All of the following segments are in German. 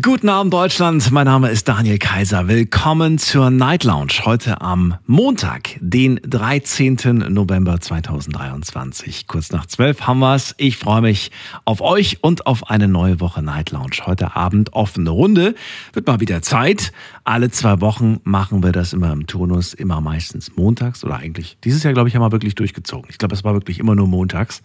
Guten Abend Deutschland, mein Name ist Daniel Kaiser. Willkommen zur Night Lounge heute am Montag, den 13. November 2023. Kurz nach 12 haben wir's. Ich freue mich auf euch und auf eine neue Woche Night Lounge. Heute Abend offene Runde. Wird mal wieder Zeit. Alle zwei Wochen machen wir das immer im Turnus, immer meistens montags oder eigentlich dieses Jahr, glaube ich, haben wir wirklich durchgezogen. Ich glaube, es war wirklich immer nur montags.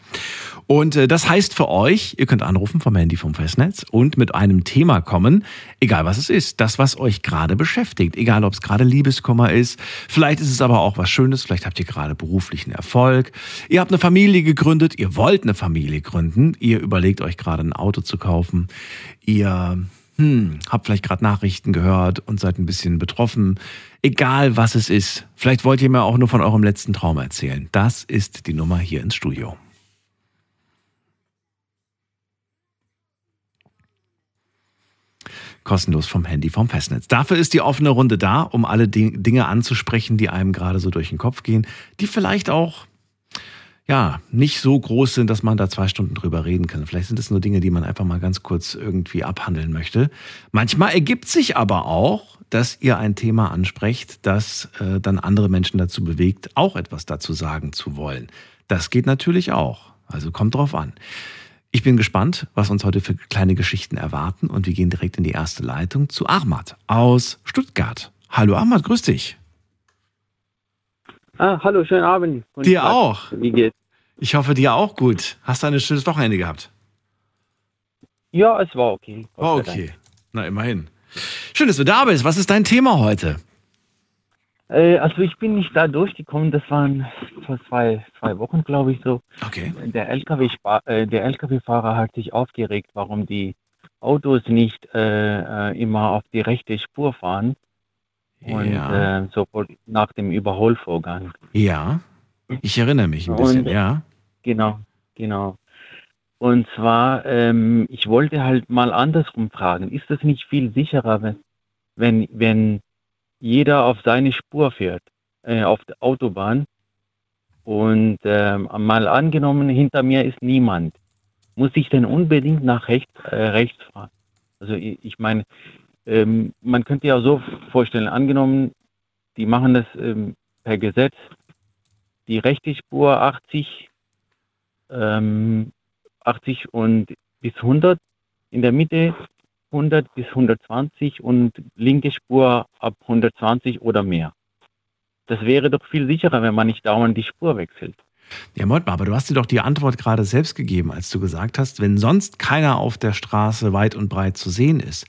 Und äh, das heißt für euch, ihr könnt anrufen vom Handy vom Festnetz und mit einem Thema kommen, egal was es ist, das, was euch gerade beschäftigt, egal ob es gerade Liebeskummer ist, vielleicht ist es aber auch was Schönes, vielleicht habt ihr gerade beruflichen Erfolg, ihr habt eine Familie gegründet, ihr wollt eine Familie gründen, ihr überlegt euch gerade ein Auto zu kaufen, ihr hm, habt vielleicht gerade Nachrichten gehört und seid ein bisschen betroffen. Egal was es ist, vielleicht wollt ihr mir auch nur von eurem letzten Traum erzählen. Das ist die Nummer hier ins Studio. kostenlos vom Handy, vom Festnetz. Dafür ist die offene Runde da, um alle Dinge anzusprechen, die einem gerade so durch den Kopf gehen, die vielleicht auch ja, nicht so groß sind, dass man da zwei Stunden drüber reden kann. Vielleicht sind es nur Dinge, die man einfach mal ganz kurz irgendwie abhandeln möchte. Manchmal ergibt sich aber auch, dass ihr ein Thema ansprecht, das äh, dann andere Menschen dazu bewegt, auch etwas dazu sagen zu wollen. Das geht natürlich auch. Also kommt drauf an. Ich bin gespannt, was uns heute für kleine Geschichten erwarten und wir gehen direkt in die erste Leitung zu Ahmad aus Stuttgart. Hallo Ahmad, grüß dich. Ah, hallo, schönen Abend. Und dir auch. Wie geht's? Ich hoffe, dir auch gut. Hast du ein schönes Wochenende gehabt? Ja, es war okay. War okay. Na, immerhin. Schön, dass du da bist. Was ist dein Thema heute? Äh, also ich bin nicht da durchgekommen, das waren vor zwei, zwei Wochen, glaube ich, so. Okay. Der LKW-Fahrer äh, LKW hat sich aufgeregt, warum die Autos nicht äh, äh, immer auf die rechte Spur fahren. Und ja. äh, sofort nach dem Überholvorgang. Ja, ich erinnere mich ein bisschen, Und, ja. Genau, genau. Und zwar, ähm, ich wollte halt mal andersrum fragen, ist es nicht viel sicherer, wenn, wenn, wenn jeder auf seine Spur fährt, äh, auf der Autobahn. Und äh, mal angenommen, hinter mir ist niemand. Muss ich denn unbedingt nach rechts, äh, rechts fahren? Also ich, ich meine, ähm, man könnte ja so vorstellen, angenommen, die machen das ähm, per Gesetz, die rechte Spur 80, ähm, 80 und bis 100, in der Mitte 100 bis 120 und linke Spur ab 120 oder mehr. Das wäre doch viel sicherer, wenn man nicht dauernd die Spur wechselt. Ja, mal, aber du hast dir doch die Antwort gerade selbst gegeben, als du gesagt hast, wenn sonst keiner auf der Straße weit und breit zu sehen ist,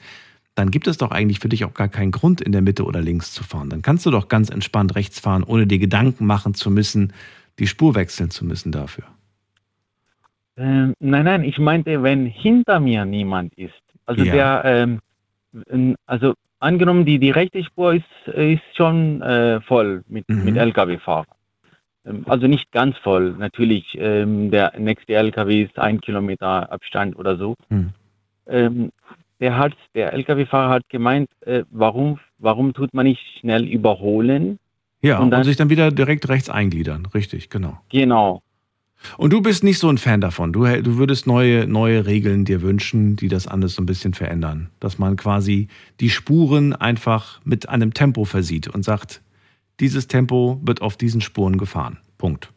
dann gibt es doch eigentlich für dich auch gar keinen Grund, in der Mitte oder links zu fahren. Dann kannst du doch ganz entspannt rechts fahren, ohne dir Gedanken machen zu müssen, die Spur wechseln zu müssen dafür. Ähm, nein, nein, ich meinte, wenn hinter mir niemand ist. Also Ja. der, ähm, also angenommen, die, die rechte Spur ist, ist schon äh, voll mit, Mhm. mit Lkw-Fahrern. Ähm, Also nicht ganz voll. Natürlich, ähm, der nächste Lkw ist ein Kilometer Abstand oder so. Hm. Ähm, der hat, der Lkw-Fahrer hat gemeint, äh, warum, warum tut man nicht schnell überholen? Ja, und, Und dann- sich dann wieder direkt rechts eingliedern. Richtig, genau. Genau. Und du bist nicht so ein Fan davon. Du, du würdest neue, neue Regeln dir wünschen, die das alles so ein bisschen verändern. Dass man quasi die Spuren einfach mit einem Tempo versieht und sagt, dieses Tempo wird auf diesen Spuren gefahren. Punkt.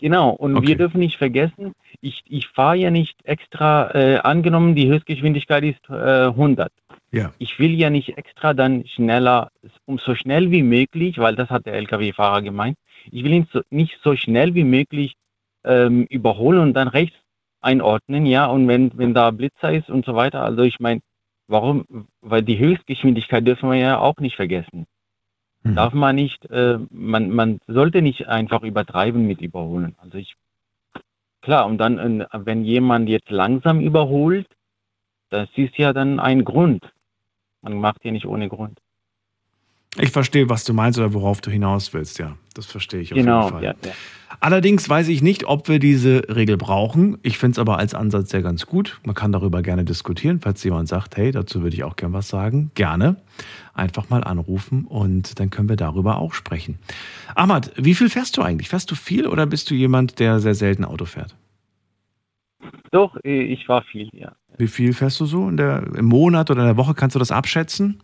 Genau, und Okay. wir dürfen nicht vergessen, ich, ich fahre ja nicht extra, äh, angenommen, die Höchstgeschwindigkeit ist äh, 100. Ja. Ich will ja nicht extra dann schneller, um so schnell wie möglich, weil das hat der Lkw-Fahrer gemeint, ich will ihn so, nicht so schnell wie möglich ähm, überholen und dann rechts einordnen, ja, und wenn, wenn da Blitzer ist und so weiter, also ich meine, warum, weil die Höchstgeschwindigkeit dürfen wir ja auch nicht vergessen. Mhm. Darf man nicht, äh, man, man sollte nicht einfach übertreiben mit Überholen. Also ich, klar, und dann, äh, wenn jemand jetzt langsam überholt, das ist ja dann ein Grund. Man macht ja nicht ohne Grund. Ich verstehe, was du meinst oder worauf du hinaus willst, ja. Das verstehe ich auf Genau, jeden Fall. ja, ja. Allerdings weiß ich nicht, ob wir diese Regel brauchen. Ich finde es aber als Ansatz sehr ganz gut. Man kann darüber gerne diskutieren. Falls jemand sagt, hey, dazu würde ich auch gern was sagen, gerne. Einfach mal anrufen und dann können wir darüber auch sprechen. Ahmad, wie viel fährst du eigentlich? Fährst du viel oder bist du jemand, der sehr selten Auto fährt? Doch, äh, ich war viel, ja. Wie viel fährst du so in der, im Monat oder in der Woche? Kannst du das abschätzen?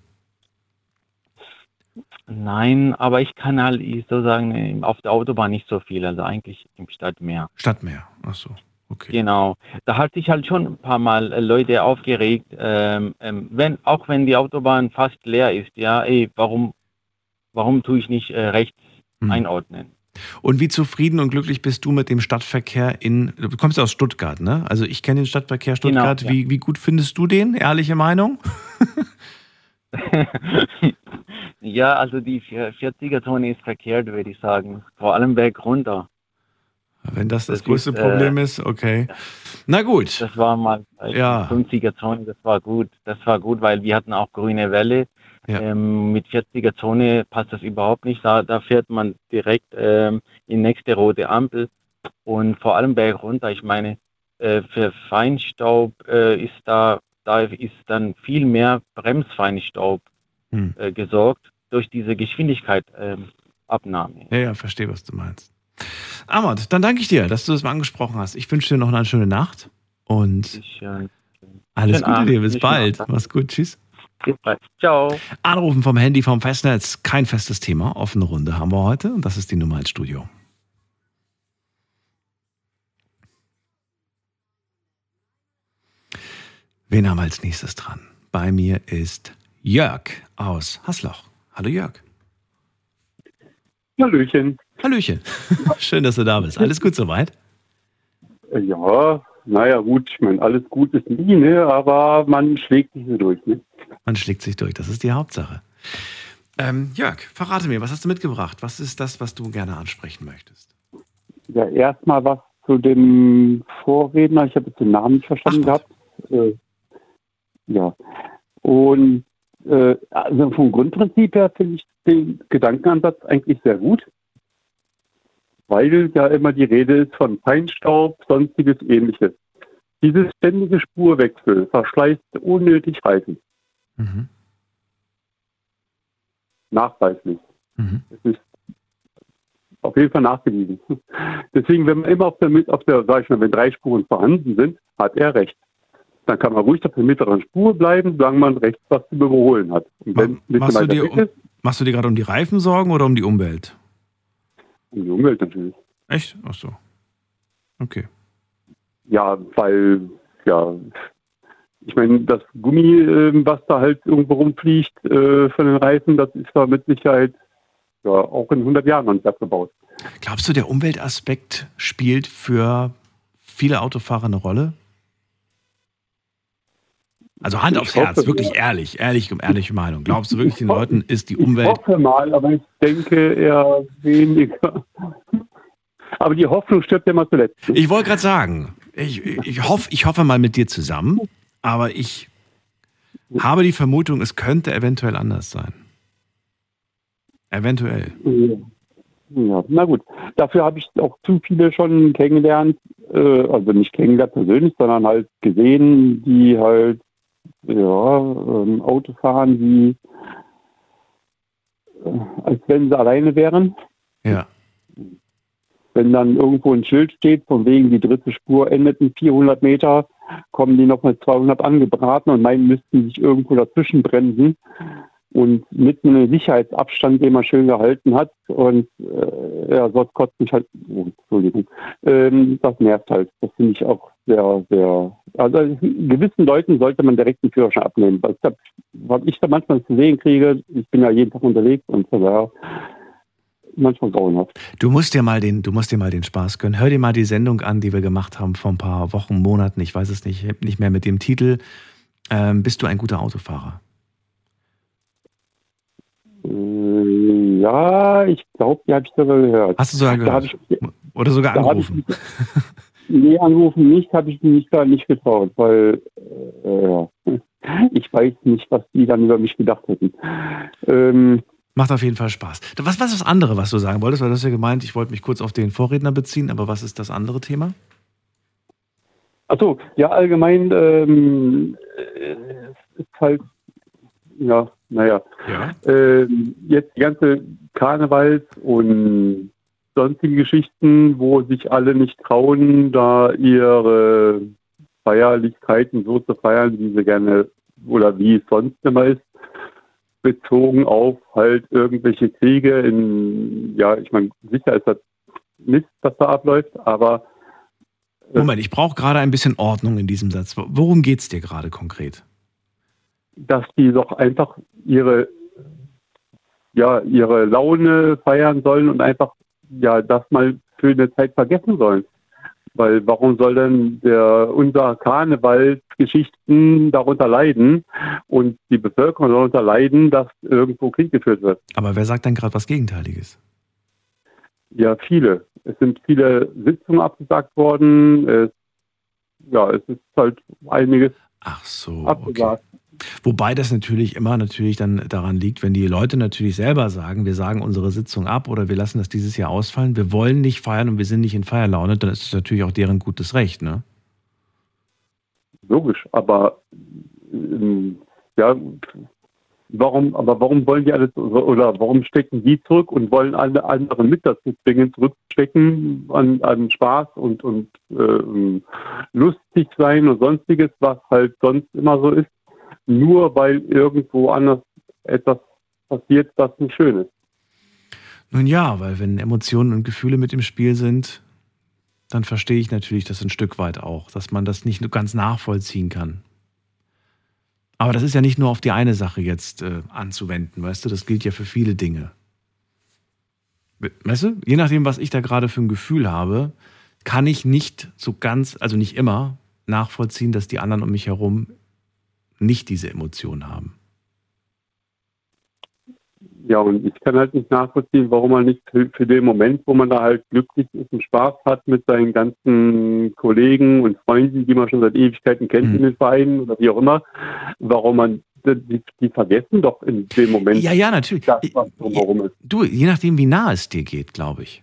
Nein, aber ich kann halt ich so sagen, äh, auf der Autobahn nicht so viel, also eigentlich im Stadt mehr. Stadtmeer. Ach so, okay. Genau. Da hat sich halt schon ein paar Mal äh, Leute aufgeregt, ähm, ähm, wenn, auch wenn die Autobahn fast leer ist, ja, ey, warum, warum tue ich nicht äh, rechts Hm. einordnen? Und wie zufrieden und glücklich bist du mit dem Stadtverkehr in, du kommst ja aus Stuttgart, ne? Also ich kenne den Stadtverkehr Stuttgart. Genau, ja. wie, wie gut findest du den? Ehrliche Meinung? ja, also die 40er-Zone ist verkehrt, würde ich sagen. Vor allem berg runter. Wenn das das, Das größte ist, äh, Problem ist, okay. Na gut. Das war mal Ja. 50er-Zone, das war gut. Das war gut, weil wir hatten auch grüne Welle. Ja. Ähm, mit 40er-Zone passt das überhaupt nicht. Da, da fährt man direkt ähm, in nächste rote Ampel. Und vor allem berg runter. Ich meine, äh, für Feinstaub äh, ist da, da ist dann viel mehr Bremsfeinstaub Hm. äh, gesorgt durch diese Geschwindigkeitabnahme. Ähm. Ja, ja, verstehe, was du meinst. Ahmad, dann danke ich dir, dass du das mal angesprochen hast. Ich wünsche dir noch eine schöne Nacht und Ich, äh, alles Gute Abend. dir. Bis Schönen bald. Mach's gut. Tschüss. bis bald. Ciao. Anrufen vom Handy vom Festnetz. Kein festes Thema. Offene Runde haben wir heute und das ist die Nummer ins Studio. Wen haben wir als nächstes dran? Bei mir ist Jörg aus Hasloch. Hallo Jörg. Hallöchen. Hallöchen. Schön, dass du da bist. Alles gut soweit? Äh, Ja, naja, gut, ich meine, alles gut ist nie, ne? aber man schlägt sich so durch. Ne? Man schlägt sich durch. Das ist die Hauptsache. Ähm, Jörg, verrate mir, was hast du mitgebracht? Was ist das, was du gerne ansprechen möchtest? Ja, erstmal was zu dem Vorredner. Ich habe jetzt den Namen nicht verstanden Ahmad. gehabt. Äh, ja. Und äh, also vom Grundprinzip her finde ich den Gedankenansatz eigentlich sehr gut, weil ja immer die Rede ist von Feinstaub, sonstiges ähnliches. Dieses ständige Spurwechsel verschleißt unnötig Reifen, Mhm. nachweislich. Mhm. Das ist auf jeden Fall nachgewiesen. Deswegen, wenn man immer auf der, auf der, sag ich mal, wenn drei Spuren vorhanden sind, hat er recht. Dann kann man ruhig auf der mittleren Spur bleiben, solange man rechts was zu überholen hat. Machst du, dir, ist, machst du dir gerade um die Reifen Sorgen oder um die Umwelt? um die Umwelt natürlich. Echt? Ach so. Okay. Ja, weil, ja, ich meine, das Gummi, ähm, was da halt irgendwo rumfliegt äh, von den Reifen, das ist da mit Sicherheit ja, auch in 100 Jahren noch nicht abgebaut. Glaubst du, der Umweltaspekt spielt für viele Autofahrer eine Rolle? Also Hand Ich aufs Herz, wirklich ja. ehrlich, ehrlich ehrliche Meinung. Glaubst du wirklich, den Ich hoffe- Leuten ist die Ich Umwelt. hoffe mal, aber ich denke eher weniger. Aber die Hoffnung stirbt ja immer zuletzt. Ich wollte gerade sagen, ich, ich, hoff, ich hoffe mal mit dir zusammen, aber ich habe die Vermutung, es könnte eventuell anders sein. Eventuell. Ja, na gut. Dafür habe ich auch zu viele schon kennengelernt, äh, also nicht kennengelernt persönlich, sondern halt gesehen, die halt ja, ähm, Auto fahren, die äh, als wenn sie alleine wären. Ja. Wenn dann irgendwo ein Schild steht, von wegen die dritte Spur endet in 400 Meter, kommen die noch mit 200 angebraten und meinen, müssten sich irgendwo dazwischen bremsen. Und mit einem Sicherheitsabstand, den man schön gehalten hat. Und äh, ja, sonst kotzt mich halt, oh, Entschuldigung, ähm, das nervt halt. Das finde ich auch sehr, sehr, also gewissen Leuten sollte man direkt den Führerschein abnehmen. Hab, was ich da manchmal zu sehen kriege, ich bin ja jeden Tag unterwegs und so daher manchmal grauenhaft. Du musst dir mal den, du musst dir mal den Spaß gönnen. Hör dir mal die Sendung an, die wir gemacht haben vor ein paar Wochen, Monaten. Ich weiß es nicht, nicht mehr mit dem Titel. Ähm, bist du ein guter Autofahrer? Äh, ja, ich glaube, die habe ich sogar gehört. Hast du sogar gehört? ich, Oder sogar habe ich angerufen? Nee, anrufen nicht, habe ich mich da nicht getraut, weil äh, ja, ich weiß nicht, was die dann über mich gedacht hätten. Ähm, Macht auf jeden Fall Spaß. Was, was ist das andere, was du sagen wolltest? Weil du hast ja gemeint, ich wollte mich kurz auf den Vorredner beziehen, aber was ist das andere Thema? Achso, ja, allgemein ähm, äh, ist halt, ja, naja, Ja. ähm, jetzt die ganze Karnevals- und sonstige Geschichten, wo sich alle nicht trauen, da ihre Feierlichkeiten so zu feiern, wie sie gerne oder wie es sonst immer ist, bezogen auf halt irgendwelche Kriege in, ja, ich meine, sicher ist das Mist, was da abläuft, aber Moment, ich brauche gerade ein bisschen Ordnung in diesem Satz. Worum geht es dir gerade konkret? Dass die doch einfach ihre, ja, ihre Laune feiern sollen und einfach ja das mal für eine Zeit vergessen sollen. Weil warum soll denn der unser Karnevalsgeschichten darunter leiden und die Bevölkerung darunter leiden, dass irgendwo Krieg geführt wird? Aber wer sagt denn gerade was Gegenteiliges? Ja, viele. Es sind viele Sitzungen abgesagt worden. Es, ja, es ist halt einiges Ach so, abgesagt. Wobei das natürlich immer natürlich dann daran liegt, wenn die Leute natürlich selber sagen, wir sagen unsere Sitzung ab oder wir lassen das dieses Jahr ausfallen, wir wollen nicht feiern und wir sind nicht in Feierlaune, dann ist es natürlich auch deren gutes Recht, ne? Logisch, aber ähm, ja, warum, aber warum wollen die alles oder warum stecken die zurück und wollen alle anderen mit dazu zwingen, zurückstecken an, an Spaß und, und ähm, lustig sein und sonstiges, was halt sonst immer so ist, nur weil irgendwo anders etwas passiert, was nicht schön ist. Nun ja, weil wenn Emotionen und Gefühle mit im Spiel sind, dann verstehe ich natürlich das ein Stück weit auch, dass man das nicht ganz nachvollziehen kann. Aber das ist ja nicht nur auf die eine Sache jetzt äh, anzuwenden, weißt du, das gilt ja für viele Dinge. Weißt du, je nachdem, was ich da gerade für ein Gefühl habe, kann ich nicht so ganz, also nicht immer, nachvollziehen, dass die anderen um mich herum nicht diese Emotionen haben. Ja, und ich kann halt nicht nachvollziehen, warum man nicht für, den Moment, wo man da halt glücklich ist und Spaß hat mit seinen ganzen Kollegen und Freunden, die man schon seit Ewigkeiten kennt Mhm. in den Vereinen oder wie auch immer, warum man, die, die vergessen doch in dem Moment Ja, ja, natürlich. das, was drumherum ist. Du, je nachdem, wie nah es dir geht, glaube ich.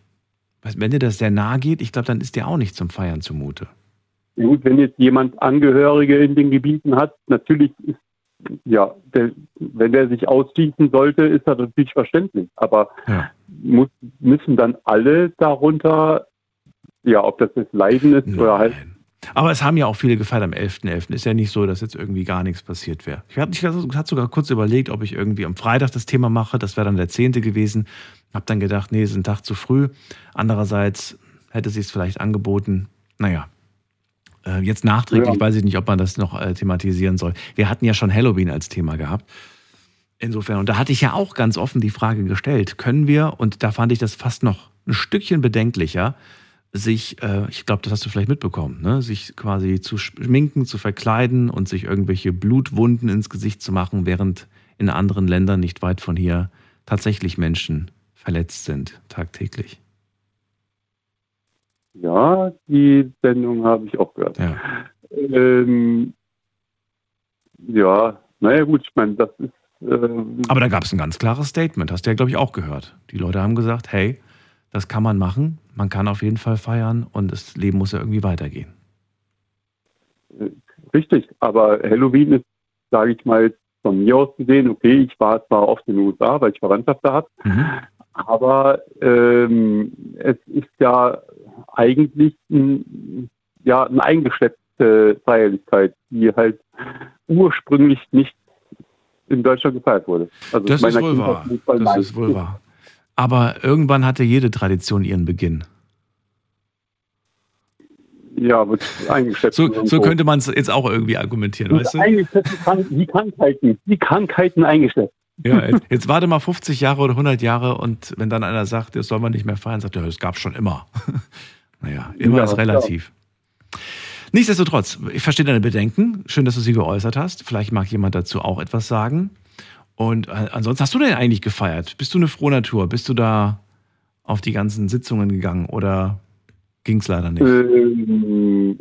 Wenn dir das sehr nah geht, ich glaube, dann ist dir auch nicht zum Feiern zumute. Gut, wenn jetzt jemand Angehörige in den Gebieten hat, natürlich ist, ja, der, wenn der sich ausschließen sollte, ist das natürlich verständlich. Aber Ja. muss, müssen dann alle darunter, ja, ob das jetzt Leiden ist oder halt Nein. Aber es haben ja auch viele gefeiert am 11.11. Ist ja nicht so, dass jetzt irgendwie gar nichts passiert wäre. Ich hatte sogar kurz überlegt, ob ich irgendwie am Freitag das Thema mache. Das wäre dann der 10. gewesen. Hab dann gedacht, nee, ist ein Tag zu früh. Andererseits hätte sie es vielleicht angeboten. Naja. Äh, Jetzt nachträglich Ja. weiß ich nicht, ob man das noch äh, thematisieren soll. Wir hatten ja schon Halloween als Thema gehabt. Insofern, und da hatte ich ja auch ganz offen die Frage gestellt, können wir, und da fand ich das fast noch ein Stückchen bedenklicher, sich, äh, ich glaube, das hast du vielleicht mitbekommen, ne? sich quasi zu schminken, zu verkleiden und sich irgendwelche Blutwunden ins Gesicht zu machen, während in anderen Ländern nicht weit von hier tatsächlich Menschen verletzt sind, tagtäglich. Ja, die Sendung habe ich auch gehört. Ja. Ähm, ja, naja gut, ich meine, das ist ähm, Aber da gab es ein ganz klares Statement, hast du ja, glaube ich, auch gehört. Die Leute haben gesagt, hey, das kann man machen, man kann auf jeden Fall feiern und das Leben muss ja irgendwie weitergehen. richtig. Aber Halloween ist, sage ich mal, von mir aus gesehen, okay, ich war zwar oft in den USA, weil ich Verwandtschaft da habe, Mhm. aber ähm, es ist ja eigentlich ein, ja, eine eingeschleppte Feierlichkeit, die halt ursprünglich nicht in Deutschland gefeiert wurde. Also Das ist wohl wahr. Das ist wohl wahr. Aber irgendwann hatte jede Tradition ihren Beginn. Ja, wird eingeschätzt. So, so könnte man es jetzt auch irgendwie argumentieren, weißt du? Eingeschätzt kann, die Krankheiten, die Krankheiten eingeschätzt. Ja, jetzt, jetzt warte mal 50 Jahre oder 100 Jahre und wenn dann einer sagt, das soll man nicht mehr feiern, sagt er, das gab schon immer. naja, immer Ja, ist relativ. Nichtsdestotrotz, ich verstehe deine Bedenken. Schön, dass du sie geäußert hast. Vielleicht mag jemand dazu auch etwas sagen. Und äh, ansonsten, hast du denn eigentlich gefeiert? Bist du eine frohe Natur? Bist du da auf die ganzen Sitzungen gegangen oder ging es leider nicht? Ähm,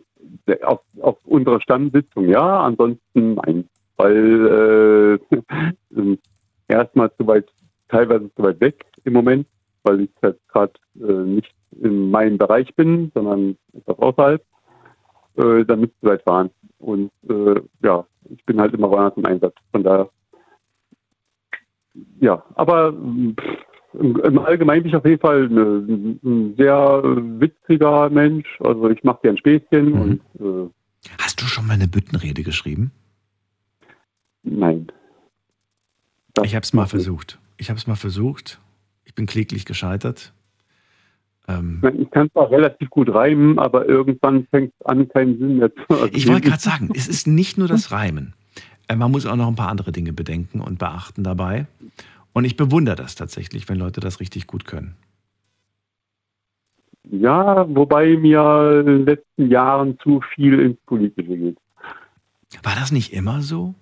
auf, auf unserer Stammsitzung ja, ansonsten nein. Weil äh, erstmal zu weit teilweise zu weit weg im Moment, weil ich jetzt gerade äh, nicht in meinem Bereich bin, sondern etwas außerhalb. Äh, dann müsste ich zu weit fahren. Und äh, ja, ich bin halt immer woanders im Einsatz. Von daher, ja, aber pff, im, im Allgemeinen bin ich auf jeden Fall eine, ein sehr witziger Mensch. Also ich mache gern Späßchen Mhm. und äh, Hast du schon mal eine Büttenrede geschrieben? nein. Ich habe es mal versucht. Ich habe es mal versucht. Ich bin kläglich gescheitert. Ähm, Ich kann zwar relativ gut reimen, aber irgendwann fängt es an, keinen Sinn mehr zu ergeben. ich wollte gerade sagen, es ist nicht nur das Reimen. Äh, Man muss auch noch ein paar andere Dinge bedenken und beachten dabei. Und ich bewundere das tatsächlich, wenn Leute das richtig gut können. Ja, wobei mir in den letzten Jahren zu viel ins Politische geht. War das nicht immer so?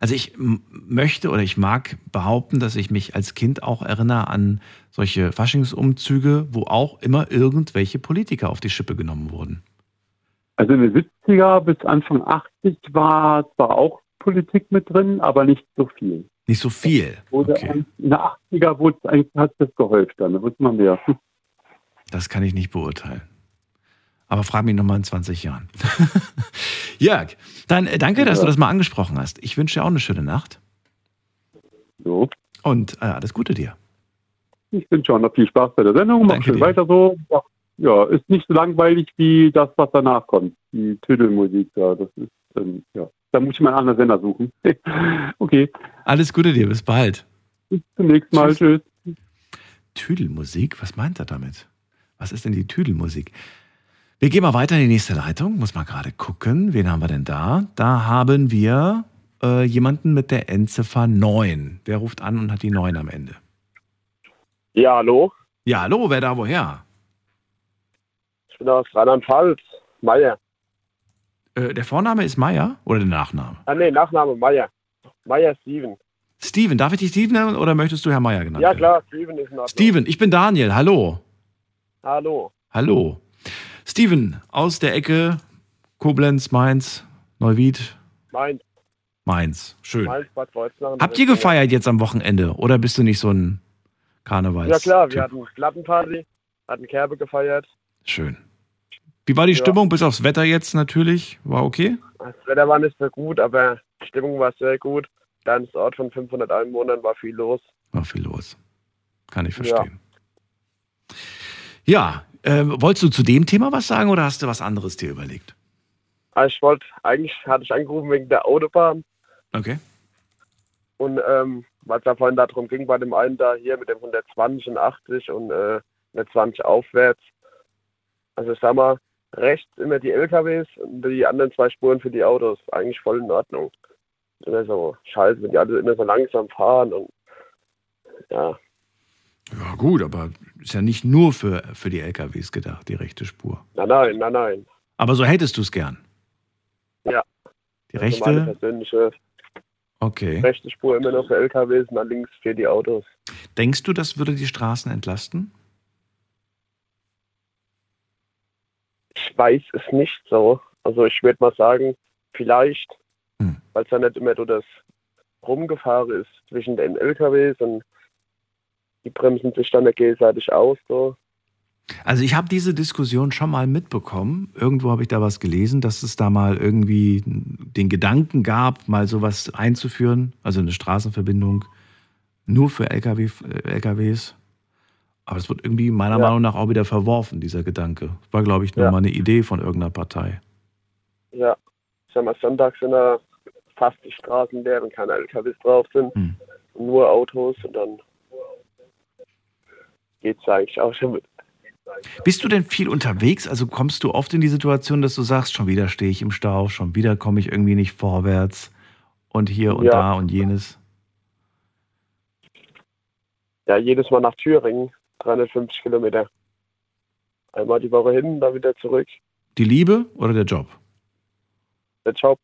Also ich möchte oder ich mag behaupten, dass ich mich als Kind auch erinnere an solche Faschingsumzüge, wo auch immer irgendwelche Politiker auf die Schippe genommen wurden. Also in den 70er bis Anfang 80 war zwar auch Politik mit drin, aber nicht so viel. Nicht so viel. Okay. In den 80er wurde es eigentlich, hat das gehäuft dann, da man mehr. Das kann ich nicht beurteilen. Aber frag mich nochmal in 20 Jahren. Jörg, dann äh, danke, dass du das mal angesprochen hast. Ich wünsche dir auch eine schöne Nacht So. und äh, alles Gute dir. Ich wünsche auch noch viel Spaß bei der Sendung. Mach schön dir. weiter so. Ja, ist nicht so langweilig wie das, was danach kommt. Die Tüdelmusik da. Das ist, ähm, ja. Da muss ich mal einen anderen Sender suchen. okay. Alles Gute dir, bis bald. Bis zum nächsten Mal. Tschüss. Tschüss. Tüdelmusik? Was meint er damit? Was ist denn die Tüdelmusik? Wir gehen mal weiter in die nächste Leitung. Muss mal gerade gucken. Wen haben wir denn da? Da haben wir äh, jemanden mit der Endziffer 9. Wer ruft an und hat die 9 am Ende? Ja, hallo. Ja, hallo, wer da woher? Ich bin aus Rheinland-Pfalz. Meier. Äh, der Vorname ist Meier oder der Nachname? Ah, nee, Nachname Meier. Meier Steven. Steven, darf ich dich Steven nennen oder möchtest du Herr Meier genannt Ja, werden? klar, Steven ist in Ordnung. Steven, ich bin Daniel. Hallo. Hallo. Hallo. Steven, aus der Ecke Koblenz, Mainz, Neuwied, Mein, Mainz. Schön. Mainz, Bad Kreuznach. Habt ihr gefeiert jetzt am Wochenende oder bist du nicht so ein Karnevals? Ja, klar, wir hatten Plattenparty, hatten Kerbe gefeiert. Schön. Wie war die Ja. Stimmung bis aufs Wetter jetzt natürlich? War okay? Das Wetter war nicht so gut, aber die Stimmung war sehr gut. Kleines Ort von 500 Einwohnern war viel los. War viel los. Kann ich verstehen. Ja, ähm, wolltest du zu dem Thema was sagen oder hast du was anderes dir überlegt? Also ich wollte, eigentlich hatte ich angerufen wegen der Autobahn Okay. und ähm, weil es da vorhin darum ging, bei dem einen da hier mit dem 120 und 80 und äh, 120 aufwärts. Also ich sag mal, rechts immer die LKWs und die anderen zwei Spuren für die Autos. Eigentlich voll in Ordnung. Immer so scheiße, wenn die alle immer so langsam fahren und ja, Ja, gut, aber ist ja nicht nur für, für die LKWs gedacht, die rechte Spur. nein, nein, nein, nein. Aber so hättest du es gern. Ja. Die Also meine rechte? persönliche Okay. rechte Spur immer noch für LKWs und dann links für die Autos. Denkst du, das würde die Straßen entlasten? Ich weiß es nicht so. Also ich würde mal sagen, vielleicht, Hm. weil es ja nicht immer so das Rumgefahren ist zwischen den LKWs und die bremsen sich dann gegenseitig aus. So. Also ich habe diese Diskussion schon mal mitbekommen. Irgendwo habe ich da was gelesen, dass es da mal irgendwie den Gedanken gab, mal sowas einzuführen, also eine Straßenverbindung nur für LKW, äh, LKWs. Aber es wird irgendwie meiner Ja. Meinung nach auch wieder verworfen, dieser Gedanke. War, glaube ich, nur Ja. mal eine Idee von irgendeiner Partei. Ja, ich sag mal, sonntags sind da fast die Straßen leer, wenn keine LKWs drauf sind. Hm. Nur Autos und dann geht's eigentlich auch schon mit. Bist du denn viel unterwegs? Also kommst du oft in die Situation, dass du sagst, schon wieder stehe ich im Stau, schon wieder komme ich irgendwie nicht vorwärts und hier und Ja. da und jenes? Ja, jedes Mal nach Thüringen, 350 Kilometer. Einmal die Woche hin, dann wieder zurück. Die Liebe oder der Job? Der Job,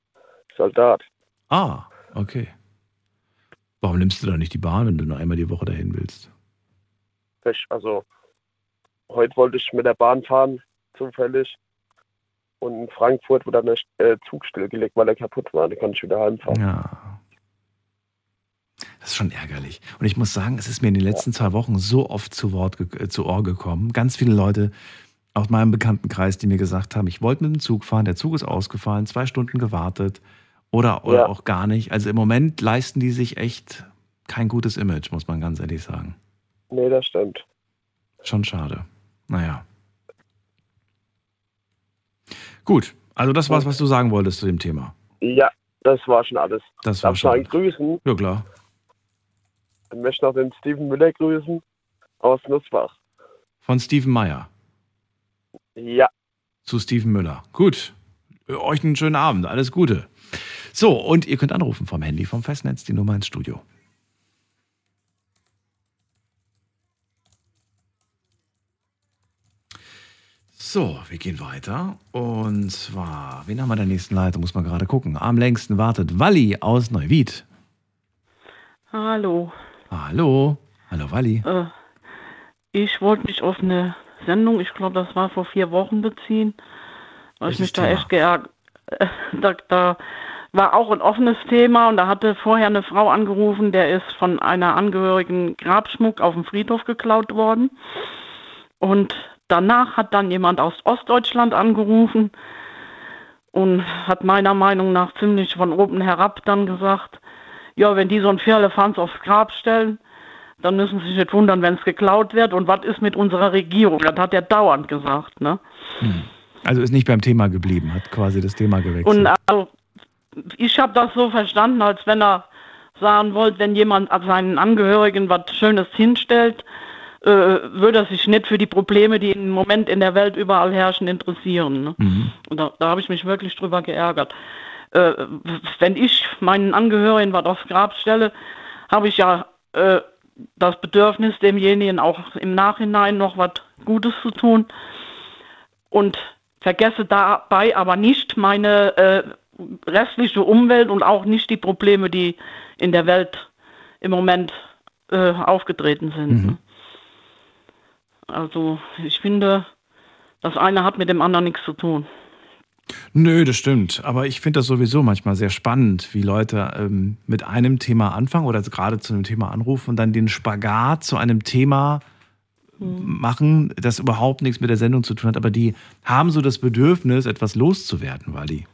Soldat. Ah, okay. Warum nimmst du da nicht die Bahn, wenn du nur einmal die Woche dahin willst? Also, heute wollte ich mit der Bahn fahren, zufällig. Und in Frankfurt wurde dann der äh, Zug stillgelegt, weil er kaputt war. Da konnte ich wieder heimfahren. Ja. Das ist schon ärgerlich. Und ich muss sagen, es ist mir in den letzten zwei Wochen so oft zu Wort äh, zu Ohr gekommen. Ganz viele Leute aus meinem Bekanntenkreis, die mir gesagt haben, ich wollte mit dem Zug fahren, der Zug ist ausgefallen, zwei Stunden gewartet oder, oder ja. auch gar nicht. Also im Moment leisten die sich echt kein gutes Image, muss man ganz ehrlich sagen. Nee, das stimmt. Schon schade. Naja. Gut, also das war's, was du sagen wolltest zu dem Thema. Ja, das war schon alles. Das war Darf schon. Darf grüßen? Ja, klar. Ich möchte noch den Steven Müller grüßen aus Nussbach. Von Steven Meyer? Ja. Zu Steven Müller. Gut. Euch einen schönen Abend. Alles Gute. So, und ihr könnt anrufen vom Handy, vom Festnetz, die Nummer ins Studio. So, wir gehen weiter. Und zwar, wen haben wir in der nächsten Leitung? Muss man gerade gucken. Am längsten wartet Walli aus Neuwied. Hallo. Hallo. Hallo, Walli. Äh, ich wollte mich auf eine Sendung, ich glaube, das war vor vier Wochen beziehen, weil ich mich da echt geärgert. Äh, da, da war auch ein offenes Thema und da hatte vorher eine Frau angerufen, der ist von einer Angehörigen Grabschmuck auf dem Friedhof geklaut worden. Und Danach hat dann jemand aus Ostdeutschland angerufen und hat meiner Meinung nach ziemlich von oben herab dann gesagt, ja, wenn die so ein Firlefanz aufs Grab stellen, dann müssen sie sich nicht wundern, wenn es geklaut wird. Und was ist mit unserer Regierung? Das hat er dauernd gesagt. Ne? Hm. Also ist nicht beim Thema geblieben, hat quasi das Thema gewechselt. Und also, ich habe das so verstanden, als wenn er sagen wollte, wenn jemand seinen Angehörigen was Schönes hinstellt, äh, würde er sich nicht für die Probleme, die im Moment in der Welt überall herrschen, interessieren. Ne? Mhm. Und da, da habe ich mich wirklich drüber geärgert. Äh, wenn ich meinen Angehörigen was aufs Grab stelle, habe ich ja äh, das Bedürfnis, demjenigen auch im Nachhinein noch was Gutes zu tun und vergesse dabei aber nicht meine äh, restliche Umwelt und auch nicht die Probleme, die in der Welt im Moment äh, aufgetreten sind. Mhm. Also ich finde, das eine hat mit dem anderen nichts zu tun. Nö, das stimmt. Aber ich finde das sowieso manchmal sehr spannend, wie Leute ähm, mit einem Thema anfangen oder gerade zu einem Thema anrufen und dann den Spagat zu einem Thema hm. machen, das überhaupt nichts mit der Sendung zu tun hat. Aber die haben so das Bedürfnis, etwas loszuwerden, die.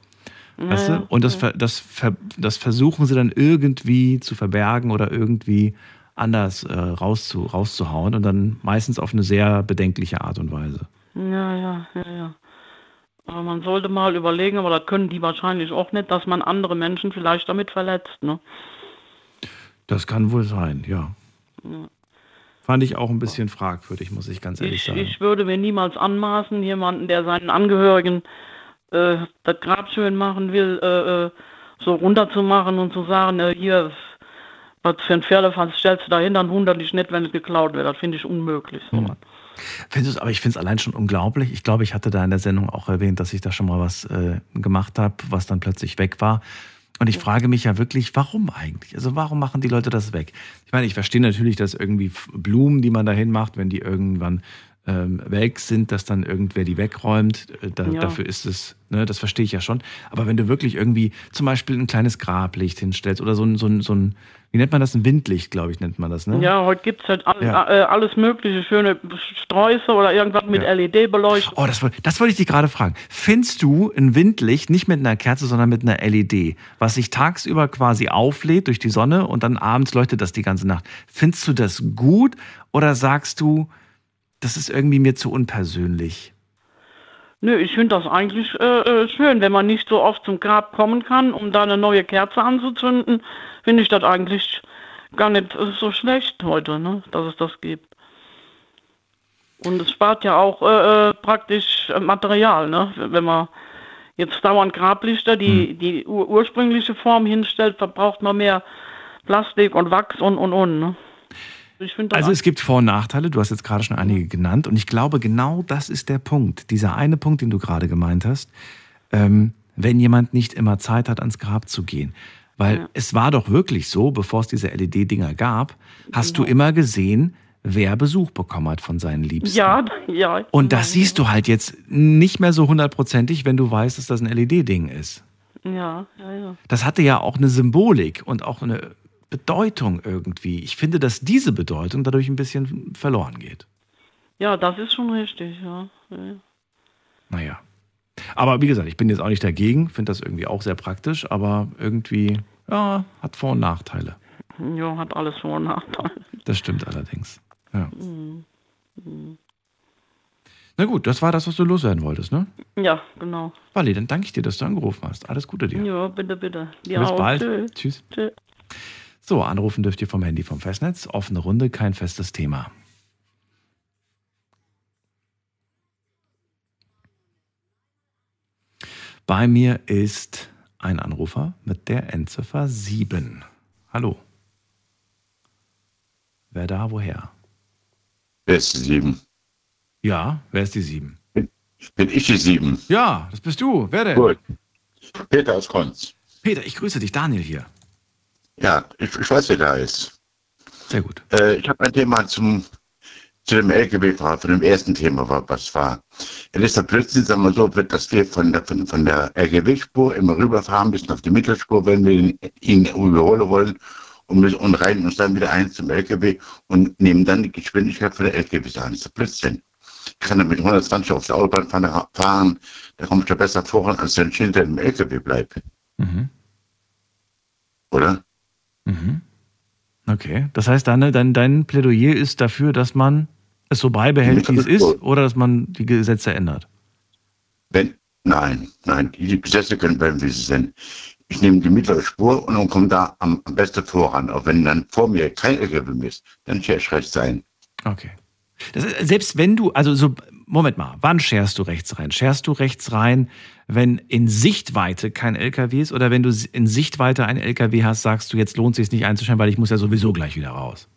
Weißt du? Und das, das, das versuchen sie dann irgendwie zu verbergen oder irgendwie anders äh, rauszu, rauszuhauen und dann meistens auf eine sehr bedenkliche Art und Weise. Ja, ja, ja, ja. Aber man sollte mal überlegen, aber das können die wahrscheinlich auch nicht, dass man andere Menschen vielleicht damit verletzt, ne? Das kann wohl sein, ja. ja. Fand ich auch ein bisschen fragwürdig, muss ich ganz ehrlich ich, sagen. Ich würde mir niemals anmaßen, jemanden, der seinen Angehörigen äh, das Grab schön machen will, äh, äh so runterzumachen und zu sagen, äh, hier, was für ein Pferdefass stellst du dahin, dann wundert dich nicht, wenn es geklaut wird. Das finde ich unmöglich. Hm. Findest aber ich finde es allein schon unglaublich. Ich glaube, ich hatte da in der Sendung auch erwähnt, dass ich da schon mal was äh, gemacht habe, was dann plötzlich weg war. Und ich frage mich ja wirklich, warum eigentlich? Also warum machen die Leute das weg? Ich meine, ich verstehe natürlich, dass irgendwie Blumen, die man dahin macht, wenn die irgendwann ähm, weg sind, dass dann irgendwer die wegräumt. Äh, da, ja. Dafür ist es, ne, das verstehe ich ja schon. Aber wenn du wirklich irgendwie zum Beispiel ein kleines Grablicht hinstellst oder so ein, so ein, so ein wie nennt man das? Ein Windlicht, glaube ich, nennt man das, ne? Ja, heute gibt es halt all, ja. äh, alles mögliche, schöne Sträuße oder irgendwas mit ja. LED-Beleuchtung. Oh, das, das wollte ich dich gerade fragen. Findest du ein Windlicht nicht mit einer Kerze, sondern mit einer LED, was sich tagsüber quasi auflädt durch die Sonne und dann abends leuchtet das die ganze Nacht? Findest du das gut oder sagst du, das ist irgendwie mir zu unpersönlich. Nö, ich finde das eigentlich äh, äh, schön, wenn man nicht so oft zum Grab kommen kann, um da eine neue Kerze anzuzünden, finde ich das eigentlich gar nicht so schlecht heute, ne, dass es das gibt. Und es spart ja auch äh, äh praktisch Material, ne, wenn man jetzt dauernd Grablichter, die hm. die ur ursprüngliche Form hinstellt, verbraucht man mehr Plastik und Wachs und und und. Ne? Also es gibt Vor- und Nachteile, du hast jetzt gerade schon einige genannt und ich glaube, genau das ist der Punkt, dieser eine Punkt, den du gerade gemeint hast, ähm, wenn jemand nicht immer Zeit hat, ans Grab zu gehen. Weil ja. es war doch wirklich so, bevor es diese LED-Dinger gab, hast genau. du immer gesehen, wer Besuch bekommen hat von seinen Liebsten. Ja, ja. Und das siehst du halt jetzt nicht mehr so hundertprozentig, wenn du weißt, dass das ein LED-Ding ist. Ja, ja, ja. Das hatte ja auch eine Symbolik und auch eine Bedeutung irgendwie. Ich finde, dass diese Bedeutung dadurch ein bisschen verloren geht. Ja, das ist schon richtig, ja. ja. Naja. Aber wie gesagt, ich bin jetzt auch nicht dagegen, finde das irgendwie auch sehr praktisch, aber irgendwie, ja, hat Vor- und Nachteile. Ja, hat alles Vor- und Nachteile. Das stimmt allerdings. Ja. Na gut, das war das, was du loswerden wolltest, ne? Ja, genau. Wally, dann danke ich dir, dass du angerufen hast. Alles Gute dir. Ja, bitte, bitte. Dir Bis auch. bald. Tschüss. Tschüss. Tschüss. So, anrufen dürft ihr vom Handy vom Festnetz. Offene Runde, kein festes Thema. Bei mir ist ein Anrufer mit der Endziffer 7. Hallo. Wer da, woher? Wer ist die sieben? Ja, wer ist die 7? Bin ich die sieben? Ja, das bist du. Wer denn? Gut. Peter aus Konz. Peter, ich grüße dich. Daniel hier. Ja, ich, ich weiß, wer da ist. Sehr gut. Äh, ich habe ein Thema zum, zu dem LKW-Fahrer, von dem ersten Thema, war, was war. Es ist ja plötzlich, sagen wir so, dass wir von der, von, von der LKW-Spur immer rüberfahren müssen auf die Mittelspur, wenn wir ihn, ihn überholen wollen und, müssen, und rein uns dann wieder ein zum LKW und nehmen dann die Geschwindigkeit von der LKWs an. Das ist ja Blödsinn. Ich kann dann mit 120 auf der Autobahn fahren, fahren da komme ich da besser voran, als wenn ich hinter dem LKW bleibe. Mhm. Oder? Mhm. Okay. Das heißt, deine, dein, dein Plädoyer ist dafür, dass man es so beibehält, wie es ist, oder dass man die Gesetze ändert? Wenn, nein, nein, die Gesetze können bleiben, wie sie sind. Ich nehme die mittlere Spur und dann komme da am, am besten voran. Auch wenn dann vor mir kein LKW ist, dann scher ich rechts ein. Okay. Das, selbst wenn du, also so, Moment mal, wann scherst du rechts rein? Scherst du rechts rein, wenn in Sichtweite kein LKW ist oder wenn du in Sichtweite ein LKW hast, sagst du, jetzt lohnt es sich nicht einzuschalten, weil ich muss ja sowieso gleich wieder raus.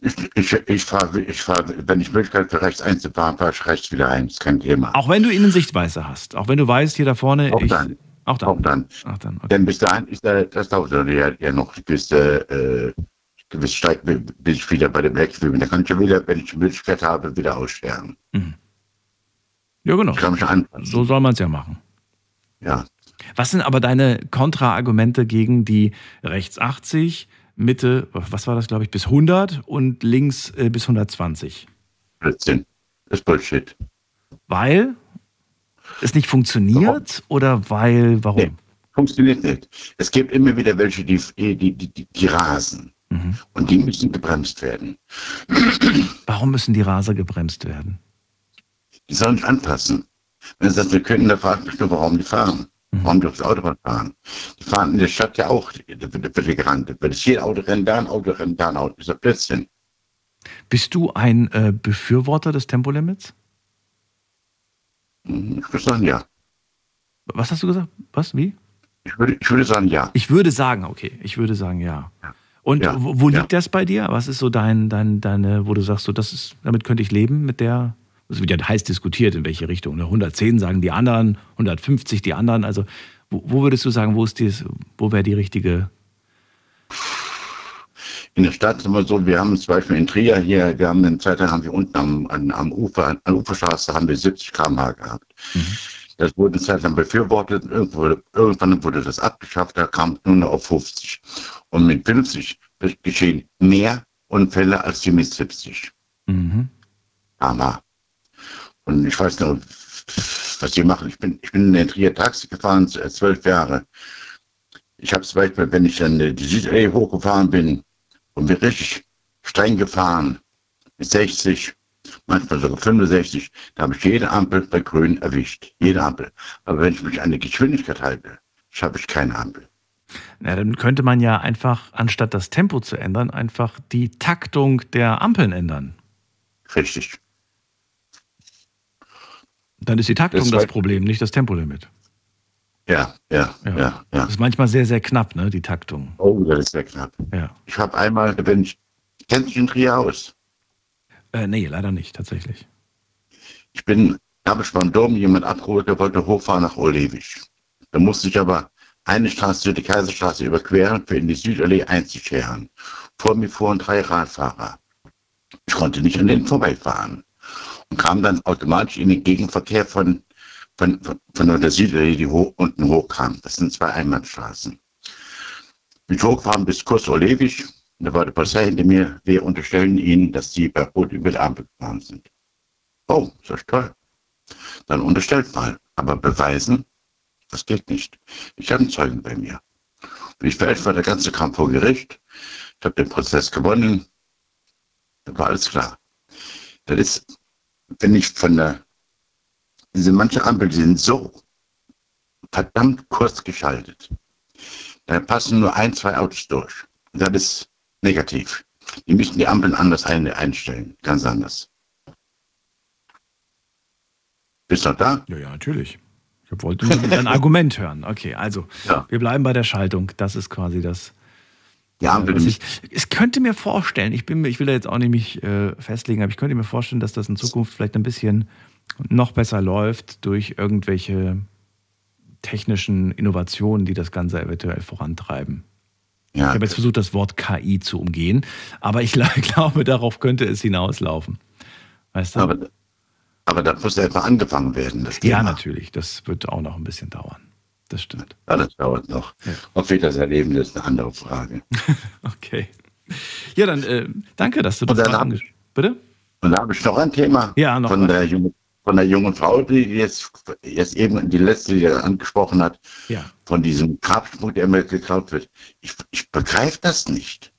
Ich, ich, ich fahre, ich fahre, wenn ich Möglichkeit für rechts einzufahren, fahre ich rechts wieder ein. ist kein Thema. Auch wenn du ihn in Sichtweise hast, auch wenn du weißt, hier da vorne, Auch ich, dann. auch dann. Auch dann. Ach dann, okay. Denn bis dahin ist der, das dauert ja, ja noch gewisse, äh, gewisse Steig, bis ich wieder bei dem LKW bin. Da kann ich ja wieder, wenn ich die Möglichkeit habe, wieder aussterben. Ja, genau. Ich kann mich anpassen. So soll man es ja machen. Ja. Was sind aber deine Kontraargumente gegen die rechts 80, Mitte, was war das, glaube ich, bis 100 und links äh, bis 120? Blödsinn. Das ist Bullshit. Weil es nicht funktioniert oder weil, warum? Nee, funktioniert nicht. Es gibt immer wieder welche, die, die, die, die, die rasen. Mhm. Und die müssen gebremst werden. Warum müssen die Raser gebremst werden? Die sollen sich anpassen. Wenn sie das nicht können, dann fragt mich nur, warum die fahren. Warum die aufs Autobahn fahren. Die fahren in der Stadt ja auch, da wird, wird gerannt. Wenn es hier Auto rennt, da ein Auto rennt, da ein Auto. Das ist ja Blödsinn. Bist du ein äh, Befürworter des Tempolimits? Hm, Ich würde sagen, ja. Was hast du gesagt? Was? Wie? Ich würde, ich würde sagen, ja. Ich würde sagen, okay, ich würde sagen ja. Und Ja, wo, wo ja. liegt das bei dir? Was ist so dein, dein, deine, wo du sagst, so, das ist, damit könnte ich leben mit der, das wird ja heiß diskutiert, in welche Richtung. ne? 110 sagen die anderen, 150 die anderen. Also, wo, wo würdest du sagen, wo ist dies, wo wäre die richtige? In der Stadt sind wir so, wir haben zum Beispiel in Trier hier, wir haben eine Zeit lang haben wir unten am, an, am Ufer, an der Uferstraße haben wir 70 km/h gehabt. Das wurde eine Zeit lang befürwortet, irgendwo, irgendwann wurde das abgeschafft, da kam es nur noch auf 50. Und mit 50 geschehen mehr Unfälle als die mit 70 Mhm. km/h. Und ich weiß noch, was die machen. Ich bin, ich bin in Trier Taxi gefahren, äh, zwölf Jahre. Ich habe zum Beispiel, wenn ich dann äh, die Südallee hochgefahren bin und bin richtig streng gefahren, mit 60, manchmal sogar 65, da habe ich jede Ampel bei Grün erwischt. Jede Ampel. Aber wenn ich mich an die Geschwindigkeit halte, schaffe ich keine Ampel. Na, dann könnte man ja einfach, anstatt das Tempo zu ändern, einfach die Taktung der Ampeln ändern. Richtig. Dann ist die Taktung Das das, Problem, nicht das Tempolimit. Ja, ja, ja, ja. Das ist manchmal sehr, sehr knapp, ne, die Taktung. Oh, das ist sehr knapp. Ja. Ich habe einmal, wenn ich, kennst du den Trier aus? Äh, nee, leider nicht, tatsächlich. Ich bin, habe ich beim Dom jemand abgeholt, der wollte hochfahren nach Olewig. Da musste ich aber eine Straße, die Kaiserstraße überqueren, für in die Südallee einzuscheren. Vor mir fuhren drei Radfahrer. Ich konnte nicht an denen vorbeifahren und kam dann automatisch in den Gegenverkehr von, von, von, von der Südallee, die hoch, unten hochkam. Das sind zwei Einbahnstraßen. Bin hochgefahren bis Kurs Olewisch. Da war die Polizei hinter mir. Wir unterstellen Ihnen, dass Sie bei Rot über die Ampel gefahren sind. Oh, ist toll. Dann unterstellt mal. Aber beweisen, das geht nicht. Ich habe einen Zeugen bei mir. Bin ich war der ganze Kampf vor Gericht. Ich habe den Prozess gewonnen. Da war alles klar. Das ist, wenn ich von der, diese manche Ampel die sind so verdammt kurz geschaltet. Da passen nur ein, zwei Autos durch. Das ist negativ. Die müssen die Ampeln anders ein, einstellen. Ganz anders. Bist du noch da? Ja, ja, natürlich. Ich wollte nur ein Argument hören. Okay, also Ja. wir bleiben bei der Schaltung. Das ist quasi das. Ampel was ich, ich könnte mir vorstellen, ich, bin, mir- ich will da jetzt auch nicht mich äh, festlegen, aber ich könnte mir vorstellen, dass das in Zukunft vielleicht ein bisschen noch besser läuft durch irgendwelche technischen Innovationen, die das Ganze eventuell vorantreiben. Ich ja, habe jetzt versucht, das Wort KI zu umgehen, aber ich glaube, darauf könnte es hinauslaufen. Weißt du? aber, aber da muss etwa angefangen werden. Das ja, natürlich. Das wird auch noch ein bisschen dauern. Das stimmt. Ja, das dauert noch. Ob wir das erleben, das ist eine andere Frage. Okay. Ja, dann äh, danke, dass du das dann hab Bitte? Und da habe ich noch ein Thema Ja, noch von, der jungen, von der jungen Frau, die jetzt, jetzt eben die letzte, die angesprochen hat, Ja. von diesem Grabschmuck, der mir geklaut wird. Ich, ich begreife das nicht.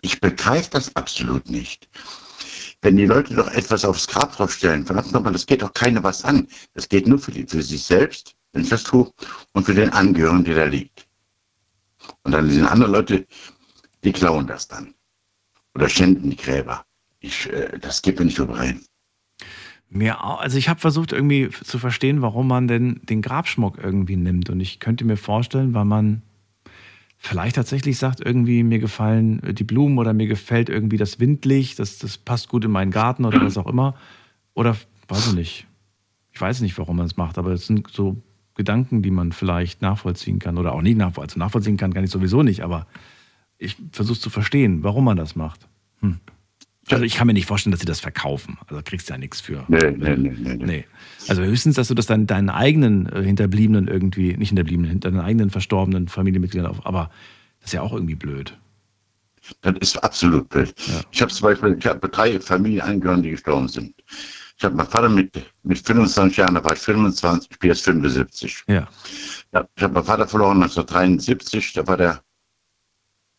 Ich begreife das absolut nicht. Wenn die Leute doch etwas aufs Grab draufstellen, verdammt nochmal, das geht doch keiner was an. Das geht nur für, die, für sich selbst, wenn ich das tue, und für den Angehörigen, der da liegt. Und dann sind andere Leute, die klauen das dann. Oder schänden die Gräber. Ich, äh, das geht mir nicht überein. Mir also ich habe versucht irgendwie zu verstehen, warum man denn den Grabschmuck irgendwie nimmt. Und ich könnte mir vorstellen, weil man vielleicht tatsächlich sagt, irgendwie mir gefallen die Blumen oder mir gefällt irgendwie das Windlicht, das, das passt gut in meinen Garten oder was auch immer. Oder weiß ich nicht. Ich weiß nicht, warum man es macht, aber es sind so Gedanken, die man vielleicht nachvollziehen kann oder auch nicht nachvollziehen. Also nachvollziehen kann, kann ich sowieso nicht, aber ich versuche zu verstehen, warum man das macht. Hm. Also ich kann mir nicht vorstellen, dass sie das verkaufen. Also kriegst du ja nichts für. Nee, nee, nee, nee, nee. Nee. Also höchstens, dass du das dann deinen eigenen äh, Hinterbliebenen irgendwie, nicht Hinterbliebenen, hinter deinen eigenen verstorbenen Familienmitgliedern auf, aber das ist ja auch irgendwie blöd. Das ist absolut blöd. Ja. Ich habe zum Beispiel, ich habe drei Familienangehörige, die gestorben sind. Ich habe meinen Vater mit, mit 25 Jahren, da war ich 25, ich bin jetzt 75. Ja. Ich habe meinen Vater verloren 1973, da war der,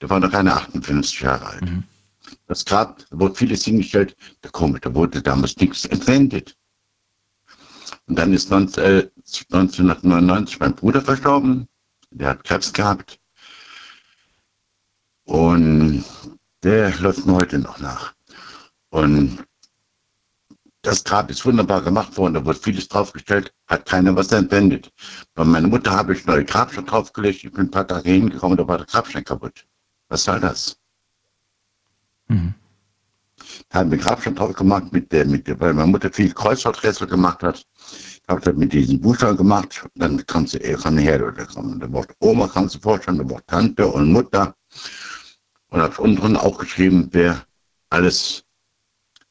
der war noch keine 58 Jahre alt. Mhm. Das Grab, da wurde vieles hingestellt, da komisch, da wurde damals nichts entwendet. Und dann ist 19, äh, 1999 mein Bruder verstorben, der hat Krebs gehabt. Und der läuft mir heute noch nach. Und das Grab ist wunderbar gemacht worden, da wurde vieles draufgestellt, hat keiner was entwendet. Bei meiner Mutter habe ich neue Grabstein draufgelegt, ich bin ein paar Tage hingekommen, da war der Grabstein kaputt. Was soll das? Mhm. Da haben wir Grabstein drauf gemacht, mit der, mit der, weil meine Mutter viel Kreuzworträtsel gemacht hat. Habe das mit diesen Buchstaben gemacht. Dann kam sie, kam her, oder kam, da Wort Oma kannst du vorstellen, da Wort Tante und Mutter. Und habe unten auch geschrieben, wer alles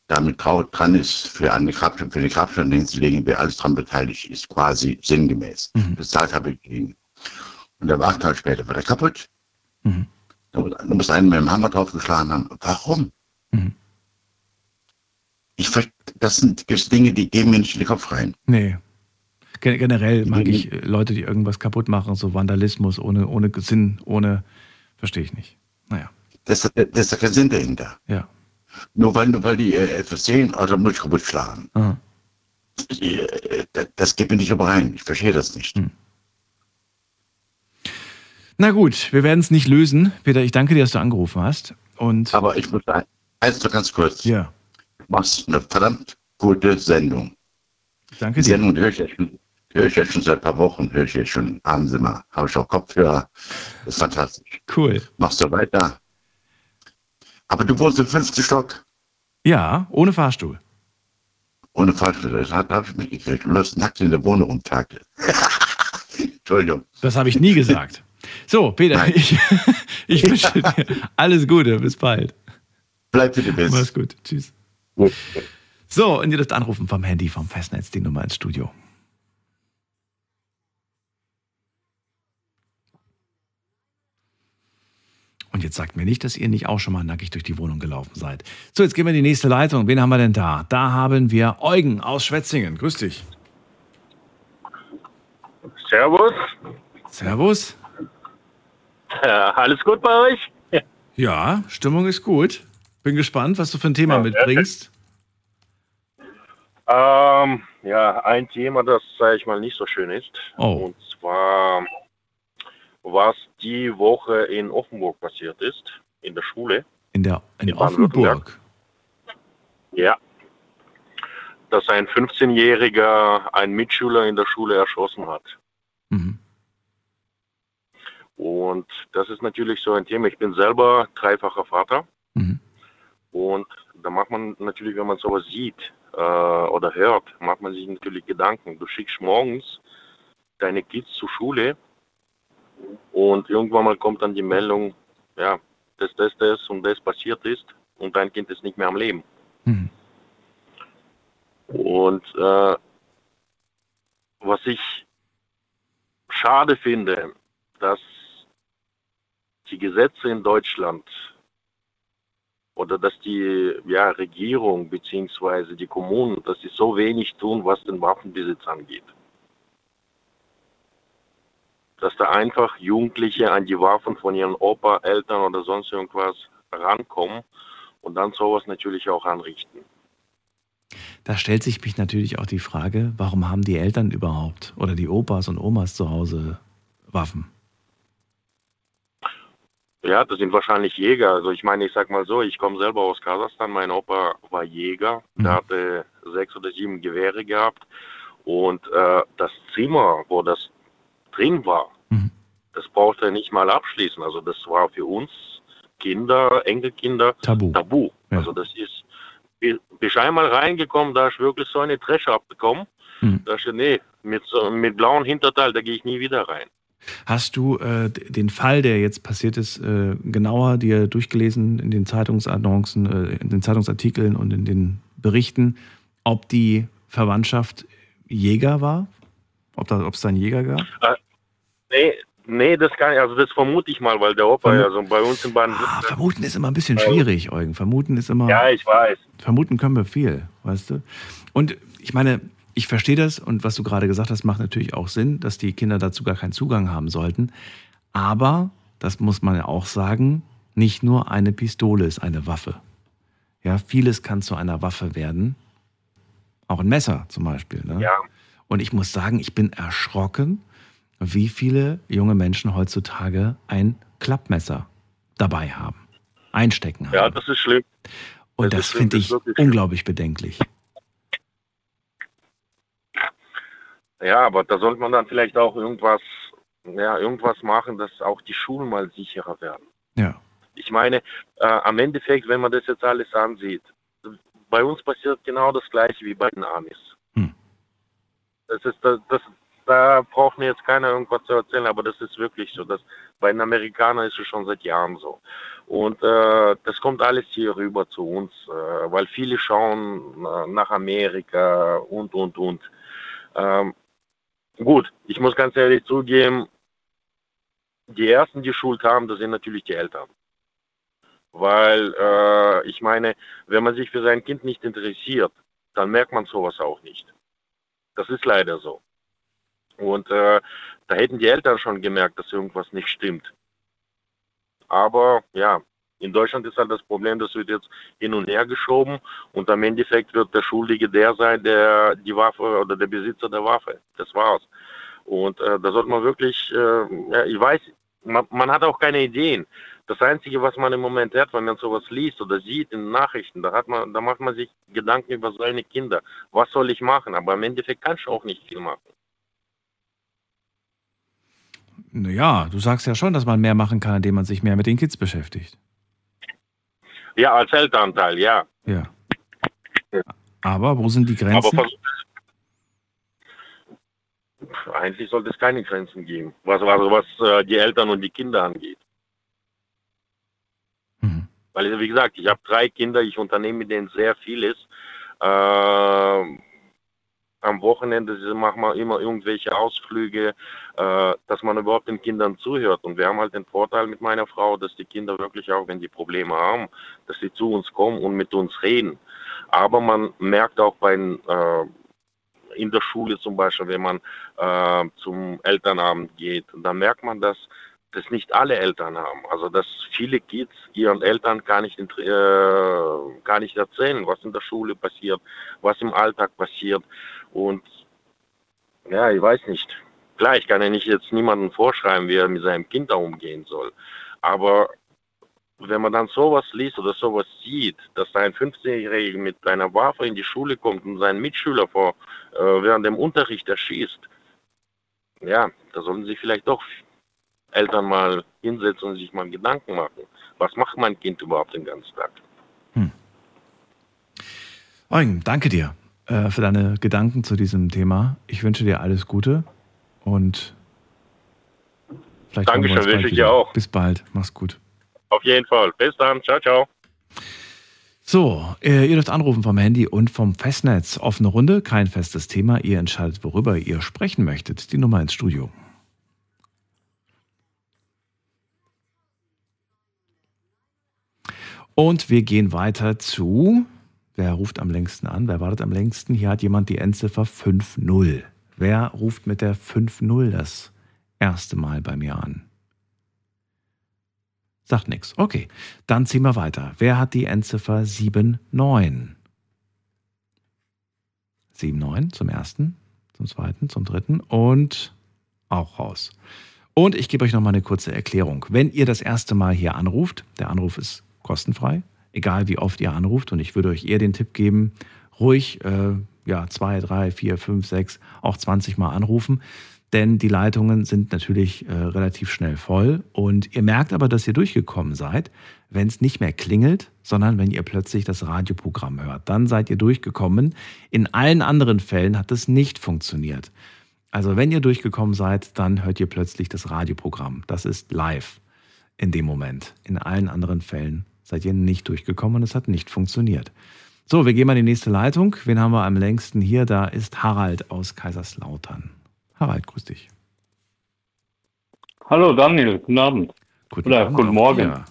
damit dran ist, für eine Grabstein, für die Grabstein hinzulegen, wer alles dran beteiligt ist, quasi sinngemäß. Mhm. Bezahlt habe ich ihn. Und der war acht Tage später war der kaputt. Mhm. Da muss- da muss einen mit dem Hammer draufgeschlagen haben. Warum? Mhm. Ich das sind Dinge, die gehen mir nicht in den Kopf rein. Nee. Gen- Generell mag ich äh, Leute, die irgendwas kaputt machen, so Vandalismus ohne, ohne Sinn, ohne. Verstehe ich nicht. Naja, Das, das ist ja kein Sinn dahinter. ja. Nur weil, nur weil die äh, etwas sehen, also muss ich kaputt schlagen. Aha. Äh, das, das geht mir nicht überein. Ich verstehe das nicht. Mhm. Na gut, wir werden es nicht lösen. Peter, ich danke dir, dass du angerufen hast. Und Aber ich muss ein- eins nur ganz kurz. ja, Du machst eine verdammt gute Sendung. danke Die dir. Sendung höre ich, jetzt schon, höre ich jetzt schon seit ein paar Wochen, höre ich jetzt schon abends immer. Habe ich auch Kopfhörer. Das ist fantastisch. Cool. Machst du weiter. Aber du wohnst im fünften Stock. Ja, ohne Fahrstuhl. Ohne Fahrstuhl. Das habe hab ich mitgekriegt. Du läufst nackt in der Wohnung rum, Tag. Entschuldigung. Das habe ich nie gesagt. So, Peter, Nein. ich, ich wünsche dir alles Gute. Bis bald. Bleib wie du bist. Mach's gut. Tschüss. Gut. So, und ihr dürft anrufen vom Handy, vom Festnetz, die Nummer ins Studio. jetzt sagt mir nicht, dass ihr nicht auch schon mal nackig durch die Wohnung gelaufen seid. So, jetzt gehen wir in die nächste Leitung. Wen haben wir denn da? Da haben wir Eugen aus Schwetzingen. Grüß dich. Servus. Servus. Äh, alles gut bei euch? Ja, Stimmung ist gut. Bin gespannt, was du für ein Thema Ja, mitbringst. Ähm, ja, ein Thema, das, sage ich mal, nicht so schön ist. Oh. Und zwar, was die Woche in Offenburg passiert ist, in der Schule. In der in In. Offenburg. Ja. Dass ein 15-Jähriger einen Mitschüler in der Schule erschossen hat. Mhm. Und das ist natürlich so ein Thema. Ich bin selber dreifacher Vater. Mhm. Und da macht man natürlich, wenn man sowas sieht äh, oder hört, macht man sich natürlich Gedanken. Du schickst morgens deine Kids zur Schule und irgendwann mal kommt dann die Meldung, ja, dass das, das und das passiert ist und dein Kind ist nicht mehr am Leben. Mhm. Und äh, was ich schade finde, dass die Gesetze in Deutschland oder dass die ja, Regierung bzw. die Kommunen, dass sie so wenig tun, was den Waffenbesitz angeht. Dass da einfach Jugendliche an die Waffen von ihren Opa, Eltern oder sonst irgendwas rankommen und dann sowas natürlich auch anrichten. Da stellt sich mich natürlich auch die Frage, warum haben die Eltern überhaupt oder die Opas und Omas zu Hause Waffen? Ja, das sind wahrscheinlich Jäger. Also ich meine, ich sag mal so, ich komme selber aus Kasachstan. Mein Opa war Jäger. Der hatte sechs oder sieben Gewehre gehabt. Und äh, das Zimmer, wo das drin war, Mhm. das brauchte er nicht mal abschließen. Also das war für uns Kinder, Enkelkinder Tabu. Tabu. Ja. Also das ist, bi- bist einmal reingekommen, da ist wirklich so eine Dresche abbekommen. Mhm. Da ist nee, mit, so, mit blauem Hinterteil, da gehe ich nie wieder rein. Hast du äh, den Fall, der jetzt passiert ist, äh, genauer dir durchgelesen in den Zeitungsannoncen, äh, in den Zeitungsartikeln und in den Berichten, ob die Verwandtschaft Jäger war? Ob es da einen Jäger gab? Nee, nee, das kann ich, also das vermute ich mal, weil der Opa Vermu- ja so bei uns in baden Ah, vermuten ist immer ein bisschen schwierig, Eugen. Vermuten ist immer. Ja, ich weiß. Vermuten können wir viel, weißt du? Und ich meine, ich verstehe das und was du gerade gesagt hast, macht natürlich auch Sinn, dass die Kinder dazu gar keinen Zugang haben sollten. Aber, das muss man ja auch sagen, nicht nur eine Pistole ist eine Waffe. Ja, vieles kann zu einer Waffe werden. Auch ein Messer zum Beispiel. Ne? Ja. Und ich muss sagen, ich bin erschrocken, wie viele junge Menschen heutzutage ein Klappmesser dabei haben, einstecken haben. Ja, das ist schlimm. Und das das finde ich wirklich schlimm. unglaublich bedenklich. Ja, aber da sollte man dann vielleicht auch irgendwas, ja, irgendwas machen, dass auch die Schulen mal sicherer werden. Ja. Ich meine, äh, am Endeffekt, wenn man das jetzt alles ansieht, bei uns passiert genau das gleiche wie bei den Amis. Hm. Das ist das, das da braucht mir jetzt keiner irgendwas zu erzählen, aber das ist wirklich so. Das, bei den Amerikanern ist es schon seit Jahren so. Und äh, das kommt alles hier rüber zu uns, äh, weil viele schauen äh, nach Amerika und, und, und. Ähm, gut, ich muss ganz ehrlich zugeben, die Ersten, die Schuld haben, das sind natürlich die Eltern. Weil äh, ich meine, wenn man sich für sein Kind nicht interessiert, dann merkt man sowas auch nicht. Das ist leider so. Und äh, da hätten die Eltern schon gemerkt, dass irgendwas nicht stimmt. Aber ja, in Deutschland ist halt das Problem, das wird jetzt hin und her geschoben und am Endeffekt wird der Schuldige der sein, der die Waffe oder der Besitzer der Waffe. Das war's. Und äh, da sollte man wirklich, äh, ich weiß, man, man hat auch keine Ideen. Das Einzige, was man im Moment hat, wenn man sowas liest oder sieht in Nachrichten, da, hat man, da macht man sich Gedanken über seine Kinder. Was soll ich machen? Aber im Endeffekt kannst du auch nicht viel machen. Naja, du sagst ja schon, dass man mehr machen kann, indem man sich mehr mit den Kids beschäftigt. Ja, als Elternteil, ja. Ja. Aber wo sind die Aber Grenzen? Pff, eigentlich sollte es keine Grenzen geben, was, also was äh, die Eltern und die Kinder angeht. Mhm. Weil, wie gesagt, ich habe drei Kinder, ich unternehme mit denen sehr vieles. Ähm, am Wochenende machen wir immer irgendwelche Ausflüge, äh, dass man überhaupt den Kindern zuhört. Und wir haben halt den Vorteil mit meiner Frau, dass die Kinder wirklich auch, wenn die Probleme haben, dass sie zu uns kommen und mit uns reden. Aber man merkt auch bei äh, in der Schule zum Beispiel, wenn man äh, zum Elternabend geht, dann merkt man, dass das nicht alle Eltern haben. Also dass viele Kids ihren Eltern gar nicht, äh, gar nicht erzählen, was in der Schule passiert, was im Alltag passiert. Und ja, ich weiß nicht. Klar, ich kann ja nicht jetzt niemandem vorschreiben, wie er mit seinem Kind da umgehen soll. Aber wenn man dann sowas liest oder sowas sieht, dass ein 15-Jähriger mit einer Waffe in die Schule kommt und seinen Mitschüler vor, äh, während dem Unterricht erschießt, ja, da sollten sich vielleicht doch Eltern mal hinsetzen und sich mal Gedanken machen. Was macht mein Kind überhaupt den ganzen Tag? Hm. Eugen, danke dir äh, für deine Gedanken zu diesem Thema. Ich wünsche dir alles Gute und vielleicht Dankeschön, wünsche ich dir auch. Bis bald, mach's gut. Auf jeden Fall. Bis dann. Ciao, ciao. So, äh, ihr dürft anrufen vom Handy und vom Festnetz. Offene Runde, kein festes Thema. Ihr entscheidet, worüber ihr sprechen möchtet. Die Nummer ins Studio. Und wir gehen weiter zu. Wer ruft am längsten an? Wer wartet am längsten? Hier hat jemand die Endziffer 5-0. Wer ruft mit der 5-0 das erste Mal bei mir an? Sagt nichts. Okay, dann ziehen wir weiter. Wer hat die Endziffer 79? 79 zum ersten, zum zweiten, zum dritten und auch raus. Und ich gebe euch noch mal eine kurze Erklärung. Wenn ihr das erste Mal hier anruft, der Anruf ist kostenfrei, egal wie oft ihr anruft, und ich würde euch eher den Tipp geben, ruhig äh, ja, zwei, drei, vier, fünf, sechs, auch 20 Mal anrufen denn die Leitungen sind natürlich äh, relativ schnell voll. Und ihr merkt aber, dass ihr durchgekommen seid, wenn es nicht mehr klingelt, sondern wenn ihr plötzlich das Radioprogramm hört. Dann seid ihr durchgekommen. In allen anderen Fällen hat es nicht funktioniert. Also wenn ihr durchgekommen seid, dann hört ihr plötzlich das Radioprogramm. Das ist live in dem Moment. In allen anderen Fällen seid ihr nicht durchgekommen und es hat nicht funktioniert. So, wir gehen mal in die nächste Leitung. Wen haben wir am längsten hier? Da ist Harald aus Kaiserslautern. Harald, grüß dich. Hallo Daniel, guten Abend. Guten Oder Abend guten Morgen. Dir.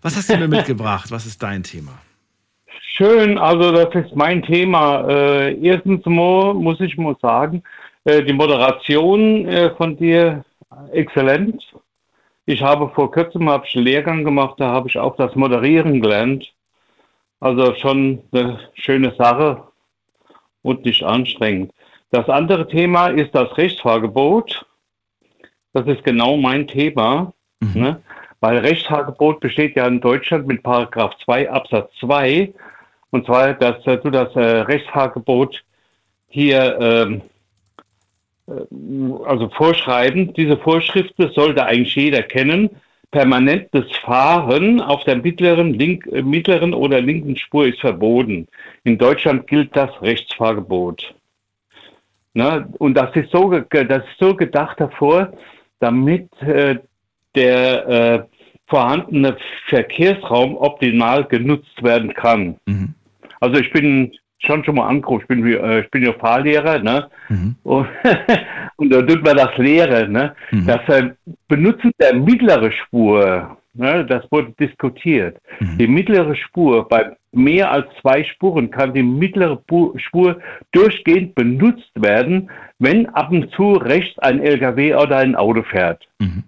Was hast du mir mitgebracht? Was ist dein Thema? Schön, also das ist mein Thema. Äh, erstens mal muss ich mal sagen, äh, die Moderation äh, von dir exzellent. Ich habe vor kurzem einen Lehrgang gemacht, da habe ich auch das Moderieren gelernt. Also schon eine schöne Sache und nicht anstrengend. Das andere Thema ist das Rechtsfahrgebot. Das ist genau mein Thema. Mhm. Ne? Weil Rechtsfahrgebot besteht ja in Deutschland mit Paragraph 2 Absatz 2. Und zwar, dass du das äh, Rechtsfahrgebot hier ähm, äh, also vorschreiben. Diese Vorschriften sollte eigentlich jeder kennen. Permanentes Fahren auf der mittleren, link, äh, mittleren oder linken Spur ist verboten. In Deutschland gilt das Rechtsfahrgebot. Ne? Und das ist, so, das ist so gedacht davor, damit äh, der äh, vorhandene Verkehrsraum optimal genutzt werden kann. Mhm. Also ich bin schon schon mal angerufen, ich bin, äh, ich bin ja Fahrlehrer, ne? Mhm. Und, und da tut man das Lehren, ne? Mhm. Das äh, Benutzen der mittleren Spur Ne, das wurde diskutiert. Mhm. Die mittlere Spur, bei mehr als zwei Spuren kann die mittlere Spur durchgehend benutzt werden, wenn ab und zu rechts ein LKW oder ein Auto fährt. Mhm.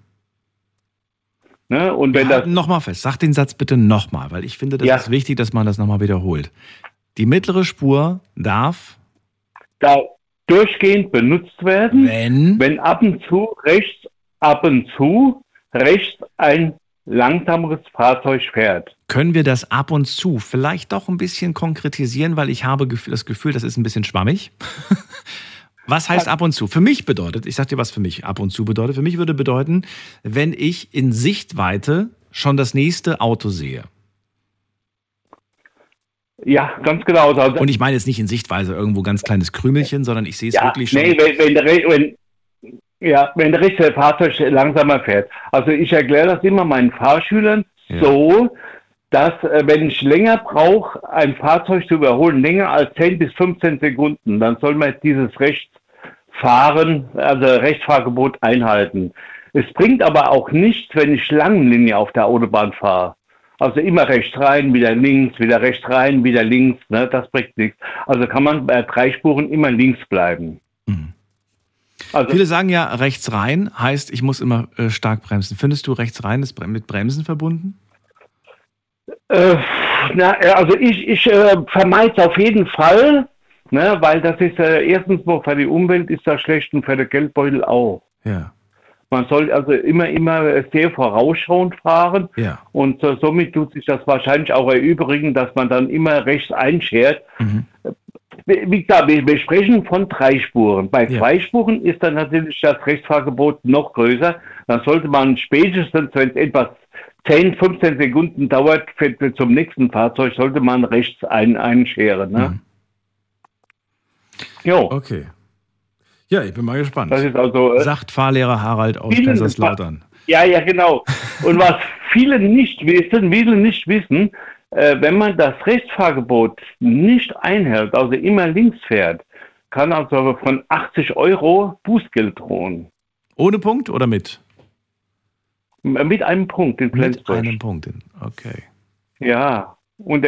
Ne, und wenn das nochmal fest, sag den Satz bitte nochmal, weil ich finde, das ja. ist wichtig, dass man das nochmal wiederholt. Die mittlere Spur darf da durchgehend benutzt werden, wenn, wenn ab und zu rechts, ab und zu rechts ein langsameres Fahrzeug fährt. Können wir das ab und zu vielleicht doch ein bisschen konkretisieren, weil ich habe das Gefühl, das ist ein bisschen schwammig. Was heißt ab und zu? Für mich bedeutet, ich sag dir, was für mich ab und zu bedeutet. Für mich würde bedeuten, wenn ich in Sichtweite schon das nächste Auto sehe. Ja, ganz genau. Also, und ich meine jetzt nicht in Sichtweise irgendwo ganz kleines Krümelchen, sondern ich sehe es ja, wirklich schon. Nee, wenn, wenn, wenn, ja, wenn der richtige Fahrzeug langsamer fährt. Also ich erkläre das immer meinen Fahrschülern ja. so, dass äh, wenn ich länger brauche, ein Fahrzeug zu überholen, länger als 10 bis 15 Sekunden, dann soll man dieses Rechtsfahren, also Rechtsfahrgebot einhalten. Es bringt aber auch nichts, wenn ich Schlangenlinie auf der Autobahn fahre. Also immer rechts rein, wieder links, wieder rechts rein, wieder links. Ne? Das bringt nichts. Also kann man bei drei Spuren immer links bleiben. Also, Viele sagen ja, rechts rein heißt, ich muss immer äh, stark bremsen. Findest du rechts rein ist mit Bremsen verbunden? Äh, na, also ich, ich äh, vermeide es auf jeden Fall, ne, weil das ist äh, erstens mal für die Umwelt ist das schlecht und für den Geldbeutel auch. Ja. Man soll also immer, immer sehr vorausschauend fahren Ja. und äh, somit tut sich das wahrscheinlich auch erübrigen, dass man dann immer rechts einschert. Mhm. Wie gesagt, wir, wir sprechen von drei Spuren. Bei Ja. zwei Spuren ist dann natürlich das Rechtsfahrgebot noch größer. Dann sollte man spätestens, wenn es etwas 10, 15 Sekunden dauert für, für zum nächsten Fahrzeug, sollte man rechts ein, einscheren. Ne? Mhm. Jo, Okay. Ja, ich bin mal gespannt. das ist also. äh, Sagt Fahrlehrer Harald aus Kaiserslautern. Ja, ja, genau. Und was viele nicht wissen, viele nicht wissen, äh, wenn man das Rechtsfahrgebot nicht einhält, also immer links fährt, kann also von 80 Euro Bußgeld drohen. Ohne Punkt oder mit? Mit einem Punkt in Mit Flensburg. einem Punkt. Okay. Ja.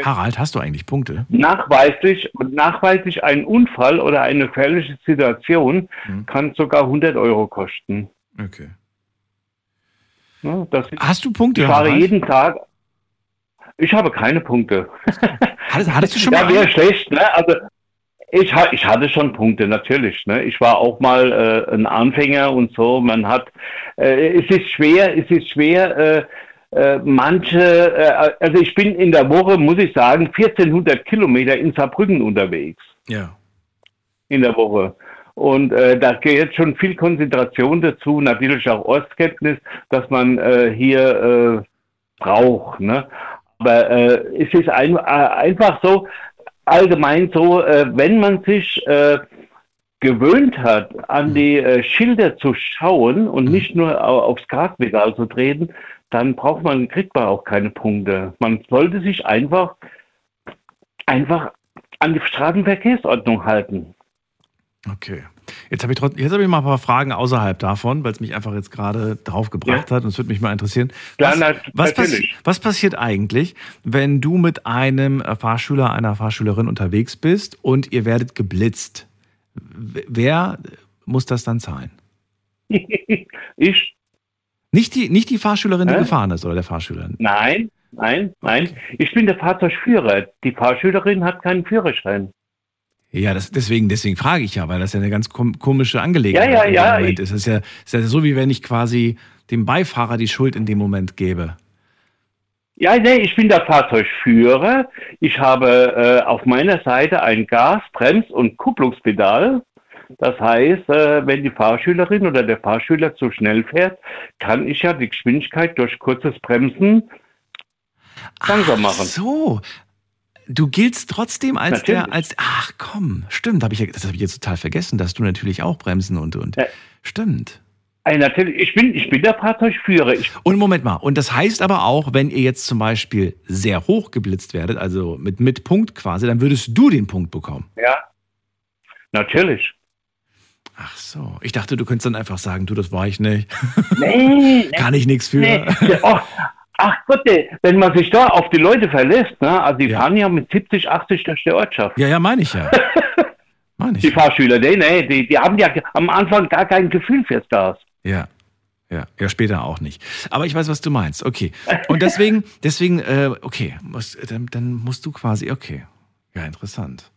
Harald, hast du eigentlich Punkte? nachweislich, nachweislich ein Unfall oder eine gefährliche Situation Mhm. kann sogar 100 Euro kosten. Okay. Ist, Hast du Punkte? ich fahre Harald? jeden Tag. Ich habe keine Punkte. Hattest, hattest du schon Ja, mal? wäre einen? schlecht, ne? Also ich, ich hatte schon Punkte, natürlich. Ne? Ich war auch mal äh, ein Anfänger und so. Man hat, äh, es ist schwer, es ist schwer. Äh, äh, manche, äh, also ich bin in der Woche, muss ich sagen, 1400 Kilometer in Saarbrücken unterwegs Ja. in der Woche. Und äh, da gehört schon viel Konzentration dazu, natürlich auch Ortskenntnis, dass man äh, hier äh, braucht. Ne? Aber äh, es ist ein, äh, einfach so, allgemein so, äh, wenn man sich äh, gewöhnt hat, an die äh, Schilder zu schauen und nicht nur au- aufs Gaspedal zu treten, dann braucht man, kriegt man auch keine Punkte. Man sollte sich einfach, einfach an die Straßenverkehrsordnung halten. Okay. Jetzt habe ich, jetzt hab ich mal ein paar Fragen außerhalb davon, weil es mich einfach jetzt gerade drauf gebracht hat und es würde mich mal interessieren. Ja, Was, na, was, passi was passiert eigentlich, wenn du mit einem äh, Fahrschüler, einer Fahrschülerin unterwegs bist und ihr werdet geblitzt? Wer muss das dann zahlen? ich? Nicht die, nicht die Fahrschülerin, die Hä? gefahren ist oder der Fahrschüler. Nein, nein, nein. Ich bin der Fahrzeugführer. Die Fahrschülerin hat keinen Führerschein. Ja, das, deswegen, deswegen frage ich ja, weil das ja eine ganz kom komische Angelegenheit Ja, ja, ja, Moment ich- ist. Es ist ja, es ist ja so, wie wenn ich quasi dem Beifahrer die Schuld in dem Moment gebe. Ja, nee, ich bin der Fahrzeugführer. Ich habe äh, auf meiner Seite ein Gas-, Brems- und Kupplungspedal. Das heißt, äh, wenn die Fahrschülerin oder der Fahrschüler zu schnell fährt, kann ich ja die Geschwindigkeit durch kurzes Bremsen langsam machen. Ach so. Du giltst trotzdem als der, Natürlich. als, ach komm, stimmt, hab ich, das habe ich jetzt total vergessen, dass du natürlich auch bremsen und, und, Ja. stimmt. Äh, natürlich, ich bin, ich bin der Fahrzeugführer. Ich, Und Moment mal, und das heißt aber auch, wenn ihr jetzt zum Beispiel sehr hoch geblitzt werdet, also mit, mit Punkt quasi, dann würdest du den Punkt bekommen. ja, natürlich. Ach so, ich dachte, du könntest dann einfach sagen, du, das war ich nicht. Nee, Kann ich nichts für. Nee. Oh, ach Gott, wenn man sich da auf die Leute verlässt, ne? also die Ja. fahren ja mit 70, 80 durch die Ortschaft. Ja, ja, meine ich ja. Meine ich. Die. Fahrschüler, nee, nee, die, die haben ja am Anfang gar kein Gefühl fürs Gas. Ja. Ja, ja, später auch nicht. Aber ich weiß, was du meinst. Okay. Und deswegen, deswegen, äh, okay, muss, dann, dann musst du quasi, okay. Ja, interessant.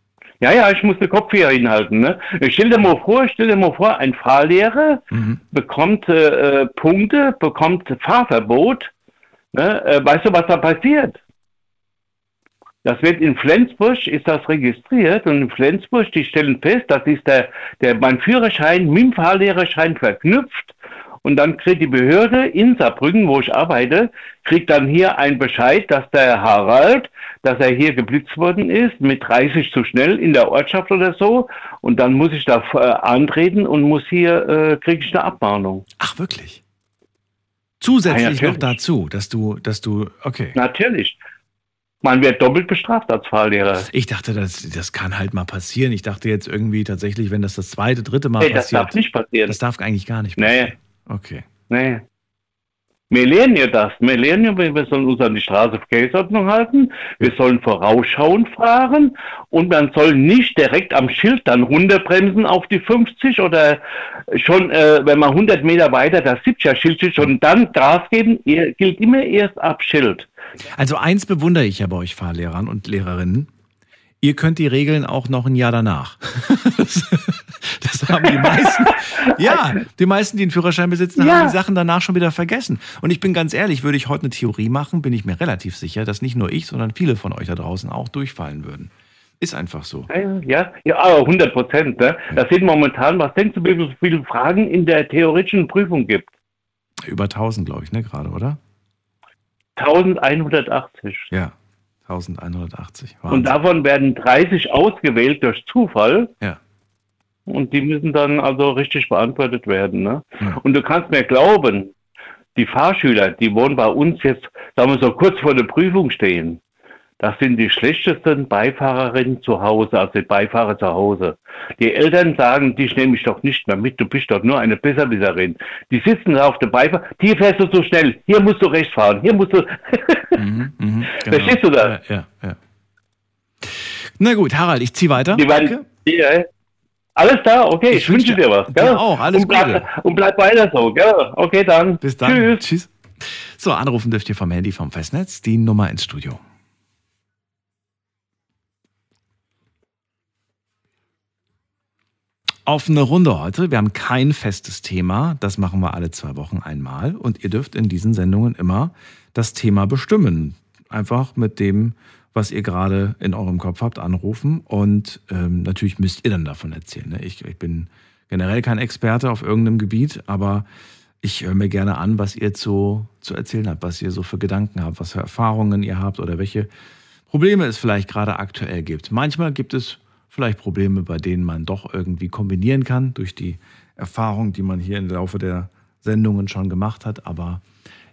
Ja, ja, ich muss den Kopf hier hinhalten. Ne? Stell dir mal vor, stell dir mal vor, ein Fahrlehrer Mhm. bekommt äh, äh, Punkte, bekommt Fahrverbot. Ne? Äh, weißt du, was da passiert? Das wird in Flensburg, ist das registriert und in Flensburg, die stellen fest, das ist der, der mein Führerschein mit dem Fahrlehrerschein verknüpft und dann kriegt die Behörde in Saarbrücken, wo ich arbeite, kriegt dann hier einen Bescheid, dass der Harald, dass er hier geblitzt worden ist, mit 30 zu schnell in der Ortschaft oder so und dann muss ich da äh, antreten und muss hier, äh, kriege ich eine Abmahnung. Ach, wirklich? Zusätzlich Ja, noch dazu, dass du, dass du, okay. Natürlich. Man wird doppelt bestraft als Fahrlehrer. Ich dachte, das, das kann halt mal passieren. Ich dachte jetzt irgendwie tatsächlich, wenn das das zweite, dritte Mal Nee, das passiert. darf nicht passieren. Das darf eigentlich gar nicht Nee. Okay. Nee. Wir lernen ja das. Wir lernen ja, wir sollen uns an die Straßenverkehrsordnung halten. Wir sollen vorausschauend fahren. Und man soll nicht direkt am Schild dann runterbremsen auf die 50 oder schon, äh, wenn man 100 Meter weiter das 70er Schild steht, schon dann Gas geben. Gilt immer erst ab Schild. Also eins bewundere ich ja bei euch Fahrlehrern und Lehrerinnen. Ihr könnt die Regeln auch noch ein Jahr danach. Das, das haben die meisten. Ja, die meisten, die einen Führerschein besitzen, Ja. haben die Sachen danach schon wieder vergessen. Und ich bin ganz ehrlich, würde ich heute eine Theorie machen, bin ich mir relativ sicher, dass nicht nur ich, sondern viele von euch da draußen auch durchfallen würden. Ist einfach so. Ja, ja, ja, aber 100 Prozent. Ne? Das sind momentan, was denkst du, wie viele- wie viele Fragen in der theoretischen Prüfung gibt? Über 1000, glaube ich, ne, gerade, oder? 1180. Ja, 1180. Und Wahnsinn. davon werden 30 ausgewählt durch Zufall. Ja. Und die müssen dann also richtig beantwortet werden. Ne? Ja. Und du kannst mir glauben, die Fahrschüler, die wollen bei uns jetzt, sagen wir so, kurz vor der Prüfung stehen. Das sind die schlechtesten Beifahrerinnen zu Hause, also die Beifahrer zu Hause. Die Eltern sagen, dich nehme ich doch nicht mehr mit, du bist doch nur eine Besserwisserin. Die sitzen da auf der Beifahrer, hier fährst du zu schnell, hier musst du rechts fahren, hier musst du... Mhm, mhm, Verstehst du das? Ja, ja, ja. Na gut, Harald, ich ziehe weiter. Die Danke. ja, alles da, okay, Ich ich, wünsche dir was. dir gell? auch, alles und bleib, Gute. Und bleib weiter so, gell? Okay, dann. Bis dann. Tschüss. Tschüss. So, anrufen dürft ihr vom Handy vom Festnetz die Nummer ins Studio. Offene Runde heute. Wir haben kein festes Thema. Das machen wir alle zwei Wochen einmal. Und ihr dürft in diesen Sendungen immer das Thema bestimmen. Einfach mit dem, was ihr gerade in eurem Kopf habt, anrufen. Und ähm, natürlich müsst ihr dann davon erzählen. Ne? Ich, ich bin generell kein Experte auf irgendeinem Gebiet, aber ich höre mir gerne an, was ihr zu, zu erzählen habt, was ihr so für Gedanken habt, was für Erfahrungen ihr habt oder welche Probleme es vielleicht gerade aktuell gibt. Manchmal gibt es vielleicht Probleme, bei denen man doch irgendwie kombinieren kann durch die Erfahrung, die man hier im Laufe der Sendungen schon gemacht hat. Aber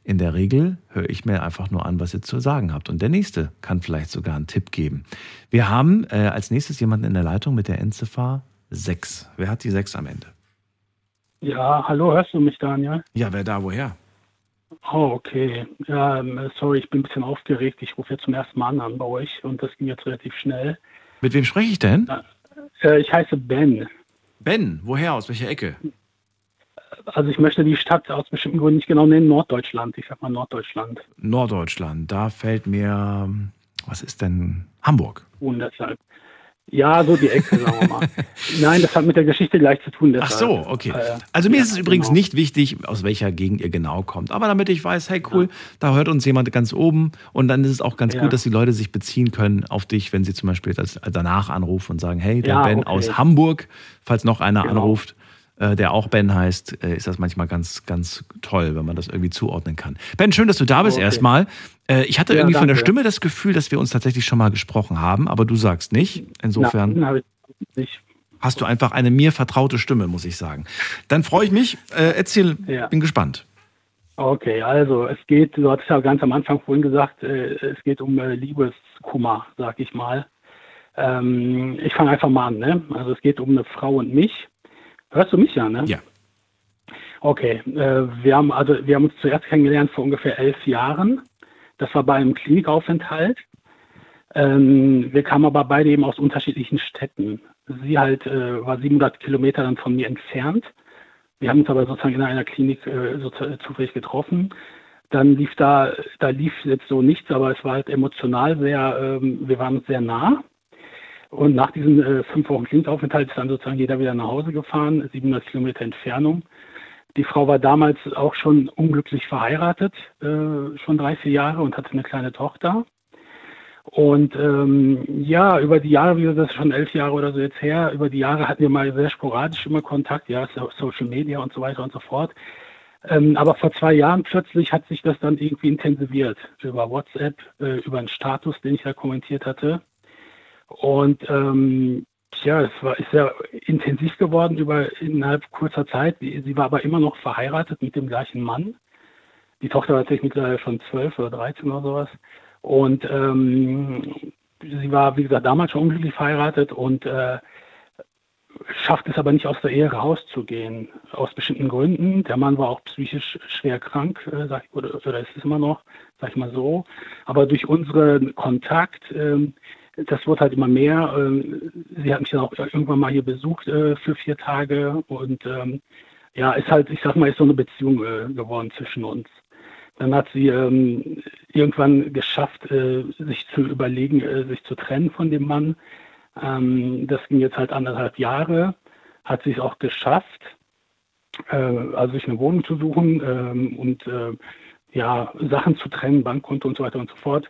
in der Regel höre ich mir einfach nur an, was ihr zu sagen habt. Und der nächste kann vielleicht sogar einen Tipp geben. Wir haben äh, als nächstes jemanden in der Leitung mit der Endziffer 6. Wer hat die 6 am Ende? Ja, hallo, hörst du mich, Daniel? Ja, wer da, woher? Oh, okay. Ja, ähm, sorry, ich bin ein bisschen aufgeregt. Ich rufe jetzt zum ersten Mal an bei euch und das ging jetzt relativ schnell. Mit wem spreche ich denn? Äh, ich heiße Ben. Ben, woher? Aus welcher Ecke? Also ich möchte die Stadt aus bestimmten Gründen nicht genau nennen, Norddeutschland. Ich sag mal Norddeutschland. Norddeutschland. Da fällt mir, was ist denn Hamburg? Und deshalb. Ja, so die Ecke, sagen wir mal. Nein, das hat mit der Geschichte gleich zu tun. Ach Deshalb. so, okay. Also mir ja, ist es übrigens genau. nicht wichtig, aus welcher Gegend ihr genau kommt. Aber damit ich weiß, hey cool, da hört uns jemand ganz oben. Und dann ist es auch ganz Ja. gut, dass die Leute sich beziehen können auf dich, wenn sie zum Beispiel das, danach anrufen und sagen, hey, der Ja, Ben okay. aus Hamburg, falls noch einer Genau. anruft, der auch Ben heißt, äh, ist das manchmal ganz, ganz toll, wenn man das irgendwie zuordnen kann. Ben, schön, dass du da bist Okay. erstmal. Äh, ich hatte Ja, irgendwie von der danke. Stimme das Gefühl, dass wir uns tatsächlich schon mal gesprochen haben, aber du sagst nicht. Insofern. Nicht. hast du einfach eine mir vertraute Stimme, muss ich sagen. Dann freue ich mich. Äh, erzähl, Ja. bin gespannt. Okay, also es geht, du hattest ja ganz am Anfang vorhin gesagt, äh, es geht um äh, Liebeskummer, sag ich mal. Ähm, ich fange einfach mal an, ne? Also es geht um eine Frau und mich. Hörst du mich ja, ne? Ja. Okay, äh, wir haben also wir haben uns zuerst kennengelernt vor ungefähr elf Jahren. Das war bei einem Klinikaufenthalt. Ähm, wir kamen aber beide eben aus unterschiedlichen Städten. Sie halt äh, war 700 Kilometer dann von mir entfernt. Wir haben uns aber sozusagen in einer Klinik äh, zufällig getroffen. Dann lief da, da lief jetzt so nichts, aber es war halt emotional sehr, ähm, wir waren uns sehr nah. Und nach diesen äh, fünf Wochen Klinikaufenthalt ist dann sozusagen jeder wieder nach Hause gefahren, 700 Kilometer Entfernung. Die Frau war damals auch schon unglücklich verheiratet, äh, schon drei, vier Jahre und hatte eine kleine Tochter. Und ähm, ja, über die Jahre, wie gesagt, das ist schon elf Jahre oder so jetzt her, über die Jahre hatten wir mal sehr sporadisch immer Kontakt, ja, so, Social Media und so weiter und so fort. Ähm, aber vor zwei Jahren plötzlich hat sich das dann irgendwie intensiviert über WhatsApp, äh, über einen Status, den ich da kommentiert hatte. Und ähm, ja, es war ist sehr intensiv geworden über innerhalb kurzer Zeit. Sie, war aber immer noch verheiratet mit dem gleichen Mann. Die Tochter war tatsächlich mittlerweile schon zwölf oder dreizehn oder sowas. Und ähm, sie war, wie gesagt, damals schon unglücklich verheiratet und äh, schafft es aber nicht aus der Ehe rauszugehen, aus bestimmten Gründen. Der Mann war auch psychisch schwer krank, äh, sag oder, oder ist es immer noch, sag ich mal so. Aber durch unseren Kontakt, ähm, das wurde halt immer mehr. Ähm, sie hat mich dann auch irgendwann mal hier besucht äh, für vier Tage und ähm, ja, ist halt, ich sag mal, ist so eine Beziehung äh, geworden zwischen uns. Dann hat sie ähm, irgendwann geschafft, äh, sich zu überlegen, sich zu trennen von dem Mann. Das ging jetzt halt anderthalb Jahre, hat sie es auch geschafft, also sich eine Wohnung zu suchen und ja, Sachen zu trennen, Bankkonto und so weiter und so fort.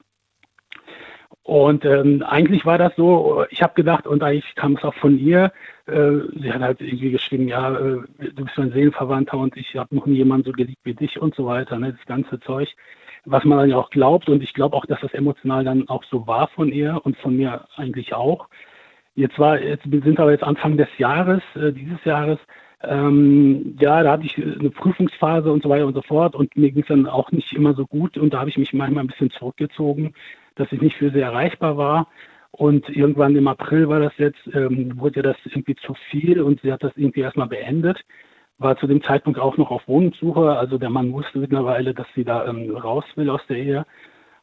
Und ähm, eigentlich war das so, ich habe gedacht, und eigentlich kam es auch von ihr, äh, sie hat halt irgendwie geschrieben, ja, äh, du bist mein Seelenverwandter und ich habe noch nie jemanden so geliebt wie dich und so weiter, ne, das ganze Zeug, was man dann ja auch glaubt und ich glaube auch, dass das emotional dann auch so war von ihr und von mir eigentlich auch. Jetzt war, jetzt sind aber jetzt Anfang des Jahres, äh, dieses Jahres, ähm, ja, da hatte ich eine Prüfungsphase und so weiter und so fort und mir ging es dann auch nicht immer so gut und da habe ich mich manchmal ein bisschen zurückgezogen, dass ich nicht für sie erreichbar war. Und irgendwann im April war das jetzt, ähm, wurde das irgendwie zu viel und sie hat das irgendwie erstmal beendet. War zu dem Zeitpunkt auch noch auf Wohnungssuche. Also der Mann wusste mittlerweile, dass sie da ähm, raus will aus der Ehe.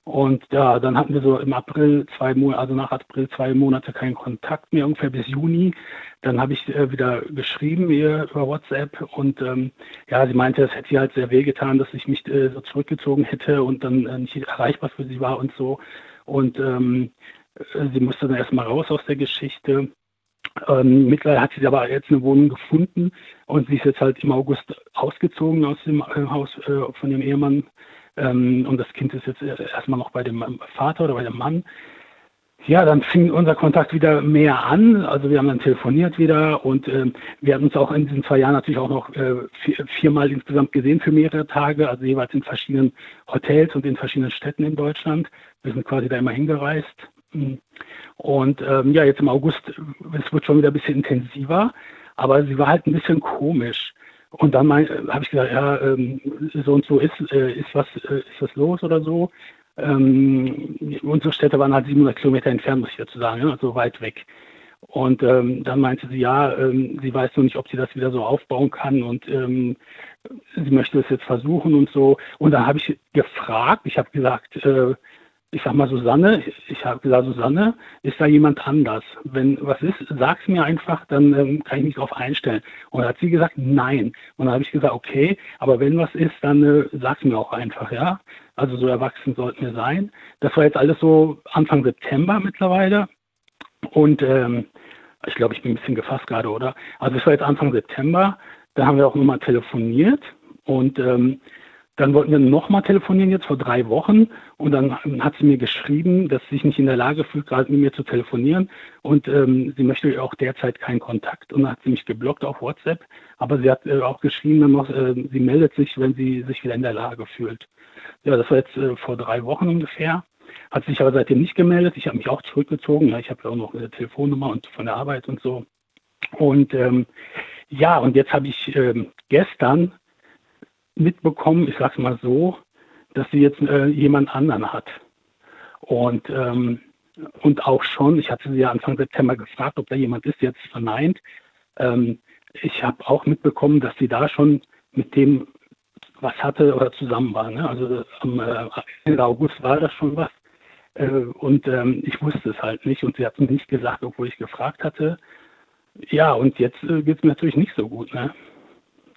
Und ja, dann hatten wir so im April zwei Monate, also nach April zwei Monate keinen Kontakt mehr, ungefähr bis Juni. Dann habe ich äh, wieder geschrieben ihr über WhatsApp und ähm, ja, sie meinte, es hätte ihr halt sehr wehgetan, dass ich mich äh, so zurückgezogen hätte und dann äh, nicht erreichbar für sie war und so. Und ähm, äh, sie musste dann erstmal raus aus der Geschichte. Ähm, mittlerweile hat sie aber jetzt eine Wohnung gefunden und sie ist jetzt halt im August ausgezogen aus dem äh, Haus äh, von ihrem Ehemann ähm, und das Kind ist jetzt erstmal noch bei dem Vater oder bei dem Mann. Ja, dann fing unser Kontakt wieder mehr an. Also wir haben dann telefoniert wieder und äh, wir hatten uns auch in diesen zwei Jahren natürlich auch noch äh, vier, viermal insgesamt gesehen für mehrere Tage, also jeweils in verschiedenen Hotels und in verschiedenen Städten in Deutschland. Wir sind quasi da immer hingereist. Und ähm, ja, jetzt im August, es wird schon wieder ein bisschen intensiver, aber sie war halt ein bisschen komisch. Und dann äh, habe ich gesagt, ja, ähm, so und so ist, äh, ist, was, äh, ist was los oder so. Ähm, unsere Städte waren halt 700 Kilometer entfernt, muss ich dazu sagen, ja, also weit weg. Und ähm, dann meinte sie, ja, ähm, sie weiß noch nicht, ob sie das wieder so aufbauen kann und ähm, sie möchte es jetzt versuchen und so. Und dann habe ich gefragt, ich habe gesagt, äh, ich sag mal, Susanne, ich habe gesagt, Susanne, ist da jemand anders? Wenn was ist, sag's mir einfach, dann ähm, kann ich mich darauf einstellen. Und dann hat sie gesagt, nein. Und dann habe ich gesagt, okay, aber wenn was ist, dann äh, sag's mir auch einfach, ja. Also so erwachsen sollten wir sein. Das war jetzt alles so Anfang September mittlerweile. Und ähm, ich glaube, ich bin ein bisschen gefasst gerade, oder? Also es war jetzt Anfang September. Da haben wir auch nochmal telefoniert und ähm, dann wollten wir nochmal telefonieren jetzt vor drei Wochen und dann hat sie mir geschrieben, dass sie sich nicht in der Lage fühlt, gerade mit mir zu telefonieren und ähm, sie möchte auch derzeit keinen Kontakt und dann hat sie mich geblockt auf WhatsApp, aber sie hat äh, auch geschrieben, noch, äh, sie meldet sich, wenn sie sich wieder in der Lage fühlt. Ja, das war jetzt äh, vor drei Wochen ungefähr. Hat sich aber seitdem nicht gemeldet. Ich habe mich auch zurückgezogen. Ja, ich habe ja auch noch eine Telefonnummer und von der Arbeit und so. Und ähm, ja, und jetzt habe ich ähm, gestern mitbekommen, ich sage es mal so, dass sie jetzt äh, jemand anderen hat. Und, ähm, und auch schon, ich hatte sie ja Anfang September gefragt, ob da jemand ist, jetzt verneint. Ähm, ich habe auch mitbekommen, dass sie da schon mit dem was hatte oder zusammen war. Ne? Also am äh, Ende August war das schon was. Äh, und ähm, ich wusste es halt nicht und sie hat es nicht gesagt, obwohl ich gefragt hatte. Ja, und jetzt äh, geht es mir natürlich nicht so gut. Ne?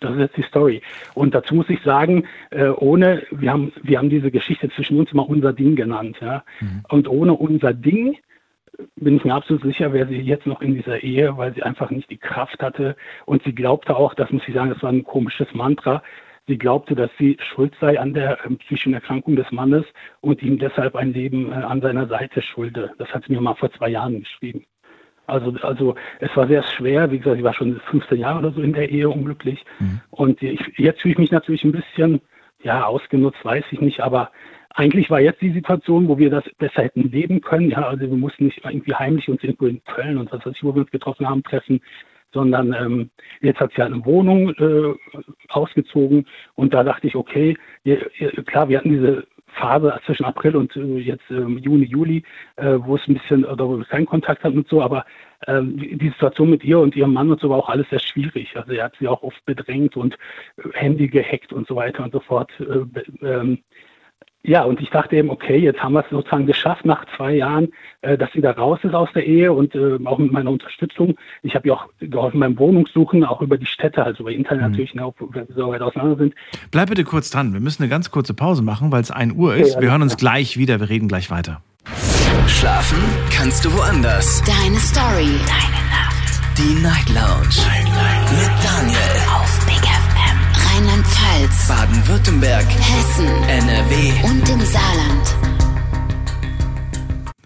Das ist jetzt die Story. Und dazu muss ich sagen, äh, ohne, wir haben, wir haben diese Geschichte zwischen uns immer unser Ding genannt. Ja? Mhm. Und ohne unser Ding bin ich mir absolut sicher, wäre sie jetzt noch in dieser Ehe, weil sie einfach nicht die Kraft hatte. Und sie glaubte auch, das muss ich sagen, das war ein komisches Mantra. Sie glaubte, dass sie schuld sei an der ähm, psychischen Erkrankung des Mannes und ihm deshalb ein Leben äh, an seiner Seite schulde. Das hat sie mir mal vor zwei Jahren geschrieben. Also, also es war sehr schwer. Wie gesagt, ich war schon 15 Jahre oder so in der Ehe unglücklich. Mhm. Und ich, jetzt fühle ich mich natürlich ein bisschen, ja, ausgenutzt, weiß ich nicht, aber eigentlich war jetzt die Situation, wo wir das besser hätten leben können. Ja, also wir mussten nicht irgendwie heimlich uns irgendwo in Köln und was weiß ich, wo wir uns getroffen haben, treffen, sondern ähm, jetzt hat sie halt eine Wohnung äh, ausgezogen und da dachte ich, okay, ihr, ihr, klar, wir hatten diese Phase zwischen April und äh, jetzt ähm, Juni, Juli, äh, wo es ein bisschen, oder wo wir keinen Kontakt hatten und so, aber ähm, die, Situation mit ihr und ihrem Mann und so war auch alles sehr schwierig. Also er hat sie auch oft bedrängt und äh, Handy gehackt und so weiter und so fort. Ja, und ich dachte eben, okay, jetzt haben wir es sozusagen geschafft nach zwei Jahren, äh, dass sie da raus ist aus der Ehe und äh, auch mit meiner Unterstützung. Ich habe ihr auch geholfen beim Wohnungssuchen, auch über die Städte, also über Internet mhm. natürlich, ne, auch, wenn wir so weit auseinander sind. Bleib bitte kurz dran. Wir müssen eine ganz kurze Pause machen, weil es 1 Uhr ist. Okay, wir hören uns klar. gleich wieder. Wir reden gleich weiter. Schlafen kannst du woanders. Deine Story. Deine Nacht. Die Night Lounge. Night, Night. Mit Daniel. Rheinland-Pfalz. Baden-Württemberg. Hessen. NRW. Und im Saarland.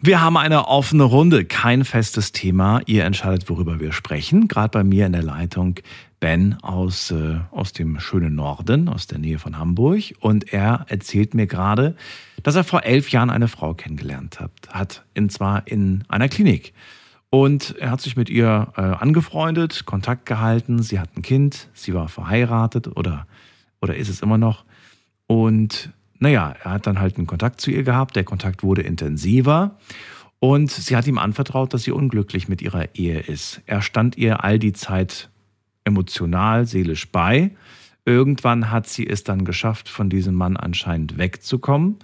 Wir haben eine offene Runde, kein festes Thema. Ihr entscheidet, worüber wir sprechen. Gerade bei mir in der Leitung Ben aus, äh, aus dem schönen Norden, aus der Nähe von Hamburg. Und er erzählt mir gerade, dass er vor elf Jahren eine Frau kennengelernt hat. Hat und zwar in einer Klinik. Und er hat sich mit ihr äh, angefreundet, Kontakt gehalten. Sie hat ein Kind, sie war verheiratet oder, oder ist es immer noch. Und naja, er hat dann halt einen Kontakt zu ihr gehabt. Der Kontakt wurde intensiver. Und sie hat ihm anvertraut, dass sie unglücklich mit ihrer Ehe ist. Er stand ihr all die Zeit emotional, seelisch bei. Irgendwann hat sie es dann geschafft, von diesem Mann anscheinend wegzukommen.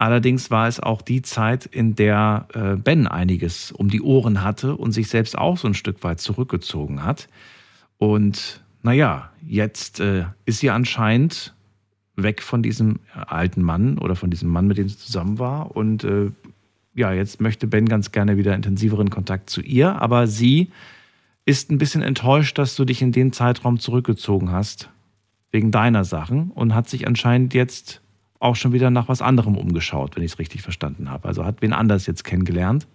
Allerdings war es auch die Zeit, in der äh, Ben einiges um die Ohren hatte und sich selbst auch so ein Stück weit zurückgezogen hat. Und naja, jetzt äh, ist sie anscheinend weg von diesem alten Mann oder von diesem Mann, mit dem sie zusammen war. Und äh, ja, jetzt möchte Ben ganz gerne wieder intensiveren Kontakt zu ihr, aber sie ist ein bisschen enttäuscht, dass du dich in den Zeitraum zurückgezogen hast, wegen deiner Sachen, und hat sich anscheinend jetzt auch schon wieder nach was anderem umgeschaut, wenn ich es richtig verstanden habe. Also hat wen anders jetzt kennengelernt.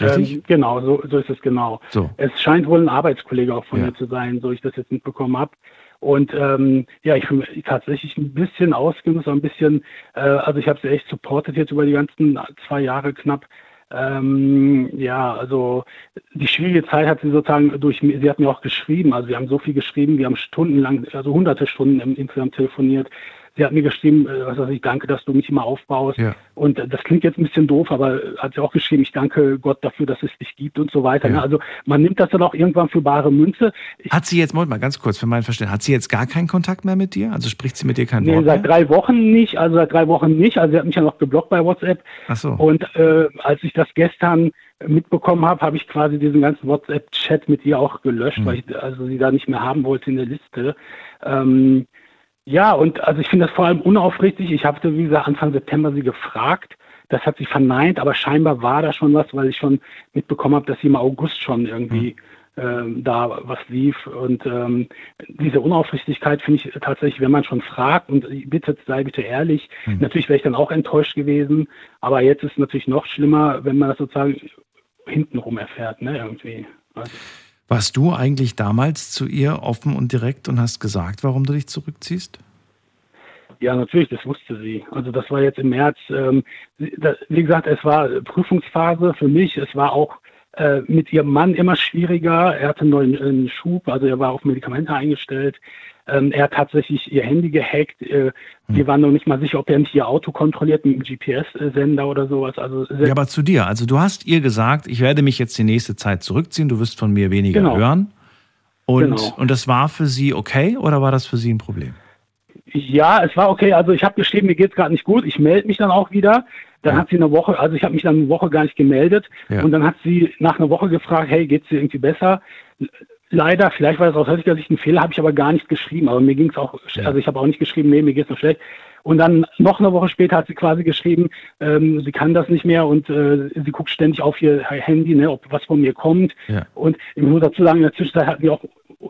Ähm, genau, so, so, ist es genau. So. Es scheint wohl ein Arbeitskollege auch von ja. mir zu sein, so ich das jetzt mitbekommen habe. Und ähm, ja, ich bin tatsächlich ein bisschen ausgenutzt, ein bisschen, äh, also ich habe sie echt supportet jetzt über die ganzen zwei Jahre knapp. Ähm, ja, also die schwierige Zeit hat sie sozusagen durch, sie hat mir auch geschrieben, also wir haben so viel geschrieben, wir haben stundenlang, also hunderte Stunden insgesamt telefoniert. Sie hat mir geschrieben, äh, was weiß ich, danke, dass du mich immer aufbaust. Ja. Und äh, das klingt jetzt ein bisschen doof, aber hat sie auch geschrieben, ich danke Gott dafür, dass es dich gibt und so weiter. Ja. Ne? Also man nimmt das dann auch irgendwann für bare Münze. Ich hat sie jetzt, Moment mal ganz kurz für mein Verständnis, hat sie jetzt gar keinen Kontakt mehr mit dir? Also spricht sie mit dir kein nee, Wort seit mehr? drei Wochen nicht, also seit drei Wochen nicht. Also sie hat mich ja noch geblockt bei WhatsApp. Ach so. Und äh, als ich das gestern mitbekommen habe, habe ich quasi diesen ganzen WhatsApp-Chat mit ihr auch gelöscht, mhm. weil ich also sie da nicht mehr haben wollte in der Liste. Ähm, ja, und also ich finde das vor allem unaufrichtig. Ich habe, wie gesagt, Anfang September sie gefragt. Das hat sie verneint, aber scheinbar war da schon was, weil ich schon mitbekommen habe, dass sie im August schon irgendwie mhm. ähm, da was lief. Und ähm, diese Unaufrichtigkeit finde ich tatsächlich, wenn man schon fragt und bitte sei bitte ehrlich, mhm. natürlich wäre ich dann auch enttäuscht gewesen. Aber jetzt ist es natürlich noch schlimmer, wenn man das sozusagen hintenrum erfährt, ne, irgendwie. Also, warst du eigentlich damals zu ihr offen und direkt und hast gesagt, warum du dich zurückziehst? Ja, natürlich, das wusste sie. Also das war jetzt im März. Ähm, wie gesagt, es war Prüfungsphase für mich. Es war auch äh, mit ihrem Mann immer schwieriger. Er hatte einen neuen Schub, also er war auf Medikamente eingestellt. Ähm, er hat tatsächlich ihr Handy gehackt. Äh, hm. Wir waren noch nicht mal sicher, ob er nicht ihr Auto kontrolliert mit einem GPS-Sender oder sowas. Also ja, aber zu dir. Also du hast ihr gesagt, ich werde mich jetzt die nächste Zeit zurückziehen, du wirst von mir weniger genau. hören. Und, genau. und das war für sie okay oder war das für sie ein Problem? Ja, es war okay. Also ich habe geschrieben, mir geht es gerade nicht gut. Ich melde mich dann auch wieder. Dann ja. hat sie eine Woche, also ich habe mich dann eine Woche gar nicht gemeldet. Ja. Und dann hat sie nach einer Woche gefragt, hey, geht es dir irgendwie besser? Leider, vielleicht war das aus heutiger Sicht ein Fehler, habe ich aber gar nicht geschrieben. Aber mir ging es auch, also ich habe auch nicht geschrieben, nee, mir geht es noch schlecht. Und dann noch eine Woche später hat sie quasi geschrieben, ähm, sie kann das nicht mehr und äh, sie guckt ständig auf ihr Handy, ne, ob was von mir kommt. Ja. Und ich muss dazu sagen, in der Zwischenzeit hatten wir auch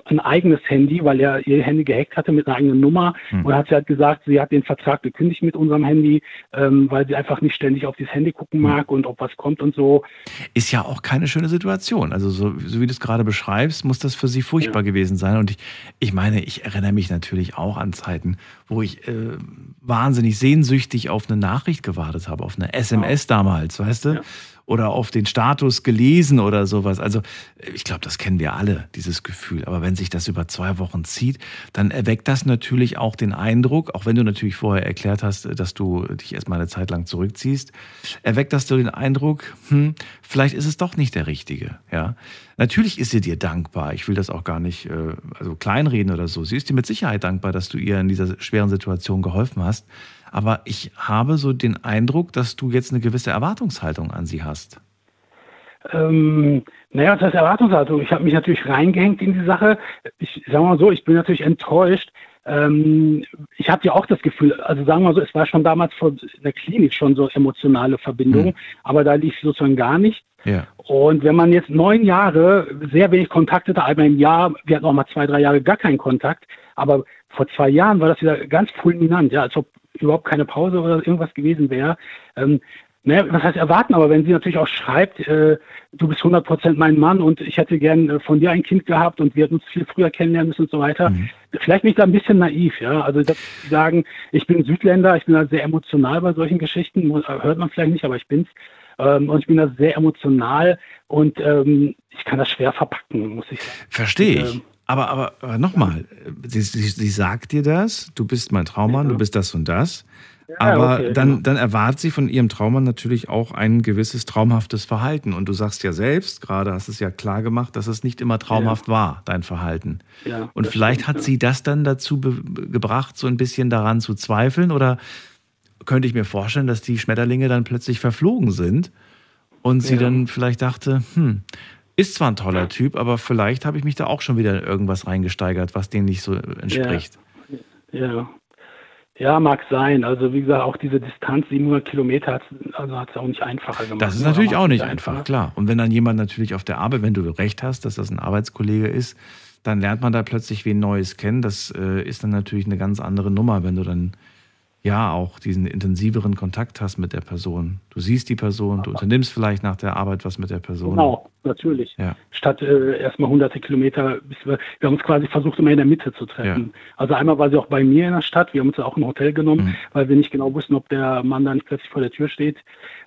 ein eigenes Handy, weil er ihr Handy gehackt hatte mit einer eigenen Nummer. Mhm. Und hat sie halt gesagt, sie hat den Vertrag gekündigt mit unserem Handy, ähm, weil sie einfach nicht ständig auf dieses Handy gucken mag mhm. und ob was kommt und so. Ist ja auch keine schöne Situation. Also so, so wie du es gerade beschreibst, muss das für sie furchtbar ja. gewesen sein. Und ich, ich meine, ich erinnere mich natürlich auch an Zeiten, wo ich äh, wahnsinnig sehnsüchtig auf eine Nachricht gewartet habe, auf eine SMS ja. damals, weißt du? Ja. Oder auf den Status gelesen oder sowas. Also ich glaube, das kennen wir alle, dieses Gefühl. Aber wenn sich das über zwei Wochen zieht, dann erweckt das natürlich auch den Eindruck, auch wenn du natürlich vorher erklärt hast, dass du dich erstmal eine Zeit lang zurückziehst, erweckt das so den Eindruck, hm, vielleicht ist es doch nicht der Richtige. Ja, natürlich ist sie dir dankbar. Ich will das auch gar nicht äh, also kleinreden oder so. Sie ist dir mit Sicherheit dankbar, dass du ihr in dieser schweren Situation geholfen hast. Aber ich habe so den Eindruck, dass du jetzt eine gewisse Erwartungshaltung an sie hast. Ähm, naja, das heißt Erwartungshaltung. Ich habe mich natürlich reingehängt in die Sache. Ich sage mal so, ich bin natürlich enttäuscht. Ähm, ich hatte ja auch das Gefühl, also sagen wir mal so, es war schon damals in der Klinik schon so emotionale Verbindung, mhm. aber da lief sozusagen gar nicht. Ja. Und wenn man jetzt neun Jahre sehr wenig Kontakt hatte, einmal im Jahr, wir hatten auch mal zwei, drei Jahre gar keinen Kontakt, aber vor zwei Jahren war das wieder ganz fulminant, ja, als ob überhaupt keine Pause oder irgendwas gewesen wäre. Ähm, naja, was heißt erwarten, aber wenn sie natürlich auch schreibt, äh, du bist 100% mein Mann und ich hätte gern äh, von dir ein Kind gehabt und wir hätten uns viel früher kennenlernen müssen und so weiter. Mhm. Vielleicht bin ich da ein bisschen naiv, ja. Also dass sie sagen, ich bin Südländer, ich bin da sehr emotional bei solchen Geschichten, hört man vielleicht nicht, aber ich bin's. Ähm, und ich bin da sehr emotional und ähm, ich kann das schwer verpacken, muss ich sagen. Verstehe ich. Ähm, aber, aber, aber nochmal, sie, sie, sie, sagt dir das, du bist mein Traummann, ja. du bist das und das. Ja, aber okay, dann, genau. dann erwartet sie von ihrem Traummann natürlich auch ein gewisses traumhaftes Verhalten. Und du sagst ja selbst, gerade hast es ja klar gemacht, dass es nicht immer traumhaft ja. war, dein Verhalten. Und vielleicht stimmt, hat sie das dann dazu gebracht, so ein bisschen daran zu zweifeln. Oder könnte ich mir vorstellen, dass die Schmetterlinge dann plötzlich verflogen sind und sie dann vielleicht dachte, hm, ist zwar ein toller Typ, aber vielleicht habe ich mich da auch schon wieder in irgendwas reingesteigert, was dem nicht so entspricht. Ja, ja. ja mag sein. Also wie gesagt, auch diese Distanz, 700 Kilometer, hat also es auch nicht einfacher gemacht. Das ist ne? natürlich auch nicht einfach, einfach, klar. Und wenn dann jemand natürlich auf der Arbeit, wenn du recht hast, dass das ein Arbeitskollege ist, dann lernt man da plötzlich wen Neues kennen. Das äh, ist dann natürlich eine ganz andere Nummer, wenn du dann ja auch diesen intensiveren Kontakt hast mit der Person. Du siehst die Person, du unternimmst vielleicht nach der Arbeit was mit der Person. Genau, natürlich. Ja. Statt äh, erstmal hunderte Kilometer, wir, wir, haben uns quasi versucht, immer in der Mitte zu treffen. Ja. Also einmal war sie auch bei mir in der Stadt, wir haben uns auch ein Hotel genommen, mhm. weil wir nicht genau wussten, ob der Mann da nicht plötzlich vor der Tür steht.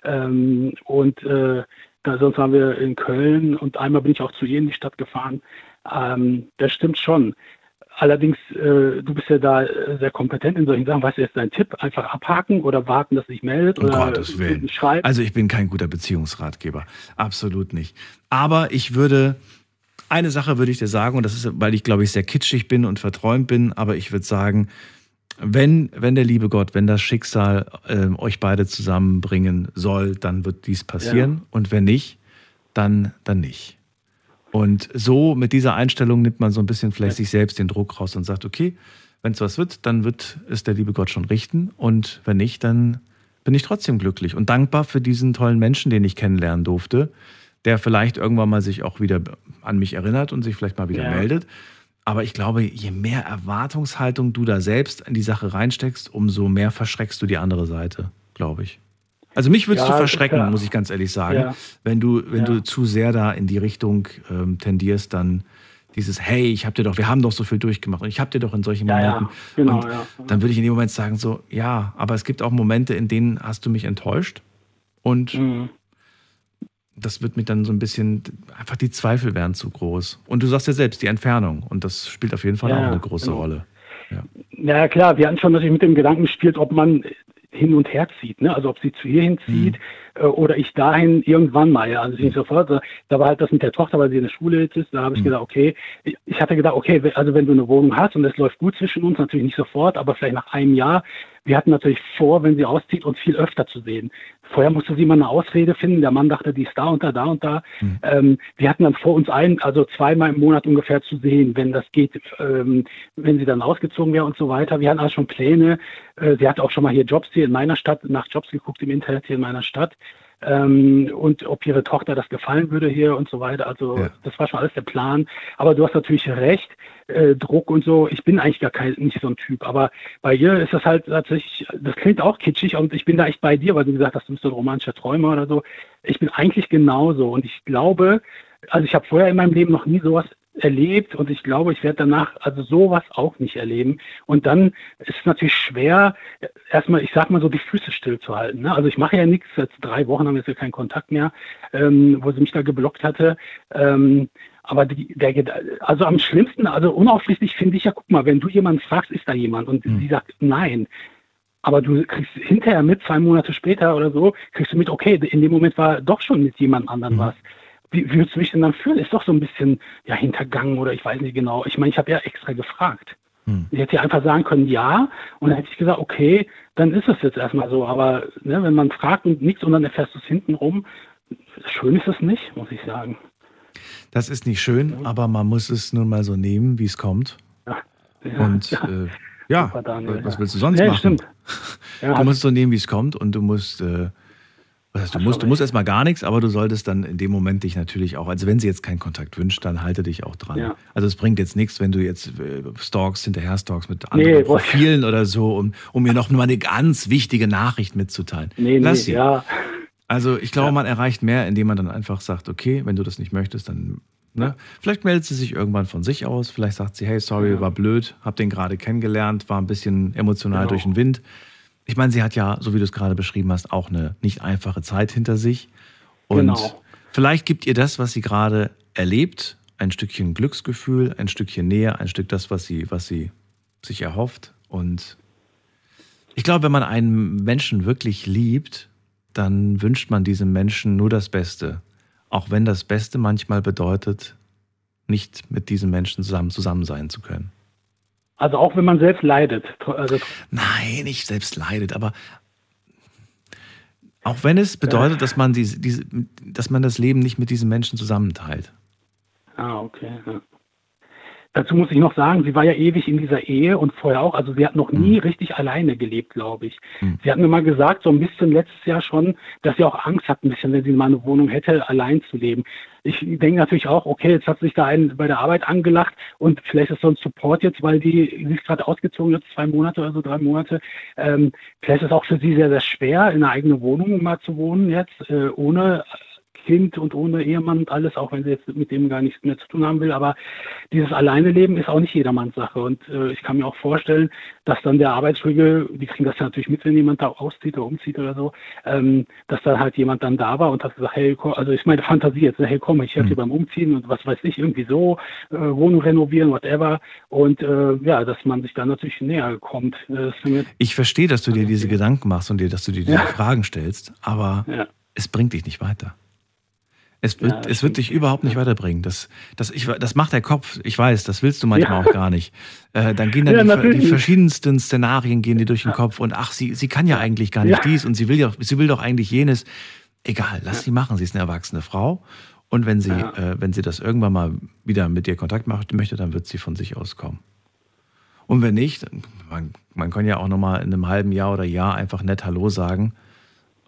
Ähm, und äh, da, sonst waren wir in Köln und einmal bin ich auch zu ihr in die Stadt gefahren. Ähm, das stimmt schon. Allerdings, äh, du bist ja da äh, sehr kompetent in solchen Sachen. Weißt du, ist dein Tipp? Einfach abhaken oder warten, dass sich meldet? Um oder Gottes Willen. Schreiben? Also ich bin kein guter Beziehungsratgeber. Absolut nicht. Aber ich würde, eine Sache würde ich dir sagen, und das ist, weil ich glaube ich sehr kitschig bin und verträumt bin, aber ich würde sagen, wenn, wenn der liebe Gott, wenn das Schicksal äh, euch beide zusammenbringen soll, dann wird dies passieren. Ja. Und wenn nicht, dann, dann nicht. Und so mit dieser Einstellung nimmt man so ein bisschen vielleicht sich selbst den Druck raus und sagt, okay, wenn es was wird, dann wird es der liebe Gott schon richten. Und wenn nicht, dann bin ich trotzdem glücklich und dankbar für diesen tollen Menschen, den ich kennenlernen durfte, der vielleicht irgendwann mal sich auch wieder an mich erinnert und sich vielleicht mal wieder ja. meldet. Aber ich glaube, je mehr Erwartungshaltung du da selbst in die Sache reinsteckst, umso mehr verschreckst du die andere Seite, glaube ich. Also mich würdest ja, du verschrecken, muss ich ganz ehrlich sagen. Ja. Wenn du, wenn ja. du zu sehr da in die Richtung ähm, tendierst, dann dieses, hey, ich hab dir doch, wir haben doch so viel durchgemacht und ich hab dir doch in solchen Momenten. Genau, und dann würde ich in dem Moment sagen, so, ja, aber es gibt auch Momente, in denen hast du mich enttäuscht. Und mhm. das wird mich dann so ein bisschen, einfach die Zweifel werden zu groß. Und du sagst ja selbst, die Entfernung. Und das spielt auf jeden Fall auch eine große genau. Rolle. Ja. ja, klar, wir hatten schon natürlich mit dem Gedanken gespielt, ob man hin und her zieht. Ne? Also ob sie zu ihr hinzieht mhm. äh, oder ich dahin irgendwann mal. Ja? Also nicht sofort. Da, da war halt das mit der Tochter, weil sie in der Schule jetzt ist. Da habe ich mhm. gedacht, okay, ich, ich hatte gedacht, okay, also wenn du eine Wohnung hast und es läuft gut zwischen uns, natürlich nicht sofort, aber vielleicht nach einem Jahr. Wir hatten natürlich vor, wenn sie auszieht, uns viel öfter zu sehen. Vorher musste sie mal eine Ausrede finden. Der Mann dachte, die ist da und da, da und da. Mhm. Ähm, wir hatten dann vor uns ein, also zweimal im Monat ungefähr zu sehen, wenn das geht, ähm, wenn sie dann ausgezogen wäre und so weiter. Wir hatten also schon Pläne. Äh, sie hat auch schon mal hier Jobs hier in meiner Stadt, nach Jobs geguckt im Internet hier in meiner Stadt ähm, und ob ihre Tochter das gefallen würde hier und so weiter. Also ja. das war schon alles der Plan. Aber du hast natürlich recht, äh, Druck und so. Ich bin eigentlich gar kein, nicht so ein Typ. Aber bei ihr ist das halt tatsächlich, das klingt auch kitschig und ich bin da echt bei dir, weil du gesagt hast, du bist so ein romantischer Träumer oder so. Ich bin eigentlich genauso und ich glaube, also ich habe vorher in meinem Leben noch nie sowas erlebt und ich glaube, ich werde danach also sowas auch nicht erleben. Und dann ist es natürlich schwer, erstmal, ich sag mal so, die Füße stillzuhalten. Ne? Also ich mache ja nichts, jetzt drei Wochen haben wir jetzt keinen Kontakt mehr, ähm, wo sie mich da geblockt hatte. Ähm, aber die, der, also am schlimmsten, also unaufrichtig finde ich ja, guck mal, wenn du jemanden fragst, ist da jemand und mhm. sie sagt nein, aber du kriegst hinterher mit, zwei Monate später oder so, kriegst du mit, okay, in dem Moment war doch schon mit jemand anderem mhm. was wie, würdest du dich denn dann fühlen? Ist doch so ein bisschen ja, hintergangen oder ich weiß nicht genau. Ich meine, ich habe ja extra gefragt. Hm. Ich hätte ja einfach sagen können, ja, und dann hätte ich gesagt, okay, dann ist es jetzt erstmal so. Aber ne, wenn man fragt und nichts und dann erfährst du es hintenrum, schön ist es nicht, muss ich sagen. Das ist nicht schön, ja. aber man muss es nun mal so nehmen, wie es kommt. Ja. Ja. Und ja, äh, ja Super, was willst du sonst machen? du musst es so nehmen, wie es kommt und du musst äh, was heißt, du musst, du musst erstmal gar nichts, aber du solltest dann in dem Moment dich natürlich auch, also wenn sie jetzt keinen Kontakt wünscht, dann halte dich auch dran. Ja. Also es bringt jetzt nichts, wenn du jetzt äh, stalks, hinterher stalks mit anderen nee, Profilen oder so, um, um mir noch mal eine ganz wichtige Nachricht mitzuteilen. Nee, Lass nee, ja. Also ich glaube, ja. man erreicht mehr, indem man dann einfach sagt, okay, wenn du das nicht möchtest, dann Ne? Vielleicht meldet sie sich irgendwann von sich aus. Vielleicht sagt sie, hey, sorry, war blöd, hab den gerade kennengelernt, war ein bisschen emotional genau. durch den Wind ich meine, sie hat ja, so wie du es gerade beschrieben hast, auch eine nicht einfache Zeit hinter sich. Und genau. vielleicht gibt ihr das, was sie gerade erlebt, ein Stückchen Glücksgefühl, ein Stückchen Nähe, ein Stück das, was sie, was sie sich erhofft. Und ich glaube, wenn man einen Menschen wirklich liebt, dann wünscht man diesem Menschen nur das Beste. Auch wenn das Beste manchmal bedeutet, nicht mit diesem Menschen zusammen, zusammen sein zu können. Also auch wenn man selbst leidet. Also Nein, nicht selbst leidet, aber auch wenn es bedeutet, dass man diese, diese, dass man das Leben nicht mit diesen Menschen zusammenteilt. Ah, okay. Ja. Dazu muss ich noch sagen, sie war ja ewig in dieser Ehe und vorher auch. Also sie hat noch nie mhm. richtig alleine gelebt, glaube ich. Mhm. Sie hat mir mal gesagt, so ein bisschen letztes Jahr schon, dass sie auch Angst hat, ein bisschen, wenn sie mal eine Wohnung hätte, allein zu leben. Ich denke natürlich auch, okay, jetzt hat sich da einen bei der Arbeit angelacht und vielleicht ist so ein Support jetzt, weil die, sie ist gerade ausgezogen, jetzt zwei Monate oder so, drei Monate. Ähm, vielleicht ist es auch für sie sehr, sehr schwer, in einer eigenen Wohnung mal zu wohnen jetzt, äh, ohne Kind und ohne Ehemann und alles, auch wenn sie jetzt mit dem gar nichts mehr zu tun haben will. Aber dieses Alleineleben ist auch nicht jedermanns Sache. Und äh, ich kann mir auch vorstellen, dass dann der Arbeitskollege, die kriegen das ja natürlich mit, wenn jemand da auszieht oder umzieht oder so, ähm, dass dann halt jemand dann da war und hat gesagt, hey, komm, also ist meine Fantasie jetzt, hey, komm, ich helfe dir mhm. beim Umziehen und was weiß ich, irgendwie so, äh, Wohnung renovieren, whatever. Und äh, ja, dass man sich dann natürlich näher kommt. ich verstehe, dass du dir diese Gedanken machst und dir, dass du dir diese ja. Fragen stellst, aber ja. es bringt dich nicht weiter. Es wird, ja, es wird dich überhaupt nicht weiterbringen. Das, das, ich, das macht der Kopf. Ich weiß, das willst du manchmal ja. auch gar nicht. Äh, dann gehen dann ja, die, die, verschiedensten Szenarien gehen dir durch den Kopf und ach, sie, sie kann ja eigentlich gar nicht dies und sie will, doch, sie will doch eigentlich jenes. Egal, lass sie machen. Sie ist eine erwachsene Frau. Und wenn sie, äh, wenn sie das irgendwann mal wieder mit dir Kontakt machen möchte, dann wird sie von sich aus kommen. Und wenn nicht, man, man kann ja auch nochmal in einem halben Jahr oder Jahr einfach nett Hallo sagen.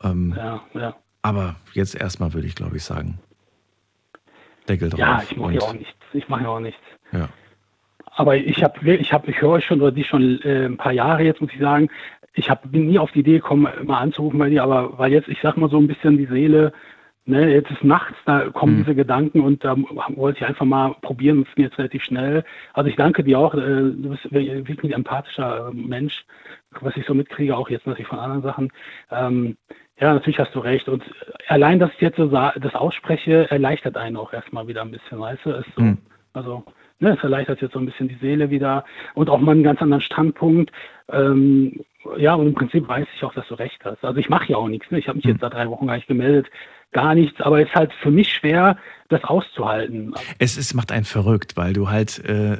Ähm, ja, ja. Aber jetzt erstmal würde ich, glaube ich, sagen, Deckel drauf. Ja, ich mache ja auch nichts. Ich mache ja auch nichts. Ja. Aber ich habe, ich habe, ich höre euch schon oder die schon äh, ein paar Jahre jetzt, muss ich sagen. Ich hab, bin nie auf die Idee gekommen, mal anzurufen bei dir, aber weil jetzt, ich sag mal so ein bisschen die Seele, ne, jetzt ist nachts, da kommen mhm. diese Gedanken und da wollte ich einfach mal probieren, es ging jetzt relativ schnell. Also ich danke dir auch, äh, du bist wirklich ein empathischer äh, Mensch, was ich so mitkriege, auch jetzt natürlich von anderen Sachen. Ähm, ja, natürlich hast du recht. Und allein, dass ich jetzt so das ausspreche, erleichtert einen auch erstmal wieder ein bisschen, weißt du? Ist so, mhm. Also, ne, es erleichtert jetzt so ein bisschen die Seele wieder und auch mal einen ganz anderen Standpunkt. Ähm, ja, und im Prinzip weiß ich auch, dass du recht hast. Also ich mache ja auch nichts. Ne? Ich habe mich mhm. jetzt seit drei Wochen gar nicht gemeldet. Gar nichts, aber es ist halt für mich schwer, das auszuhalten. Es ist, macht einen verrückt, weil du halt, äh,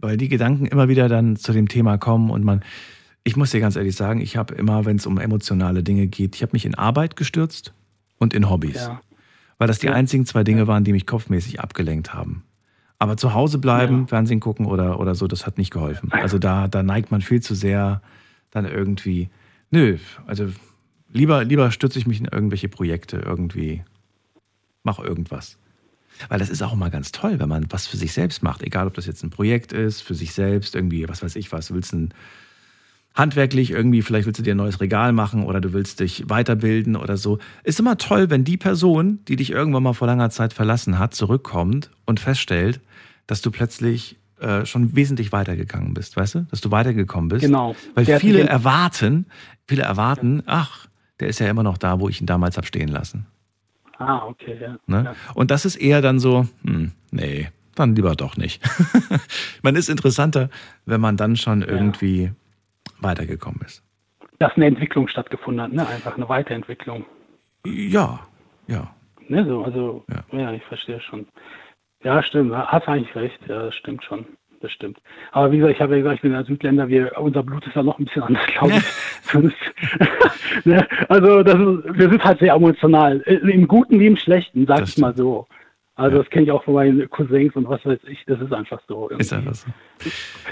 weil die Gedanken immer wieder dann zu dem Thema kommen und man, ich muss dir ganz ehrlich sagen, ich habe immer, wenn es um emotionale Dinge geht, ich habe mich in Arbeit gestürzt und in Hobbys. Ja. Weil das die ja. einzigen zwei Dinge waren, die mich kopfmäßig abgelenkt haben. Aber zu Hause bleiben, ja. Fernsehen gucken oder, oder so, das hat nicht geholfen. Also da, da neigt man viel zu sehr dann irgendwie, nö, also lieber, lieber stürze ich mich in irgendwelche Projekte irgendwie, mach irgendwas. Weil das ist auch immer ganz toll, wenn man was für sich selbst macht. Egal, ob das jetzt ein Projekt ist, für sich selbst, irgendwie, was weiß ich was, du willst ein handwerklich irgendwie, vielleicht willst du dir ein neues Regal machen oder du willst dich weiterbilden oder so. Ist immer toll, wenn die Person, die dich irgendwann mal vor langer Zeit verlassen hat, zurückkommt und feststellt, dass du plötzlich äh, schon wesentlich weitergegangen bist, weißt du? Dass du weitergekommen bist. Genau. Weil Der viele erwarten, viele erwarten, ach, der ist ja immer noch da, wo ich ihn damals hab stehen lassen. Ah, okay, ja. Ne? ja. Und das ist eher dann so, hm, nee, dann lieber doch nicht. man ist interessanter, wenn man dann schon irgendwie weitergekommen ist. Dass eine Entwicklung stattgefunden hat, ne? Einfach eine Weiterentwicklung. Ja, ja. Ne, so, also, ja. ich verstehe schon. Ja, stimmt, hast eigentlich recht, ja, das stimmt schon. Das stimmt. Aber wie gesagt, ich habe ja gesagt, ich bin ein Südländer, wir, unser Blut ist ja noch ein bisschen anders, glaube ich. Ne? also das ist, wir sind halt sehr emotional. Im Guten wie im Schlechten, sag ich mal so. Also das kenne ich auch von meinen Cousins und was weiß ich, das ist einfach so. irgendwie. Ist einfach so.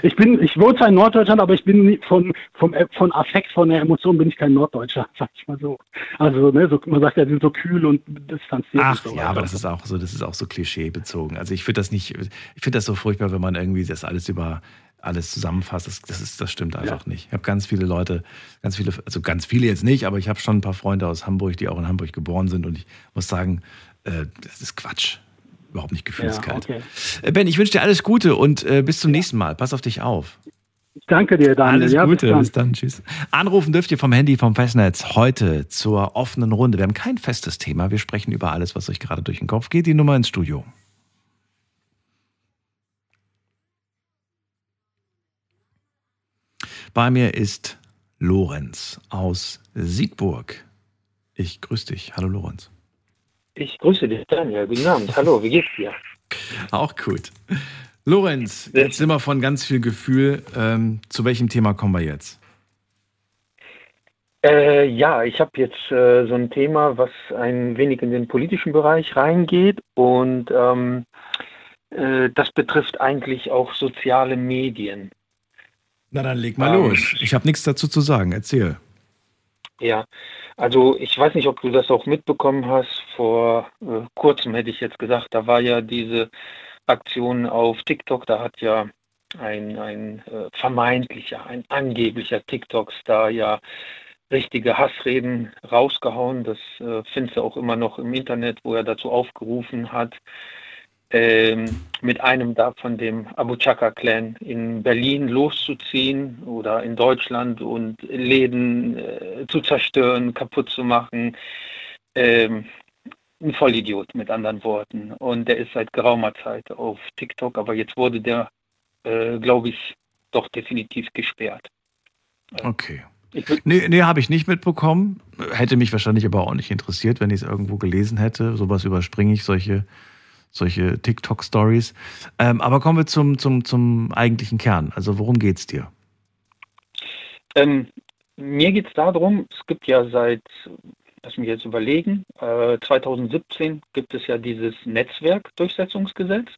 Ich bin, ich wohne zwar in Norddeutschland, aber ich bin von, vom, von Affekt, von der Emotion bin ich kein Norddeutscher, sag ich mal so. Also, ne, so, man sagt ja, die sind so kühl und distanziert Ach und so. ja, aber das ist auch so, das ist auch so klischeebezogen. Also ich finde das nicht, ich finde das so furchtbar, wenn man irgendwie das alles über alles zusammenfasst. Das, das ist, das stimmt einfach nicht. Ich habe ganz viele Leute, ganz viele, also ganz viele jetzt nicht, aber ich habe schon ein paar Freunde aus Hamburg, die auch in Hamburg geboren sind und ich muss sagen, äh, das ist Quatsch. Überhaupt nicht gefühlskalt. Ja, okay. Äh, Ben, ich wünsche dir alles Gute und äh, bis zum nächsten Mal. Pass auf dich auf. Danke dir, Daniel. Alles ja, Gute, bis bis dann. dann. Tschüss. Anrufen dürft ihr vom Handy vom Festnetz heute zur offenen Runde. Wir haben kein festes Thema. Wir sprechen über alles, was euch gerade durch den Kopf geht. Die Nummer ins Studio. Bei mir ist Lorenz aus Siegburg. Ich grüße dich. Hallo Lorenz. Ich grüße dich, Daniel. Guten Abend. Hallo, wie geht's dir? Auch gut. Lorenz, jetzt sind wir von ganz viel Gefühl. Ähm, zu welchem Thema kommen wir jetzt? Äh, ja, ich habe jetzt äh, so ein Thema, was ein wenig in den politischen Bereich reingeht und ähm, äh, das betrifft eigentlich auch soziale Medien. Na dann leg mal Ähm, los. Ich habe nichts dazu zu sagen. Erzähl. Ja, also ich weiß nicht, ob du das auch mitbekommen hast. Vor äh, kurzem hätte ich jetzt gesagt, da war ja diese Aktion auf TikTok, da hat ja ein, ein äh, vermeintlicher, ein angeblicher TikTok-Star ja richtige Hassreden rausgehauen. Das äh, findest du auch immer noch im Internet, wo er dazu aufgerufen hat, ähm, mit einem da von dem Abu Chaka-Clan in Berlin loszuziehen oder in Deutschland und Läden äh, zu zerstören, kaputt zu machen. Ähm, ein Vollidiot mit anderen Worten. Und der ist seit geraumer Zeit auf TikTok, aber jetzt wurde der, äh, glaube ich, doch definitiv gesperrt. Okay. Nee, nee habe ich nicht mitbekommen. Hätte mich wahrscheinlich aber auch nicht interessiert, wenn ich es irgendwo gelesen hätte. Sowas überspringe ich, solche, solche TikTok-Stories. Ähm, aber kommen wir zum, zum, zum eigentlichen Kern. Also worum geht's dir? Ähm, mir geht es darum, es gibt ja seit, lass mich jetzt überlegen, äh, 2017 gibt es ja dieses Netzwerkdurchsetzungsgesetz.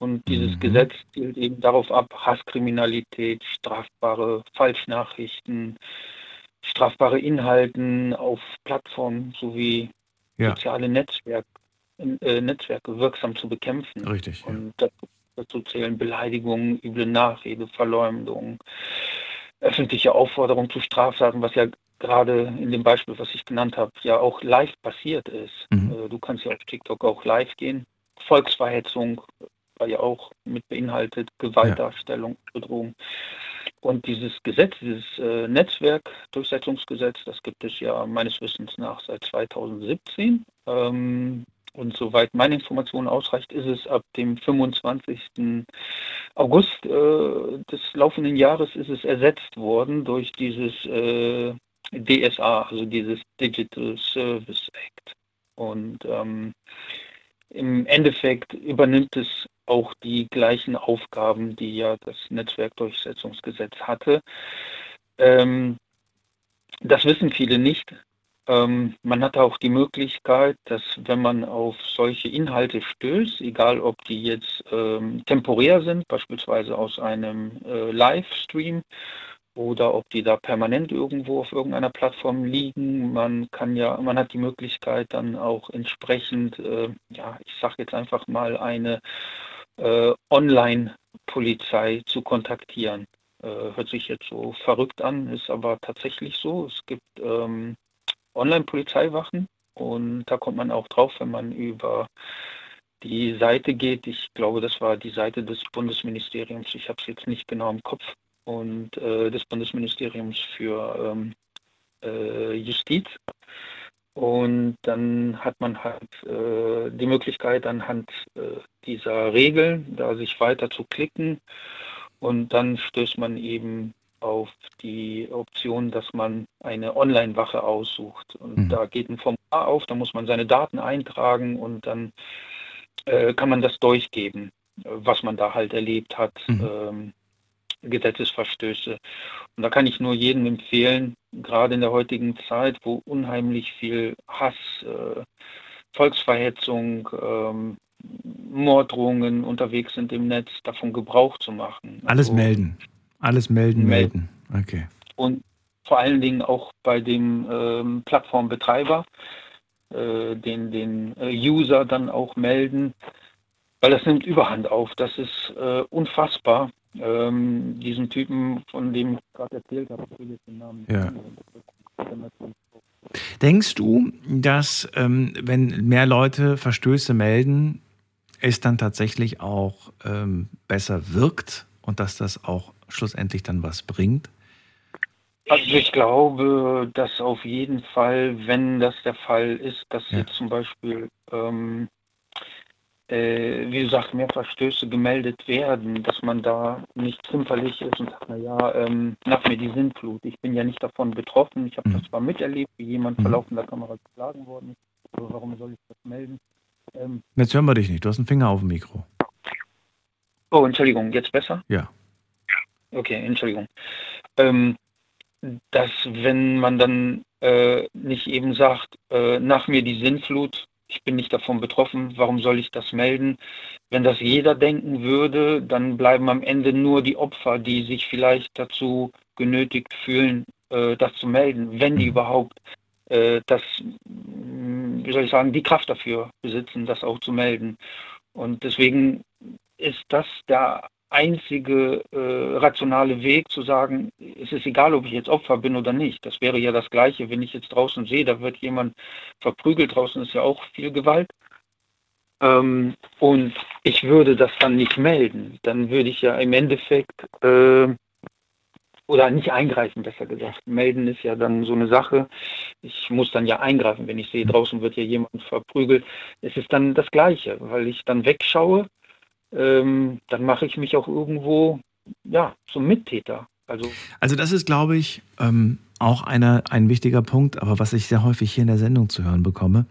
Und dieses Gesetz zielt eben darauf ab, Hasskriminalität, strafbare Falschnachrichten, strafbare Inhalten auf Plattformen sowie Ja. soziale Netzwerk, äh, Netzwerke wirksam zu bekämpfen. Richtig. Ja. Und dazu, zählen Beleidigungen, üble Nachrede, Verleumdung, öffentliche Aufforderung zu Straftaten, was ja gerade in dem Beispiel, was ich genannt habe, ja auch live passiert ist. Äh, Du kannst ja auf TikTok auch live gehen. Volksverhetzung war ja auch mit beinhaltet, Gewaltdarstellung, Bedrohung. Und dieses Gesetz, dieses äh, Netzwerkdurchsetzungsgesetz, das gibt es ja meines Wissens nach seit 2017. Ähm, und soweit meine Information ausreicht, ist es ab dem 25. August äh, des laufenden Jahres ist es ersetzt worden durch dieses äh, DSA, also dieses Digital Service Act. Und ähm, im Endeffekt übernimmt es auch die gleichen Aufgaben, die ja das Netzwerkdurchsetzungsgesetz hatte. Ähm, das wissen viele nicht. Ähm, man hat auch die Möglichkeit, dass wenn man auf solche Inhalte stößt, egal ob die jetzt ähm, temporär sind, beispielsweise aus einem äh, Livestream, oder ob die da permanent irgendwo auf irgendeiner Plattform liegen. Man kann ja, man hat die Möglichkeit dann auch entsprechend, äh, ja, ich sage jetzt einfach mal eine äh, Online-Polizei zu kontaktieren. Äh, hört sich jetzt so verrückt an, ist aber tatsächlich so. Es gibt ähm, Online-Polizeiwachen und da kommt man auch drauf, wenn man über die Seite geht. Ich glaube, das war die Seite des Bundesministeriums. Ich habe es jetzt nicht genau im Kopf. Und äh, des Bundesministeriums für ähm, äh, Justiz. Und dann hat man halt äh, die Möglichkeit, anhand äh, dieser Regeln da sich weiter zu klicken. Und dann stößt man eben auf die Option, dass man eine Online-Wache aussucht. Und mhm. da geht ein Formular auf, da muss man seine Daten eintragen und dann äh, kann man das durchgeben, was man da halt erlebt hat, mhm. ähm, Gesetzesverstöße. Und da kann ich nur jedem empfehlen, gerade in der heutigen Zeit, wo unheimlich viel Hass, äh, Volksverhetzung, ähm, Morddrohungen unterwegs sind im Netz, davon Gebrauch zu machen. Alles also, melden. Alles melden, melden. Okay. Und vor allen Dingen auch bei dem ähm, Plattformbetreiber, äh, den, den äh, User dann auch melden, weil das nimmt Überhand auf. Das ist äh, unfassbar. Ähm, diesen Typen, von dem ich gerade erzählt habe, ich jetzt den Namen ja. Denkst du, dass ähm, wenn mehr Leute Verstöße melden, es dann tatsächlich auch ähm, besser wirkt und dass das auch schlussendlich dann was bringt? Also ich glaube, dass auf jeden Fall, wenn das der Fall ist, dass ja. jetzt zum Beispiel, ähm, äh, wie gesagt, mehr Verstöße gemeldet werden, dass man da nicht zimperlich ist und sagt, naja, ähm, nach mir die Sintflut. Ich bin ja nicht davon betroffen. Ich habe mhm. das zwar miterlebt, wie jemand mhm. vor laufender Kamera geschlagen worden ist, aber warum soll ich das melden? Ähm, jetzt hören wir dich nicht. Du hast einen Finger auf dem Mikro. Oh, Entschuldigung, jetzt besser? Ja. Okay, Entschuldigung. Ähm, dass wenn man dann äh, nicht eben sagt, äh, nach mir die Sinnflut, ich bin nicht davon betroffen, warum soll ich das melden? Wenn das jeder denken würde, dann bleiben am Ende nur die Opfer, die sich vielleicht dazu genötigt fühlen, äh, das zu melden, wenn die mhm. überhaupt äh, das, wie soll ich sagen, die Kraft dafür besitzen, das auch zu melden. Und deswegen ist das der einzige äh, rationale Weg zu sagen, es ist egal, ob ich jetzt Opfer bin oder nicht. Das wäre ja das Gleiche, wenn ich jetzt draußen sehe, da wird jemand verprügelt, draußen ist ja auch viel Gewalt. Ähm, und ich würde das dann nicht melden. Dann würde ich ja im Endeffekt, äh, oder nicht eingreifen, besser gesagt. Melden ist ja dann so eine Sache. Ich muss dann ja eingreifen, wenn ich sehe, draußen wird ja jemand verprügelt. Es ist dann das Gleiche, weil ich dann wegschaue ähm, dann mache ich mich auch irgendwo ja, zum Mittäter. Also, also das ist, glaube ich, ähm, auch eine, ein wichtiger Punkt, aber was ich sehr häufig hier in der Sendung zu hören bekomme,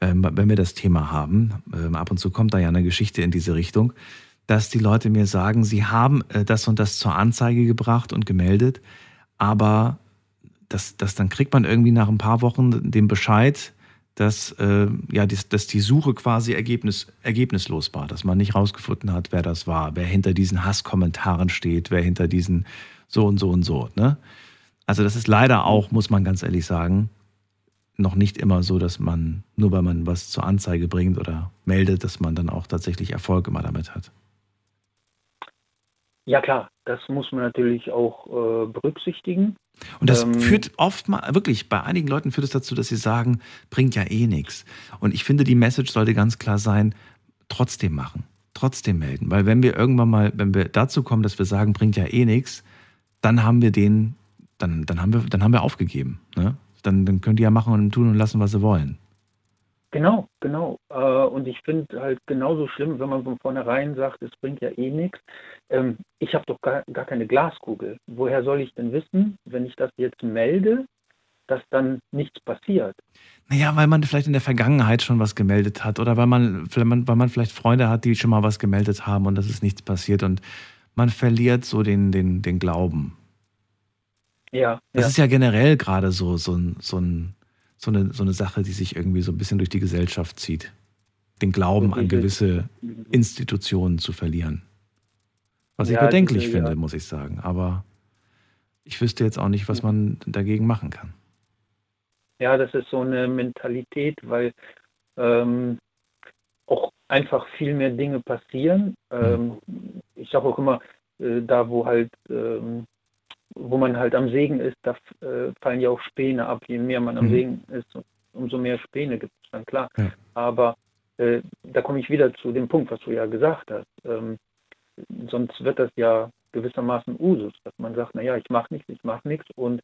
ähm, wenn wir das Thema haben, ähm, ab und zu kommt da ja eine Geschichte in diese Richtung, dass die Leute mir sagen, sie haben äh, das und das zur Anzeige gebracht und gemeldet, aber das, das, dann kriegt man irgendwie nach ein paar Wochen den Bescheid, dass, äh, ja, dass, dass die Suche quasi ergebnis, ergebnislos war, dass man nicht rausgefunden hat, wer das war, wer hinter diesen Hasskommentaren steht, wer hinter diesen so und so und so. Ne? Also das ist leider auch, muss man ganz ehrlich sagen, noch nicht immer so, dass man, nur weil man was zur Anzeige bringt oder meldet, dass man dann auch tatsächlich Erfolg immer damit hat. Ja klar, das muss man natürlich auch äh, berücksichtigen. Und das ähm, führt oft mal, wirklich, bei einigen Leuten führt es das dazu, dass sie sagen, bringt ja eh nichts. Und ich finde, die Message sollte ganz klar sein, trotzdem machen, trotzdem melden. Weil wenn wir irgendwann mal, wenn wir dazu kommen, dass wir sagen, bringt ja eh nichts, dann haben wir den, dann, dann haben wir, dann haben wir aufgegeben. Ne? Dann, dann können die ja machen und tun und lassen, was sie wollen. Genau, genau. Äh, und ich finde halt genauso schlimm, wenn man von vornherein sagt, es bringt ja eh nichts. Ähm, ich habe doch gar, gar keine Glaskugel. Woher soll ich denn wissen, wenn ich das jetzt melde, dass dann nichts passiert? Naja, weil man vielleicht in der Vergangenheit schon was gemeldet hat oder weil man, weil man vielleicht Freunde hat, die schon mal was gemeldet haben und es ist nichts passiert und man verliert so den, den, den Glauben. Ja. Das ja. ist ja generell gerade so, so, so ein so eine, so eine Sache, die sich irgendwie so ein bisschen durch die Gesellschaft zieht. Den Glauben an gewisse Institutionen zu verlieren. Was ich ja, bedenklich diese, finde, ja. muss ich sagen. Aber ich wüsste jetzt auch nicht, was man dagegen machen kann. Ja, das ist so eine Mentalität, weil ähm, auch einfach viel mehr Dinge passieren. Ähm, ich sage auch immer, äh, da wo halt ähm, wo man halt am Segen ist, da äh, fallen ja auch Späne ab. Je mehr man am mhm. Segen ist, umso mehr Späne gibt es dann, klar. Ja. Aber äh, da komme ich wieder zu dem Punkt, was du ja gesagt hast. Ähm, sonst wird das ja gewissermaßen Usus, dass man sagt, naja, ich mache nichts, ich mache nichts und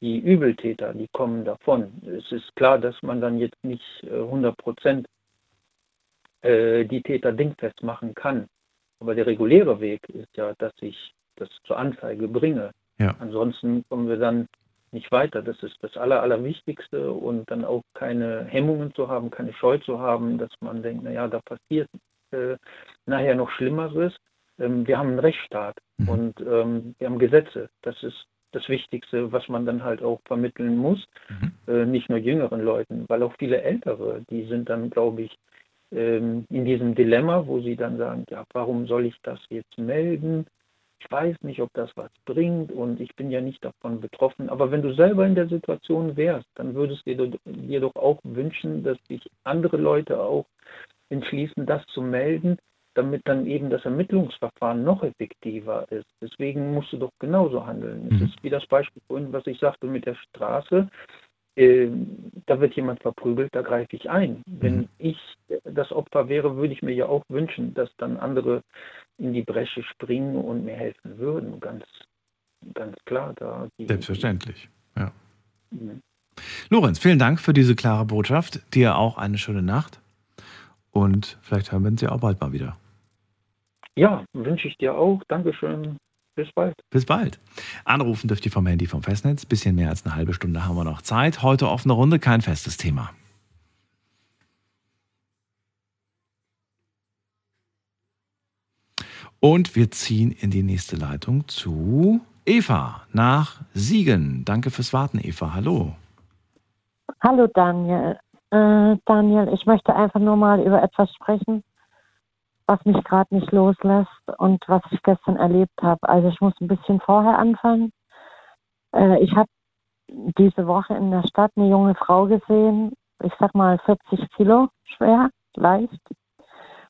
die Übeltäter, die kommen davon. Es ist klar, dass man dann jetzt nicht äh, 100 Prozent äh, die Täter dingfest machen kann. Aber der reguläre Weg ist ja, dass ich das zur Anzeige bringe. Ja. Ansonsten kommen wir dann nicht weiter. Das ist das Aller, Allerwichtigste und dann auch keine Hemmungen zu haben, keine Scheu zu haben, dass man denkt, naja, da passiert äh, nachher noch Schlimmeres. Ähm, wir haben einen Rechtsstaat mhm. und ähm, wir haben Gesetze. Das ist das Wichtigste, was man dann halt auch vermitteln muss. Mhm. Äh, nicht nur jüngeren Leuten, weil auch viele Ältere, die sind dann, glaube ich, ähm, in diesem Dilemma, wo sie dann sagen, ja, warum soll ich das jetzt melden? Ich weiß nicht, ob das was bringt und ich bin ja nicht davon betroffen. Aber wenn du selber in der Situation wärst, dann würdest du dir doch auch wünschen, dass sich andere Leute auch entschließen, das zu melden, damit dann eben das Ermittlungsverfahren noch effektiver ist. Deswegen musst du doch genauso handeln. Es mhm. ist wie das Beispiel vorhin, was ich sagte mit der Straße. Äh, da wird jemand verprügelt, da greife ich ein. Wenn mhm. ich das Opfer wäre, würde ich mir ja auch wünschen, dass dann andere in die Bresche springen und mir helfen würden. Ganz, ganz klar. Da Selbstverständlich, ja. Mhm. Lorenz, vielen Dank für diese klare Botschaft. Dir auch eine schöne Nacht. Und vielleicht hören wir uns ja auch bald mal wieder. Ja, wünsche ich dir auch. Dankeschön. Bis bald. Bis bald. Anrufen dürft ihr vom Handy vom Festnetz. Bisschen mehr als eine halbe Stunde haben wir noch Zeit. Heute offene Runde, kein festes Thema. Und wir ziehen in die nächste Leitung zu Eva nach Siegen. Danke fürs Warten, Eva. Hallo. Hallo, Daniel. Äh, Daniel, ich möchte einfach nur mal über etwas sprechen, was mich gerade nicht loslässt und was ich gestern erlebt habe. Also ich muss ein bisschen vorher anfangen. Äh, ich habe diese Woche in der Stadt eine junge Frau gesehen, ich sag mal 40 Kilo schwer, leicht,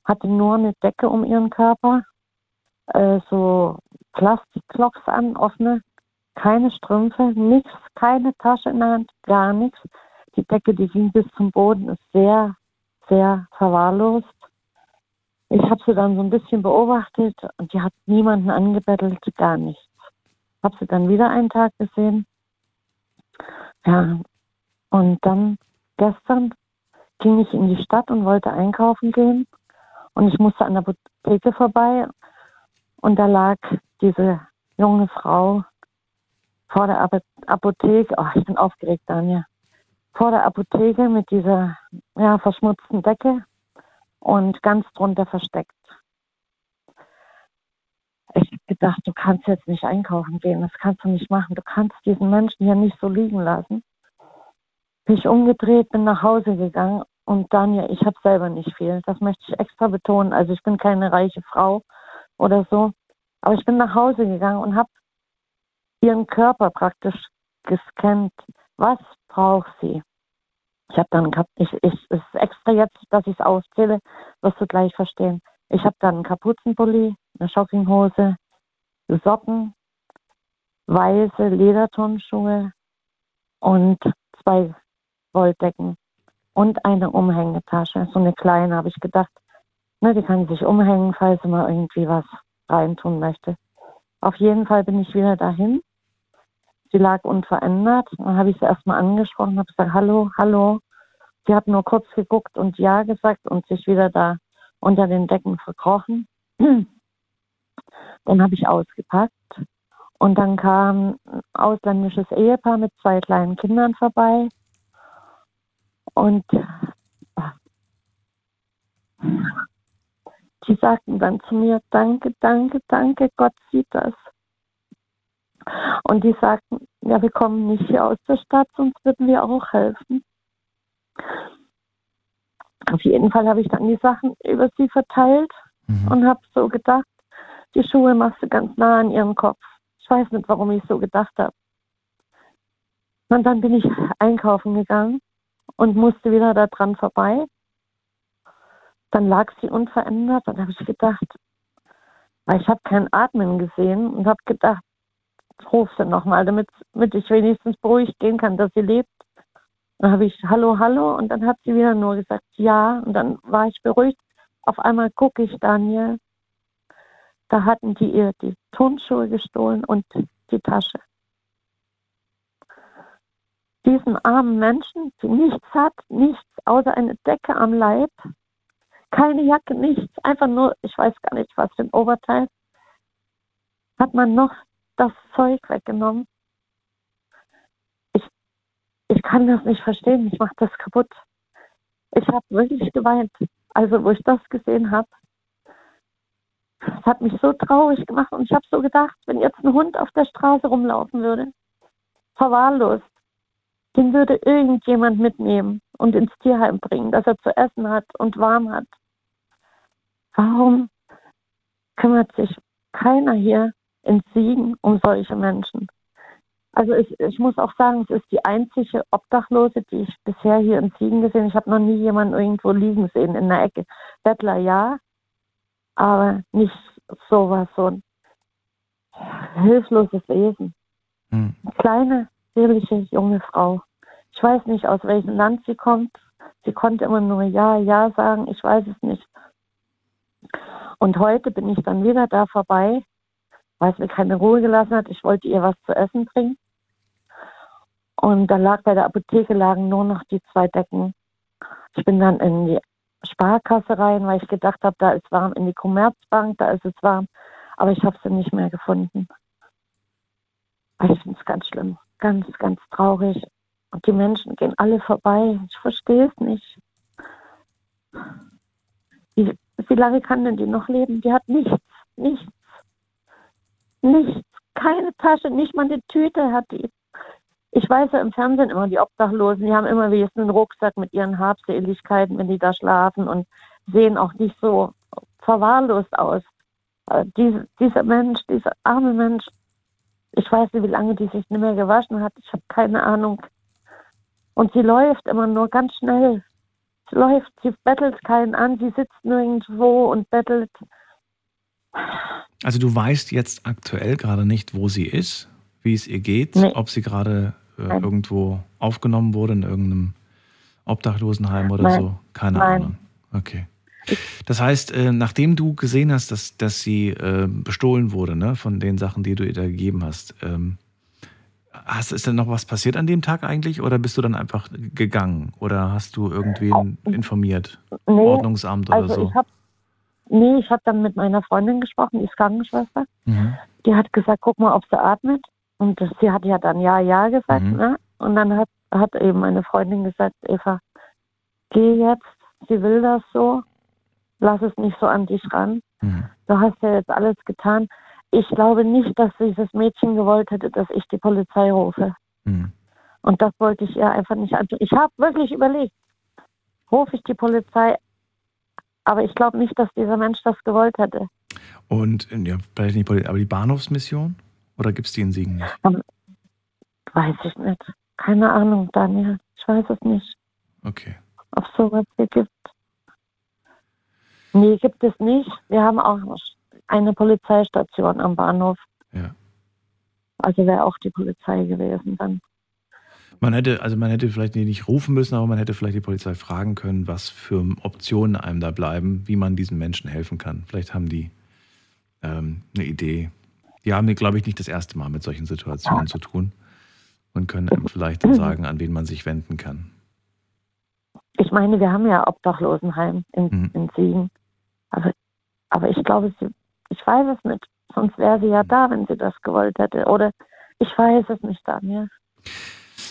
hatte nur eine Decke um ihren Körper, äh, so Plastikklocks an, offene, keine Strümpfe, nichts, keine Tasche in der Hand, gar nichts. Die Decke, die ging bis zum Boden, ist sehr, sehr verwahrlost. Ich habe sie dann so ein bisschen beobachtet und die hat niemanden angebettelt, gar nichts. Habe sie dann wieder einen Tag gesehen. Ja, und dann gestern ging ich in die Stadt und wollte einkaufen gehen. Und ich musste an der Apotheke vorbei. Und da lag diese junge Frau vor der Apotheke. Oh, ich bin aufgeregt, Daniel. Vor der Apotheke mit dieser ja, verschmutzten Decke und ganz drunter versteckt. Ich habe gedacht, du kannst jetzt nicht einkaufen gehen, das kannst du nicht machen. Du kannst diesen Menschen hier nicht so liegen lassen. Bin ich umgedreht, bin nach Hause gegangen und Daniel, ich habe selber nicht viel. Das möchte ich extra betonen. Also ich bin keine reiche Frau oder so. Aber ich bin nach Hause gegangen und habe ihren Körper praktisch gescannt. Was braucht sie? Ich habe dann gehabt, ich, ich, es ist extra jetzt, dass ich es auszähle, wirst du gleich verstehen. Ich habe dann einen Kapuzenpulli, eine Jogginghose, Socken, weiße Lederturnschuhe und zwei Wolldecken und eine Umhängetasche, so eine kleine, habe ich gedacht. Ne, die kann sich umhängen, falls mal irgendwie was reintun möchte. Auf jeden Fall bin ich wieder dahin Sie lag unverändert. Dann habe ich sie erstmal angesprochen, habe gesagt, hallo, hallo. Sie hat nur kurz geguckt und ja gesagt und sich wieder da unter den Decken verkrochen. Dann habe ich ausgepackt und dann kam ein ausländisches Ehepaar mit zwei kleinen Kindern vorbei und die sagten dann zu mir, danke, danke, danke, Gott sieht das. Und die sagten, ja, wir kommen nicht hier aus der Stadt, sonst würden wir auch helfen. Auf jeden Fall habe ich dann die Sachen über sie verteilt mhm. und habe so gedacht, die Schuhe machst du ganz nah an ihren Kopf. Ich weiß nicht, warum ich so gedacht habe. Und dann bin ich einkaufen gegangen und musste wieder da dran vorbei. Dann lag sie unverändert. Dann habe ich gedacht, weil ich habe kein Atmen gesehen und habe gedacht, ruf sie nochmal, damit, damit ich wenigstens beruhigt gehen kann, dass sie lebt. Dann habe ich Hallo, Hallo und dann hat sie wieder nur gesagt Ja und dann war ich beruhigt. Auf einmal gucke ich Daniel. Da hatten die ihr die Turnschuhe gestohlen und die Tasche. Diesen armen Menschen, die nichts hat, nichts außer eine Decke am Leib, keine Jacke, nichts, einfach nur, ich weiß gar nicht, was für ein Oberteil, hat man noch das Zeug weggenommen. Ich, ich kann das nicht verstehen, ich mache das kaputt. Ich habe wirklich geweint, also wo ich das gesehen habe. Es hat mich so traurig gemacht und ich habe so gedacht, wenn jetzt ein Hund auf der Straße rumlaufen würde, verwahrlost, den würde irgendjemand mitnehmen und ins Tierheim bringen, dass er zu essen hat und warm hat. Warum kümmert sich keiner hier in Siegen um solche Menschen? Also ich, ich muss auch sagen, es ist die einzige Obdachlose, die ich bisher hier in Siegen gesehen habe. Ich habe noch nie jemanden irgendwo liegen sehen in der Ecke. Bettler ja, aber nicht sowas, so ein hilfloses Wesen. Hm. Kleine, zierliche junge Frau. Ich weiß nicht, aus welchem Land sie kommt. Sie konnte immer nur Ja, Ja sagen. Ich weiß es nicht. Und heute bin ich dann wieder da vorbei, weil es mir keine Ruhe gelassen hat. Ich wollte ihr was zu essen bringen. Und da lag bei der Apotheke lagen nur noch die zwei Decken. Ich bin dann in die Sparkasse rein, weil ich gedacht habe, da ist warm. In die Commerzbank, da ist es warm. Aber ich habe sie nicht mehr gefunden. Ich finde es ganz schlimm, ganz, ganz traurig. Und die Menschen gehen alle vorbei. Ich verstehe es nicht. Wie, wie lange kann denn die noch leben? Die hat nichts, nichts, nichts. Keine Tasche, nicht mal eine Tüte hat die. Ich weiß ja im Fernsehen immer, die Obdachlosen, die haben immer wenigstens einen Rucksack mit ihren Habseligkeiten, wenn die da schlafen und sehen auch nicht so verwahrlost aus. Aber diese, dieser Mensch, dieser arme Mensch, ich weiß nicht, wie lange die sich nicht mehr gewaschen hat. Ich habe keine Ahnung. Und sie läuft immer nur ganz schnell. Sie läuft, sie bettelt keinen an, sie sitzt nirgendwo und bettelt. Also du weißt jetzt aktuell gerade nicht, wo sie ist, wie es ihr geht, Nee. ob sie gerade äh, irgendwo aufgenommen wurde in irgendeinem Obdachlosenheim oder Nein. so. Keine Nein. Ahnung. Okay. Das heißt, äh, nachdem du gesehen hast, dass, dass sie äh, bestohlen wurde, ne, von den Sachen, die du ihr da gegeben hast, ähm, hast, ist denn noch was passiert an dem Tag eigentlich oder bist du dann einfach gegangen oder hast du irgendwen informiert? Nee, Ordnungsamt oder also so? ich habe nee, ich habe dann mit meiner Freundin gesprochen, die ist Krankenschwester. Mhm. Die hat gesagt, guck mal, ob sie atmet. Und das, sie hat ja dann ja, ja gesagt. Mhm. Ne? Und dann hat, hat eben meine Freundin gesagt, Eva, geh jetzt, sie will das so, lass es nicht so an dich ran. Mhm. Du hast ja jetzt alles getan. Ich glaube nicht, dass dieses Mädchen gewollt hätte, dass ich die Polizei rufe. Mhm. Und das wollte ich ihr einfach nicht antun. Ich habe wirklich überlegt, rufe ich die Polizei, aber ich glaube nicht, dass dieser Mensch das gewollt hätte. Und ja, vielleicht nicht, aber die Bahnhofsmission? Oder gibt es die in Siegen nicht? Weiß ich nicht. Keine Ahnung, Daniel. Ich weiß es nicht, Okay. ob es sowas hier gibt. Nee, gibt es nicht. Wir haben auch eine Polizeistation am Bahnhof. Ja. Also wäre auch die Polizei gewesen dann. Man hätte, also man hätte vielleicht nicht rufen müssen, aber man hätte vielleicht die Polizei fragen können, was für Optionen einem da bleiben, wie man diesen Menschen helfen kann. Vielleicht haben die ähm, eine Idee. Die haben, glaube ich, nicht das erste Mal mit solchen Situationen zu tun und können einem vielleicht dann sagen, an wen man sich wenden kann. Ich meine, wir haben ja Obdachlosenheim in, Mhm. in Siegen. Aber, aber ich glaube, sie, ich weiß es nicht. Sonst wäre sie ja da, wenn sie das gewollt hätte. Oder ich weiß es nicht, Daniel.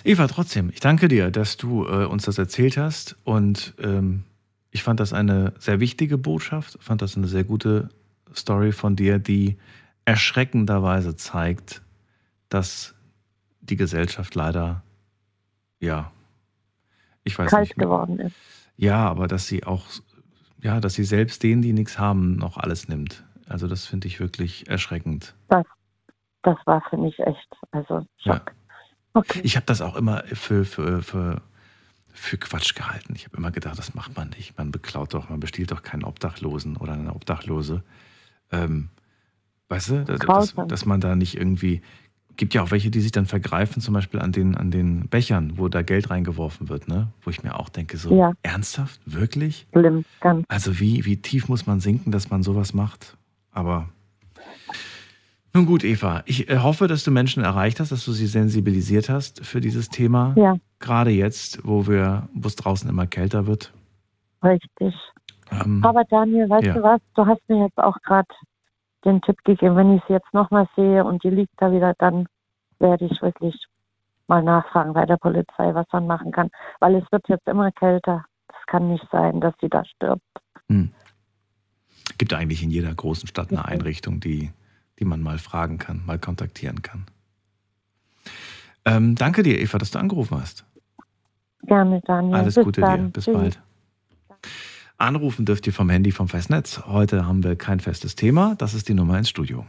Eva, trotzdem, ich danke dir, dass du äh, uns das erzählt hast und ähm, ich fand das eine sehr wichtige Botschaft, fand das eine sehr gute Story von dir, die erschreckenderweise zeigt, dass die Gesellschaft leider, ja, ich weiß Kalt nicht, geworden ist. ja, aber dass sie auch, ja, dass sie selbst denen, die nichts haben, noch alles nimmt. Also das finde ich wirklich erschreckend. Das, das war für mich echt. Also Ja. Ich habe das auch immer für, für, für, für Quatsch gehalten. Ich habe immer gedacht, das macht man nicht. Man beklaut doch, man bestiehlt doch keinen Obdachlosen oder eine Obdachlose. Ähm, weißt du, dass, dass, dass man da nicht irgendwie Gibt ja auch welche, die sich dann vergreifen, zum Beispiel an den, an den Bechern, wo da Geld reingeworfen wird, ne? Wo ich mir auch denke, so Ja. ernsthaft? Wirklich? Schlimm, ganz. Also wie, wie tief muss man sinken, dass man sowas macht? Aber nun gut, Eva, ich äh, hoffe, dass du Menschen erreicht hast, dass du sie sensibilisiert hast für dieses Thema. Ja. Gerade jetzt, wo wir, wo es draußen immer kälter wird. Richtig. Ähm, Aber Daniel, weißt ja. du was? Du hast mir jetzt auch gerade den Tipp gegeben, wenn ich sie jetzt nochmal sehe und die liegt da wieder, dann werde ich wirklich mal nachfragen bei der Polizei, was man machen kann. Weil es wird jetzt immer kälter. Es kann nicht sein, dass sie da stirbt. gibt eigentlich in jeder großen Stadt eine Einrichtung, die, die man mal fragen kann, mal kontaktieren kann. Ähm, danke dir, Eva, dass du angerufen hast. Gerne, Daniel. Alles Bis Gute dann. dir. Bis Tschüss. bald. Anrufen dürft ihr vom Handy vom Festnetz. Heute haben wir kein festes Thema. Das ist die Nummer ins Studio.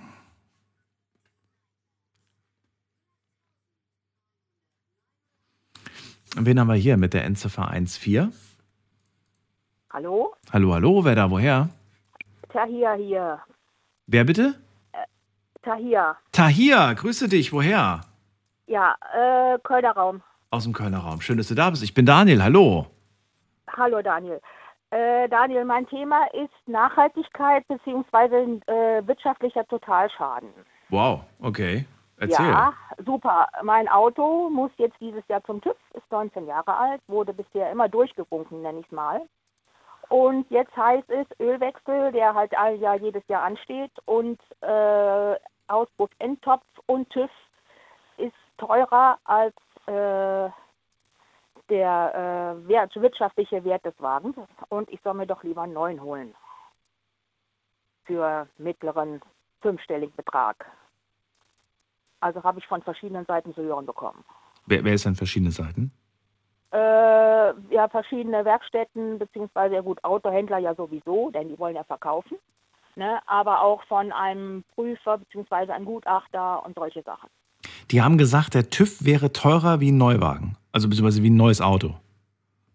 Wen haben wir hier mit der Endziffer 14? Hallo? Hallo, hallo, wer da, woher? Tahir hier. Wer bitte? Tahir. Tahir, grüße dich, woher? Ja, äh, Kölner Raum. Aus dem Kölner Raum. Schön, dass du da bist. Ich bin Daniel, hallo. Hallo Daniel. Äh, Daniel, mein Thema ist Nachhaltigkeit bzw. Äh, wirtschaftlicher Totalschaden. Wow, okay. Erzähl. Ja, super. Mein Auto muss jetzt dieses Jahr zum TÜV, ist 19 Jahre alt, wurde bisher immer durchgewunken, nenne ich es mal. Und jetzt heißt es Ölwechsel, der halt Jahr jedes Jahr ansteht und äh, Auspuff Endtopf und TÜV ist teurer als äh, der äh, Wert, wirtschaftliche Wert des Wagens und ich soll mir doch lieber einen neuen holen. Für mittleren fünfstelligen Betrag. Also habe ich von verschiedenen Seiten zu hören bekommen. Wer, wer ist an verschiedene Seiten? Äh, ja, verschiedene Werkstätten, beziehungsweise ja gut, Autohändler ja sowieso, denn die wollen ja verkaufen. Ne? Aber auch von einem Prüfer, beziehungsweise einem Gutachter und solche Sachen. Die haben gesagt, der TÜV wäre teurer wie ein Neuwagen. Also beziehungsweise wie ein neues Auto.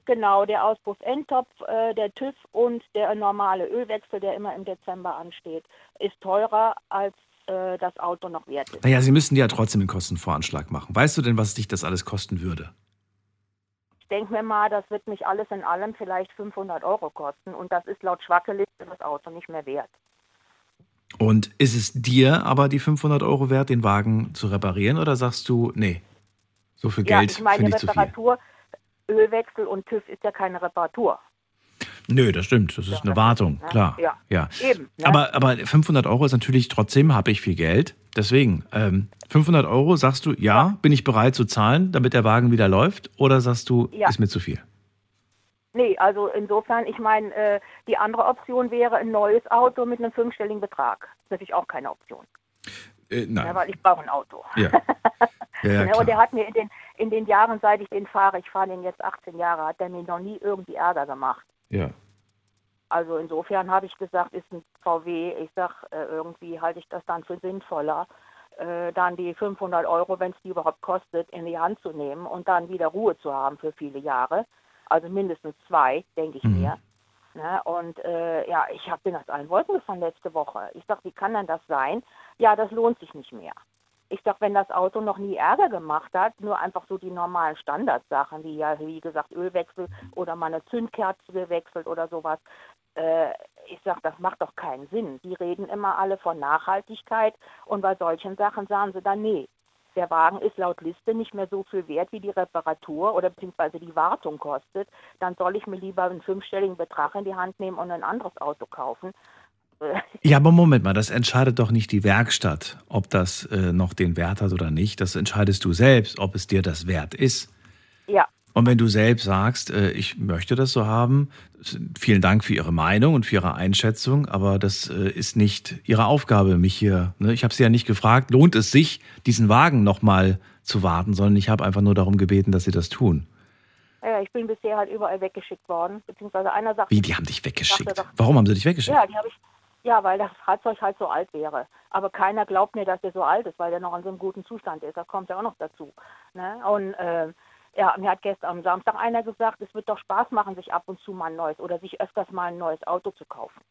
Genau, der Auspuff Endtopf, äh, der TÜV und der normale Ölwechsel, der immer im Dezember ansteht, ist teurer als äh, das Auto noch wert ist. Naja, sie müssen ja trotzdem den Kostenvoranschlag machen. Weißt du denn, was dich das alles kosten würde? Ich denke mir mal, das wird mich alles in allem vielleicht 500 Euro kosten und das ist laut Schwackeliste das Auto nicht mehr wert. Und ist es dir aber die 500 Euro wert, den Wagen zu reparieren? Oder sagst du, nee, so viel ja, Geld ich meine, finde ich zu viel? Reparatur, Ölwechsel und TÜV ist ja keine Reparatur. Nö, das stimmt. Das ist eine Wartung, ne? klar. Ja, ja. eben, ne? Aber, aber 500 Euro ist natürlich trotzdem, habe ich viel Geld. Deswegen, ähm, 500 Euro sagst du, ja, bin ich bereit zu zahlen, damit der Wagen wieder läuft? Oder sagst du, Ja. ist mir zu viel? Nee, also insofern, ich meine, äh, die andere Option wäre ein neues Auto mit einem fünfstelligen Betrag. Das ist natürlich auch keine Option. Äh, nein. Ja, weil ich brauche ein Auto. Ja. Ja, ja, Ne, und der hat mir in den, in den Jahren, seit ich den fahre, ich fahre den jetzt 18 Jahre, hat der mir noch nie irgendwie Ärger gemacht. ja. Also insofern habe ich gesagt, ist ein VW, ich sag, äh, irgendwie halte ich das dann für sinnvoller, äh, dann die 500 Euro, wenn es die überhaupt kostet, in die Hand zu nehmen und dann wieder Ruhe zu haben für viele Jahre. Also mindestens zwei, denke ich Mhm. mir. Ne? Und äh, ja, ich hab, bin aus allen Wolken gefallen letzte Woche. Ich sag, wie kann denn das sein? Ja, das lohnt sich nicht mehr. Ich sag, wenn das Auto noch nie Ärger gemacht hat, nur einfach so die normalen Standardsachen, wie ja, wie gesagt, Ölwechsel oder mal eine Zündkerze gewechselt oder sowas, äh, ich sag, das macht doch keinen Sinn. Die reden immer alle von Nachhaltigkeit und bei solchen Sachen sagen sie dann, nee, der Wagen ist laut Liste nicht mehr so viel wert, wie die Reparatur oder beziehungsweise die Wartung kostet, dann soll ich mir lieber einen fünfstelligen Betrag in die Hand nehmen und ein anderes Auto kaufen. Äh, Ja, aber Moment mal, das entscheidet doch nicht die Werkstatt, ob das äh, noch den Wert hat oder nicht. Das entscheidest du selbst, ob es dir das wert ist. Ja, Und wenn du selbst sagst, äh, ich möchte das so haben, vielen Dank für Ihre Meinung und für Ihre Einschätzung, aber das äh, ist nicht Ihre Aufgabe, mich hier. Ne? Ich habe Sie ja nicht gefragt, lohnt es sich, diesen Wagen nochmal zu warten, sondern ich habe einfach nur darum gebeten, dass Sie das tun. ja, ich bin bisher halt überall weggeschickt worden, beziehungsweise einer sagt, Wie, die haben dich weggeschickt? Sagte Warum haben sie dich weggeschickt? Ja, die habe ich. Ja, weil das Fahrzeug halt so alt wäre. Aber keiner glaubt mir, dass der so alt ist, weil der noch in so einem guten Zustand ist. Das kommt ja auch noch dazu. Ne? Und äh, ja, mir hat gestern am Samstag einer gesagt, es wird doch Spaß machen, sich ab und zu mal ein neues oder sich öfters mal ein neues Auto zu kaufen.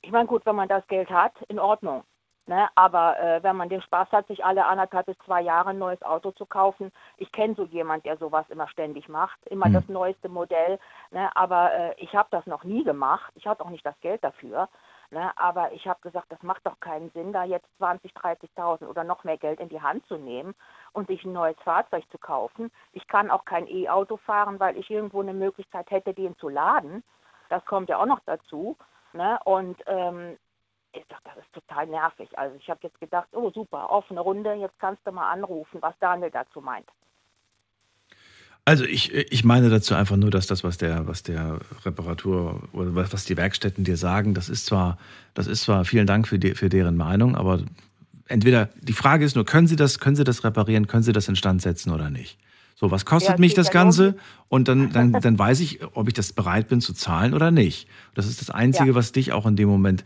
Ich meine, gut, wenn man das Geld hat, in Ordnung. Ne? Aber äh, wenn man den Spaß hat, sich alle anderthalb bis zwei Jahre ein neues Auto zu kaufen, ich kenne so jemand, der sowas immer ständig macht, immer Hm. das neueste Modell. Ne? Aber äh, ich habe das noch nie gemacht. Ich hatte auch nicht das Geld dafür. Ne? Aber ich habe gesagt, das macht doch keinen Sinn, da jetzt 20, 30.000 oder noch mehr Geld in die Hand zu nehmen und sich ein neues Fahrzeug zu kaufen. Ich kann auch kein E-Auto fahren, weil ich irgendwo eine Möglichkeit hätte, den zu laden. Das kommt ja auch noch dazu. Ne? Und ähm, ich dachte, das ist total nervig. Also ich habe jetzt gedacht, oh super, offene Runde, jetzt kannst du mal anrufen, was Daniel dazu meint. Also ich, ich meine dazu einfach nur, dass das, was der, was der Reparatur oder was die Werkstätten dir sagen, das ist zwar, das ist zwar, vielen Dank für, die, für deren Meinung, aber entweder die Frage ist nur, können Sie das, können Sie das reparieren, können Sie das instand setzen oder nicht? So, was kostet Ja, mich das Ganze? Und dann, dann, dann weiß ich, ob ich das bereit bin zu zahlen oder nicht. Das ist das Einzige, Ja. was dich auch in dem Moment.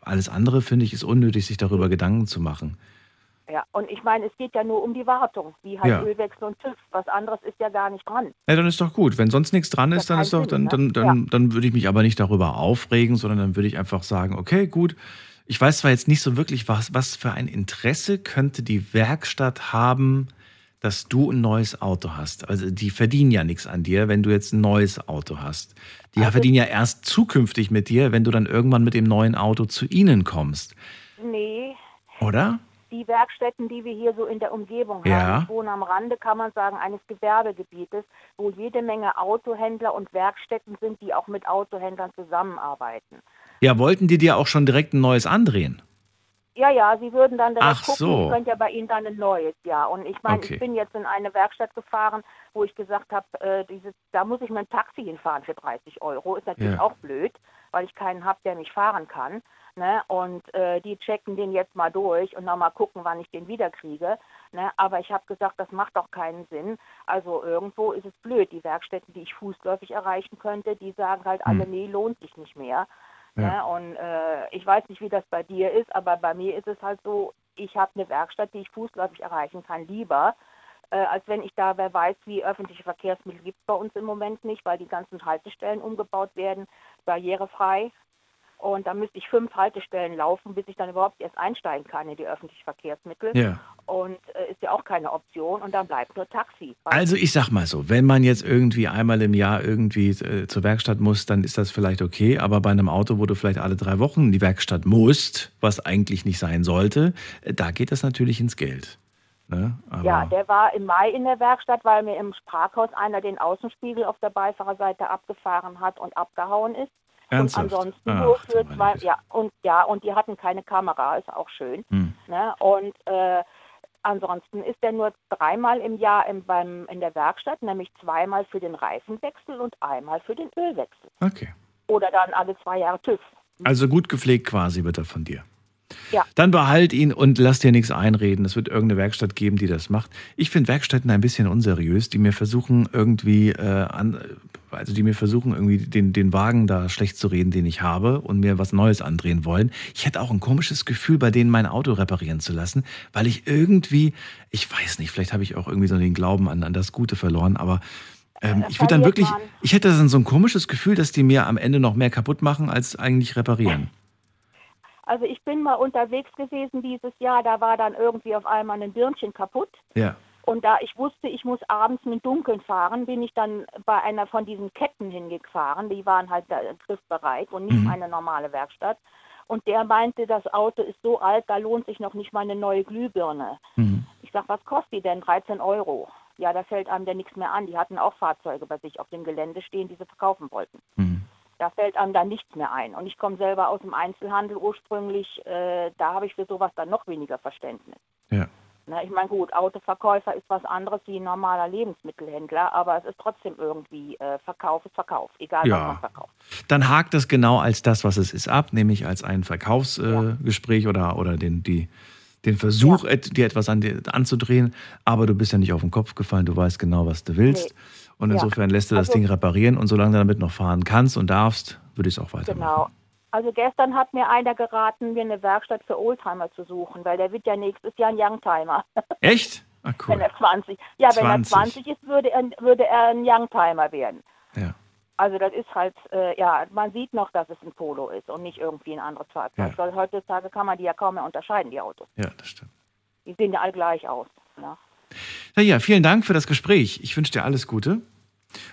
Alles andere finde ich ist unnötig, sich darüber Gedanken zu machen. Ja, und ich meine, es geht ja nur um die Wartung, wie halt Ja. Ölwechsel und TÜV. Was anderes ist ja gar nicht dran. Ja, dann ist doch gut. Wenn sonst nichts dran ist, Ja, dann ist doch, dann, Sinn, dann, ne? dann, dann würde ich mich aber nicht darüber aufregen, sondern dann würde ich einfach sagen, okay, gut. Ich weiß zwar jetzt nicht so wirklich, was, was für ein Interesse könnte die Werkstatt haben, dass du ein neues Auto hast. Also die verdienen ja nichts an dir, wenn du jetzt ein neues Auto hast. Die Also verdienen ja erst zukünftig mit dir, wenn du dann irgendwann mit dem neuen Auto zu ihnen kommst. Nee, Oder? Die Werkstätten, die wir hier so in der Umgebung Ja. haben. Ich wohne am Rande, kann man sagen, eines Gewerbegebietes, wo jede Menge Autohändler und Werkstätten sind, die auch mit Autohändlern zusammenarbeiten. Ja, wollten die dir auch schon direkt ein neues andrehen? Ja, ja, sie würden dann direkt Ach gucken, so. ich könnte ja bei ihnen dann ein neues, ja. Und ich meine, Okay. ich bin jetzt in eine Werkstatt gefahren, wo ich gesagt habe, äh, da muss ich mit dem Taxi hinfahren für 30 Euro. Ist natürlich Ja. auch blöd, weil ich keinen habe, der mich fahren kann. Ne? Und äh, die checken den jetzt mal durch und nochmal gucken, wann ich den wiederkriege. Ne? Aber ich habe gesagt, das macht doch keinen Sinn. Also irgendwo ist es blöd. Die Werkstätten, die ich fußläufig erreichen könnte, die sagen halt alle, nee, lohnt sich nicht mehr. Ja. Ne? Und äh, ich weiß nicht, wie das bei dir ist, aber bei mir ist es halt so, ich habe eine Werkstatt, die ich fußläufig erreichen kann, lieber, äh, als wenn ich da, wer weiß, wie öffentliche Verkehrsmittel gibt es bei uns im Moment nicht, weil die ganzen Haltestellen umgebaut werden, barrierefrei. Und da müsste ich fünf Haltestellen laufen, bis ich dann überhaupt erst einsteigen kann in die öffentlichen Verkehrsmittel. Ja. Und äh, ist ja auch keine Option. Und dann bleibt nur Taxi. Also ich sag mal so, wenn man jetzt irgendwie einmal im Jahr irgendwie äh, zur Werkstatt muss, dann ist das vielleicht okay. Aber bei einem Auto, wo du vielleicht alle drei Wochen in die Werkstatt musst, was eigentlich nicht sein sollte, äh, da geht das natürlich ins Geld. Ne? Ja, der war im Mai in der Werkstatt, weil mir im Sprachhaus einer den Außenspiegel auf der Beifahrerseite abgefahren hat und abgehauen ist. Ernsthaft? Und ansonsten Ach, nur für zwei, ja, und ja, und die hatten keine Kamera, ist auch schön. Hm. Ne? Und äh, ansonsten ist er nur dreimal im Jahr im, beim, in der Werkstatt, nämlich zweimal für den Reifenwechsel und einmal für den Ölwechsel. Okay. Oder dann alle zwei Jahre TÜV. Also gut gepflegt quasi wird er von dir. Ja. Dann behalt ihn und lass dir nichts einreden. Es wird irgendeine Werkstatt geben, die das macht. Ich finde Werkstätten ein bisschen unseriös, die mir versuchen irgendwie, äh, an, also die mir versuchen irgendwie den, den Wagen da schlecht zu reden, den ich habe und mir was Neues andrehen wollen. Ich hätte auch ein komisches Gefühl, bei denen mein Auto reparieren zu lassen, weil ich irgendwie, ich weiß nicht, vielleicht habe ich auch irgendwie so den Glauben an, an das Gute verloren, aber ähm, ich würde dann wirklich, ich hätte dann so ein komisches Gefühl, dass die mir am Ende noch mehr kaputt machen, als eigentlich reparieren. Also ich bin mal unterwegs gewesen dieses Jahr, da war dann irgendwie auf einmal ein Birnchen kaputt. Ja. Und da ich wusste, ich muss abends im Dunkeln fahren, bin ich dann bei einer von diesen Ketten hingefahren. Die waren halt da griffbereit und nicht Mhm. eine normale Werkstatt. Und der meinte, das Auto ist so alt, da lohnt sich noch nicht mal eine neue Glühbirne. Mhm. Ich sag, was kostet die denn? 13 Euro. Ja, da fällt einem ja nichts mehr an. Die hatten auch Fahrzeuge bei sich auf dem Gelände stehen, die sie verkaufen wollten. Da fällt einem dann nichts mehr ein. Und ich komme selber aus dem Einzelhandel ursprünglich. Äh, da habe ich für sowas dann noch weniger Verständnis. Ja. Na, ich meine, gut, Autoverkäufer ist was anderes wie ein normaler Lebensmittelhändler, aber es ist trotzdem irgendwie äh, Verkauf ist Verkauf, egal Ja. was man verkauft. Dann hakt es genau als das, was es ist, ab, nämlich als ein Verkaufsgespräch äh, Gespräch oder, oder den, die, den Versuch, et, dir etwas an, anzudrehen. Aber du bist ja nicht auf den Kopf gefallen, du weißt genau, was du willst. Nee. Und Ja. insofern lässt du das Also- Ding reparieren und solange du damit noch fahren kannst und darfst, würde ich es auch weitermachen. Genau. Also gestern hat mir einer geraten, mir eine Werkstatt für Oldtimer zu suchen, weil der wird ja nächstes Jahr ein Youngtimer. Echt? Ah, Wenn cool. er 20. Ja, wenn er 20. 20 ist, würde er, würde er ein Youngtimer werden. Ja. Also das ist halt, äh, ja, man sieht noch, dass es ein Polo ist und nicht irgendwie ein anderes Fahrzeug. Ja. Weil heutzutage kann man die ja kaum mehr unterscheiden, die Autos. Ja, das stimmt. Die sehen ja alle gleich aus. Ne? Ja, ja, vielen Dank für das Gespräch. Ich wünsche dir alles Gute.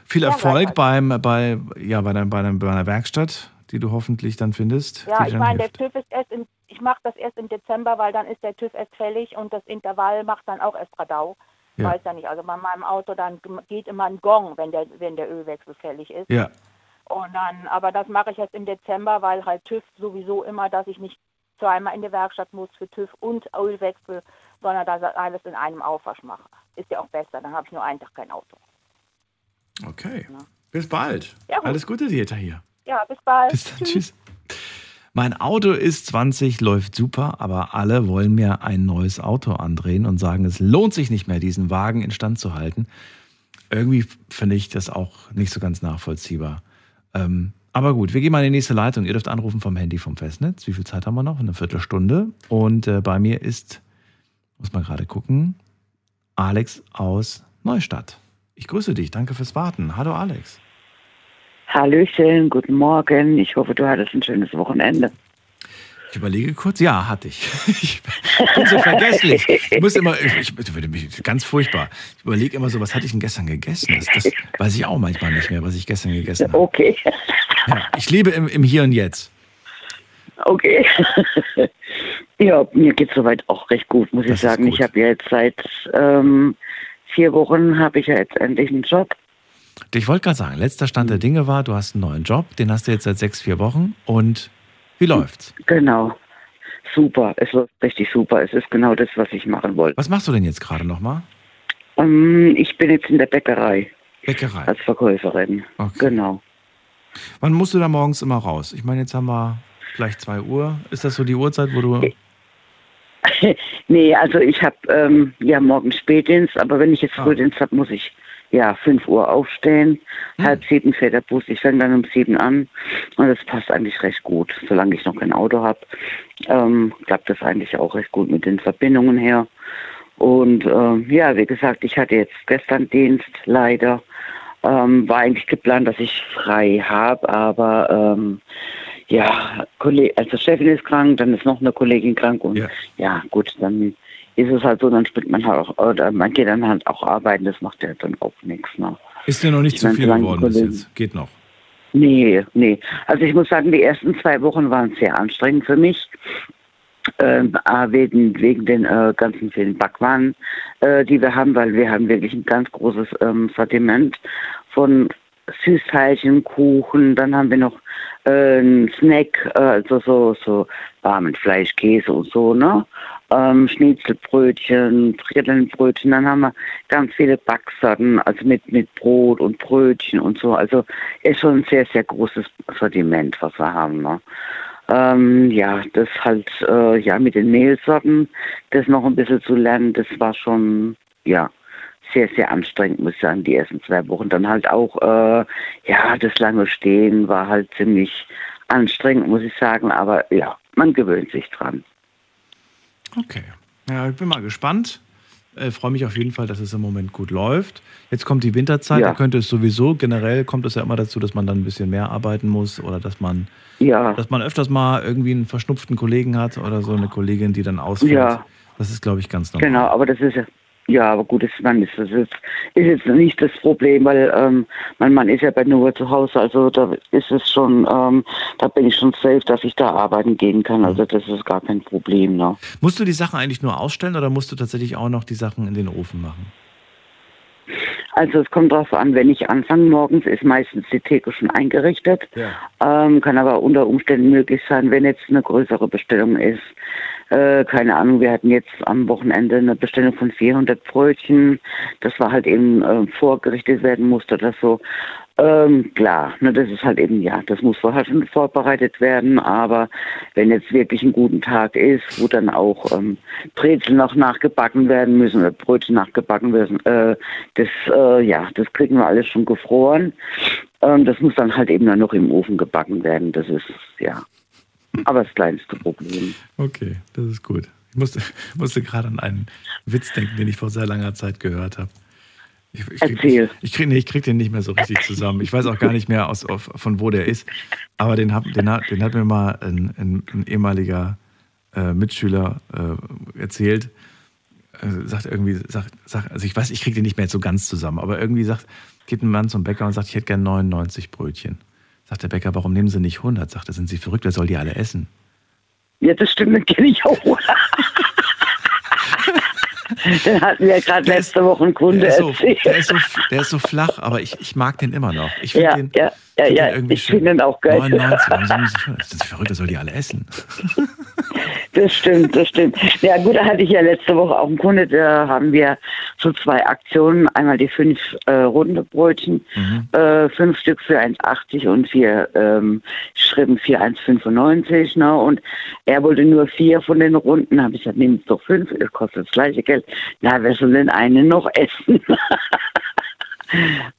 Viel Ja, Erfolg beim, bei, ja, bei, deiner, bei, deiner, bei einer Werkstatt, die du hoffentlich dann findest. Ja, ich meine, der. TÜV ist erst im, ich mache das erst im Dezember, weil dann ist der TÜV erst fällig und das Intervall macht dann auch erst Radau. Ja. Weiß ja nicht. Also bei meinem Auto dann geht immer ein Gong, wenn der, wenn der Ölwechsel fällig ist. Ja, Und dann, aber das mache ich jetzt im Dezember, weil halt TÜV sowieso immer, dass ich nicht zweimal in die Werkstatt muss für TÜV und Ölwechsel, sondern dass ich alles in einem Aufwasch mache. Ist ja auch besser, dann habe ich nur einen Tag kein Auto. okay. Bis bald. Ja, gut. alles Gute dir hier. Ja, bis bald. Bis dann. Tschüss. Mein Auto ist 20, läuft super, aber alle wollen mir ein neues Auto andrehen und sagen, es lohnt sich nicht mehr, diesen Wagen instand zu halten. Irgendwie finde ich das auch nicht so ganz nachvollziehbar. Ähm, aber gut, wir gehen mal in die nächste Leitung. Ihr dürft anrufen vom Handy vom Festnetz. Wie viel Zeit haben wir noch? Eine Viertelstunde. Und äh, bei mir ist, muss mal gerade gucken, Alex aus Neustadt. Ich grüße dich. Danke fürs Warten. Hallo Alex. Hallöchen, guten Morgen. Ich hoffe, du hattest ein schönes Wochenende. Ich überlege kurz, ja, hatte ich. Ich bin so vergesslich. Ich muss immer, ich, ich, ganz furchtbar. Ich überlege immer so, was hatte ich denn gestern gegessen? Das, das weiß ich auch manchmal nicht mehr, was ich gestern gegessen habe. Okay, Ja, ich lebe im, im Hier und Jetzt. Okay. ja, mir geht soweit auch recht gut, muss ich sagen. Ich habe ja jetzt seit ähm, vier Wochen habe ich ja jetzt endlich einen Job. Ich wollte gerade sagen, letzter Stand der Dinge war, du hast einen neuen Job, den hast du jetzt seit sechs, vier Wochen. Und wie läuft's? Genau. Super, es läuft richtig super. Es ist genau das, was ich machen wollte. Was machst du denn jetzt gerade nochmal? Ähm, ich bin jetzt in der Bäckerei Bäckerei. als Verkäuferin. Genau. Wann musst du da morgens immer raus? Ich meine, jetzt haben wir gleich zwei Uhr. Ist das so die Uhrzeit, wo du. nee, also ich habe ähm, ja morgen Spätdienst, aber wenn ich Ah. jetzt Frühdienst habe, muss ich ja 5 Uhr aufstehen. Hm. Halb sieben fährt der Bus. Ich fange dann um sieben an und das passt eigentlich recht gut. Solange ich noch kein Auto habe, ähm, klappt das eigentlich auch recht gut mit den Verbindungen her. Und ähm, ja, wie gesagt, ich hatte jetzt gestern Dienst leider. Ähm, war eigentlich geplant, dass ich frei habe, aber ähm, ja, also Chefin ist krank, dann ist noch eine Kollegin krank und ja, gut, dann ist es halt so, dann spielt man halt auch, oder man geht dann halt auch arbeiten, das macht ja dann auch nichts. Ne? Ist dir noch nicht Ich zu mein, viel geworden bis jetzt? Geht noch. Nee, nee. Also ich muss sagen, die ersten zwei Wochen waren sehr anstrengend für mich. Ähm, A, wegen, wegen den äh, ganzen vielen Backwaren, äh, die wir haben, weil wir haben wirklich ein ganz großes ähm, Sortiment von Süßteilchen, Kuchen, dann haben wir noch äh, einen Snack, äh, also so, so warmen Fleisch, Käse und so, ne? Ähm, Schnitzelbrötchen, Frittelnbrötchen, dann haben wir ganz viele Backsorten, also mit, mit Brot und Brötchen und so. Also ist schon ein sehr, sehr großes Sortiment, was wir haben. Ne? Ähm, ja, das halt, äh, ja, mit den Mehlsorten, das noch ein bisschen zu lernen, das war schon, ja, sehr, sehr anstrengend, muss ich sagen, die ersten zwei Wochen. Dann halt auch, äh, ja, das lange Stehen war halt ziemlich anstrengend, muss ich sagen, aber ja, man gewöhnt sich dran. Okay. Ja, ich bin mal gespannt. Äh, Freue mich auf jeden Fall, dass es im Moment gut läuft. Jetzt kommt die Winterzeit, Ja. da könnte es sowieso, generell kommt es ja immer dazu, dass man dann ein bisschen mehr arbeiten muss oder dass man, Ja. dass man öfters mal irgendwie einen verschnupften Kollegen hat oder so eine Kollegin, die dann ausfällt. Ja. Das ist, glaube ich, ganz normal. Genau, aber das ist ja, ja, aber gut, das, man ist, das ist, ist jetzt nicht das Problem, weil ähm, mein Mann ist ja bei nur zu Hause, also da ist es schon, ähm, da bin ich schon safe, dass ich da arbeiten gehen kann, also das ist gar kein Problem. Ne? Musst du die Sachen eigentlich nur ausstellen oder musst du tatsächlich auch noch die Sachen in den Ofen machen? Also es kommt darauf an, wenn ich anfange morgens, ist meistens die Theke schon eingerichtet. Ähm, kann aber unter Umständen möglich sein, wenn jetzt eine größere Bestellung ist. Äh, keine Ahnung, wir hatten jetzt am Wochenende eine Bestellung von 400 Brötchen. Das war halt eben äh, vorgerichtet werden musste oder so. Ähm, klar, ne, das ist halt eben, ja, das muss vorher schon vorbereitet werden, aber wenn jetzt wirklich ein guter Tag ist, wo dann auch ähm, Brezel noch nachgebacken werden müssen oder Brötchen nachgebacken werden, äh, das, äh, ja, das kriegen wir alles schon gefroren. Ähm, das muss dann halt eben nur noch im Ofen gebacken werden, das ist, ja, aber das kleinste Problem. Okay, das ist gut. Ich musste, musste gerade an einen Witz denken, den ich vor sehr langer Zeit gehört habe. Ich, ich, Erzähl. Ich, ich kriege nee, krieg den nicht mehr so richtig zusammen. Ich weiß auch gar nicht mehr, aus, auf, von wo der ist. Aber den, hab, den, hat, den hat mir mal ein, ein, ein ehemaliger äh, Mitschüler äh, erzählt. Äh, sagt irgendwie, sagt, sagt, also ich weiß, ich kriege den nicht mehr so ganz zusammen, aber irgendwie sagt, geht ein Mann zum Bäcker und sagt, ich hätte gern 99 Brötchen. Sagt der Bäcker, warum nehmen Sie nicht 100? Sagt er, sind Sie verrückt, wer soll die alle essen? Ja, das stimmt, das kenne ich auch. Den hatten wir gerade letzte Woche einen Kunde der ist, so, erzählt. der, ist so, der ist so flach, aber ich, ich mag den immer noch. Ich ja, den, ja, ja, find ja, den irgendwie ich finde ihn auch geil. 99, warum sollen Sie- das ist verrückt, wer soll die alle essen? Das stimmt, das stimmt. Ja gut, da hatte ich ja letzte Woche auch einen Kunde, da haben wir so zwei Aktionen. Einmal die fünf äh, runde Brötchen, äh, fünf Stück für 1,80 und vier ähm, Schrippen für 1,95. Ne? Und er wollte nur vier von den Runden. habe ich gesagt, nimm doch fünf, das kostet das gleiche Geld. Na, wer soll denn einen noch essen?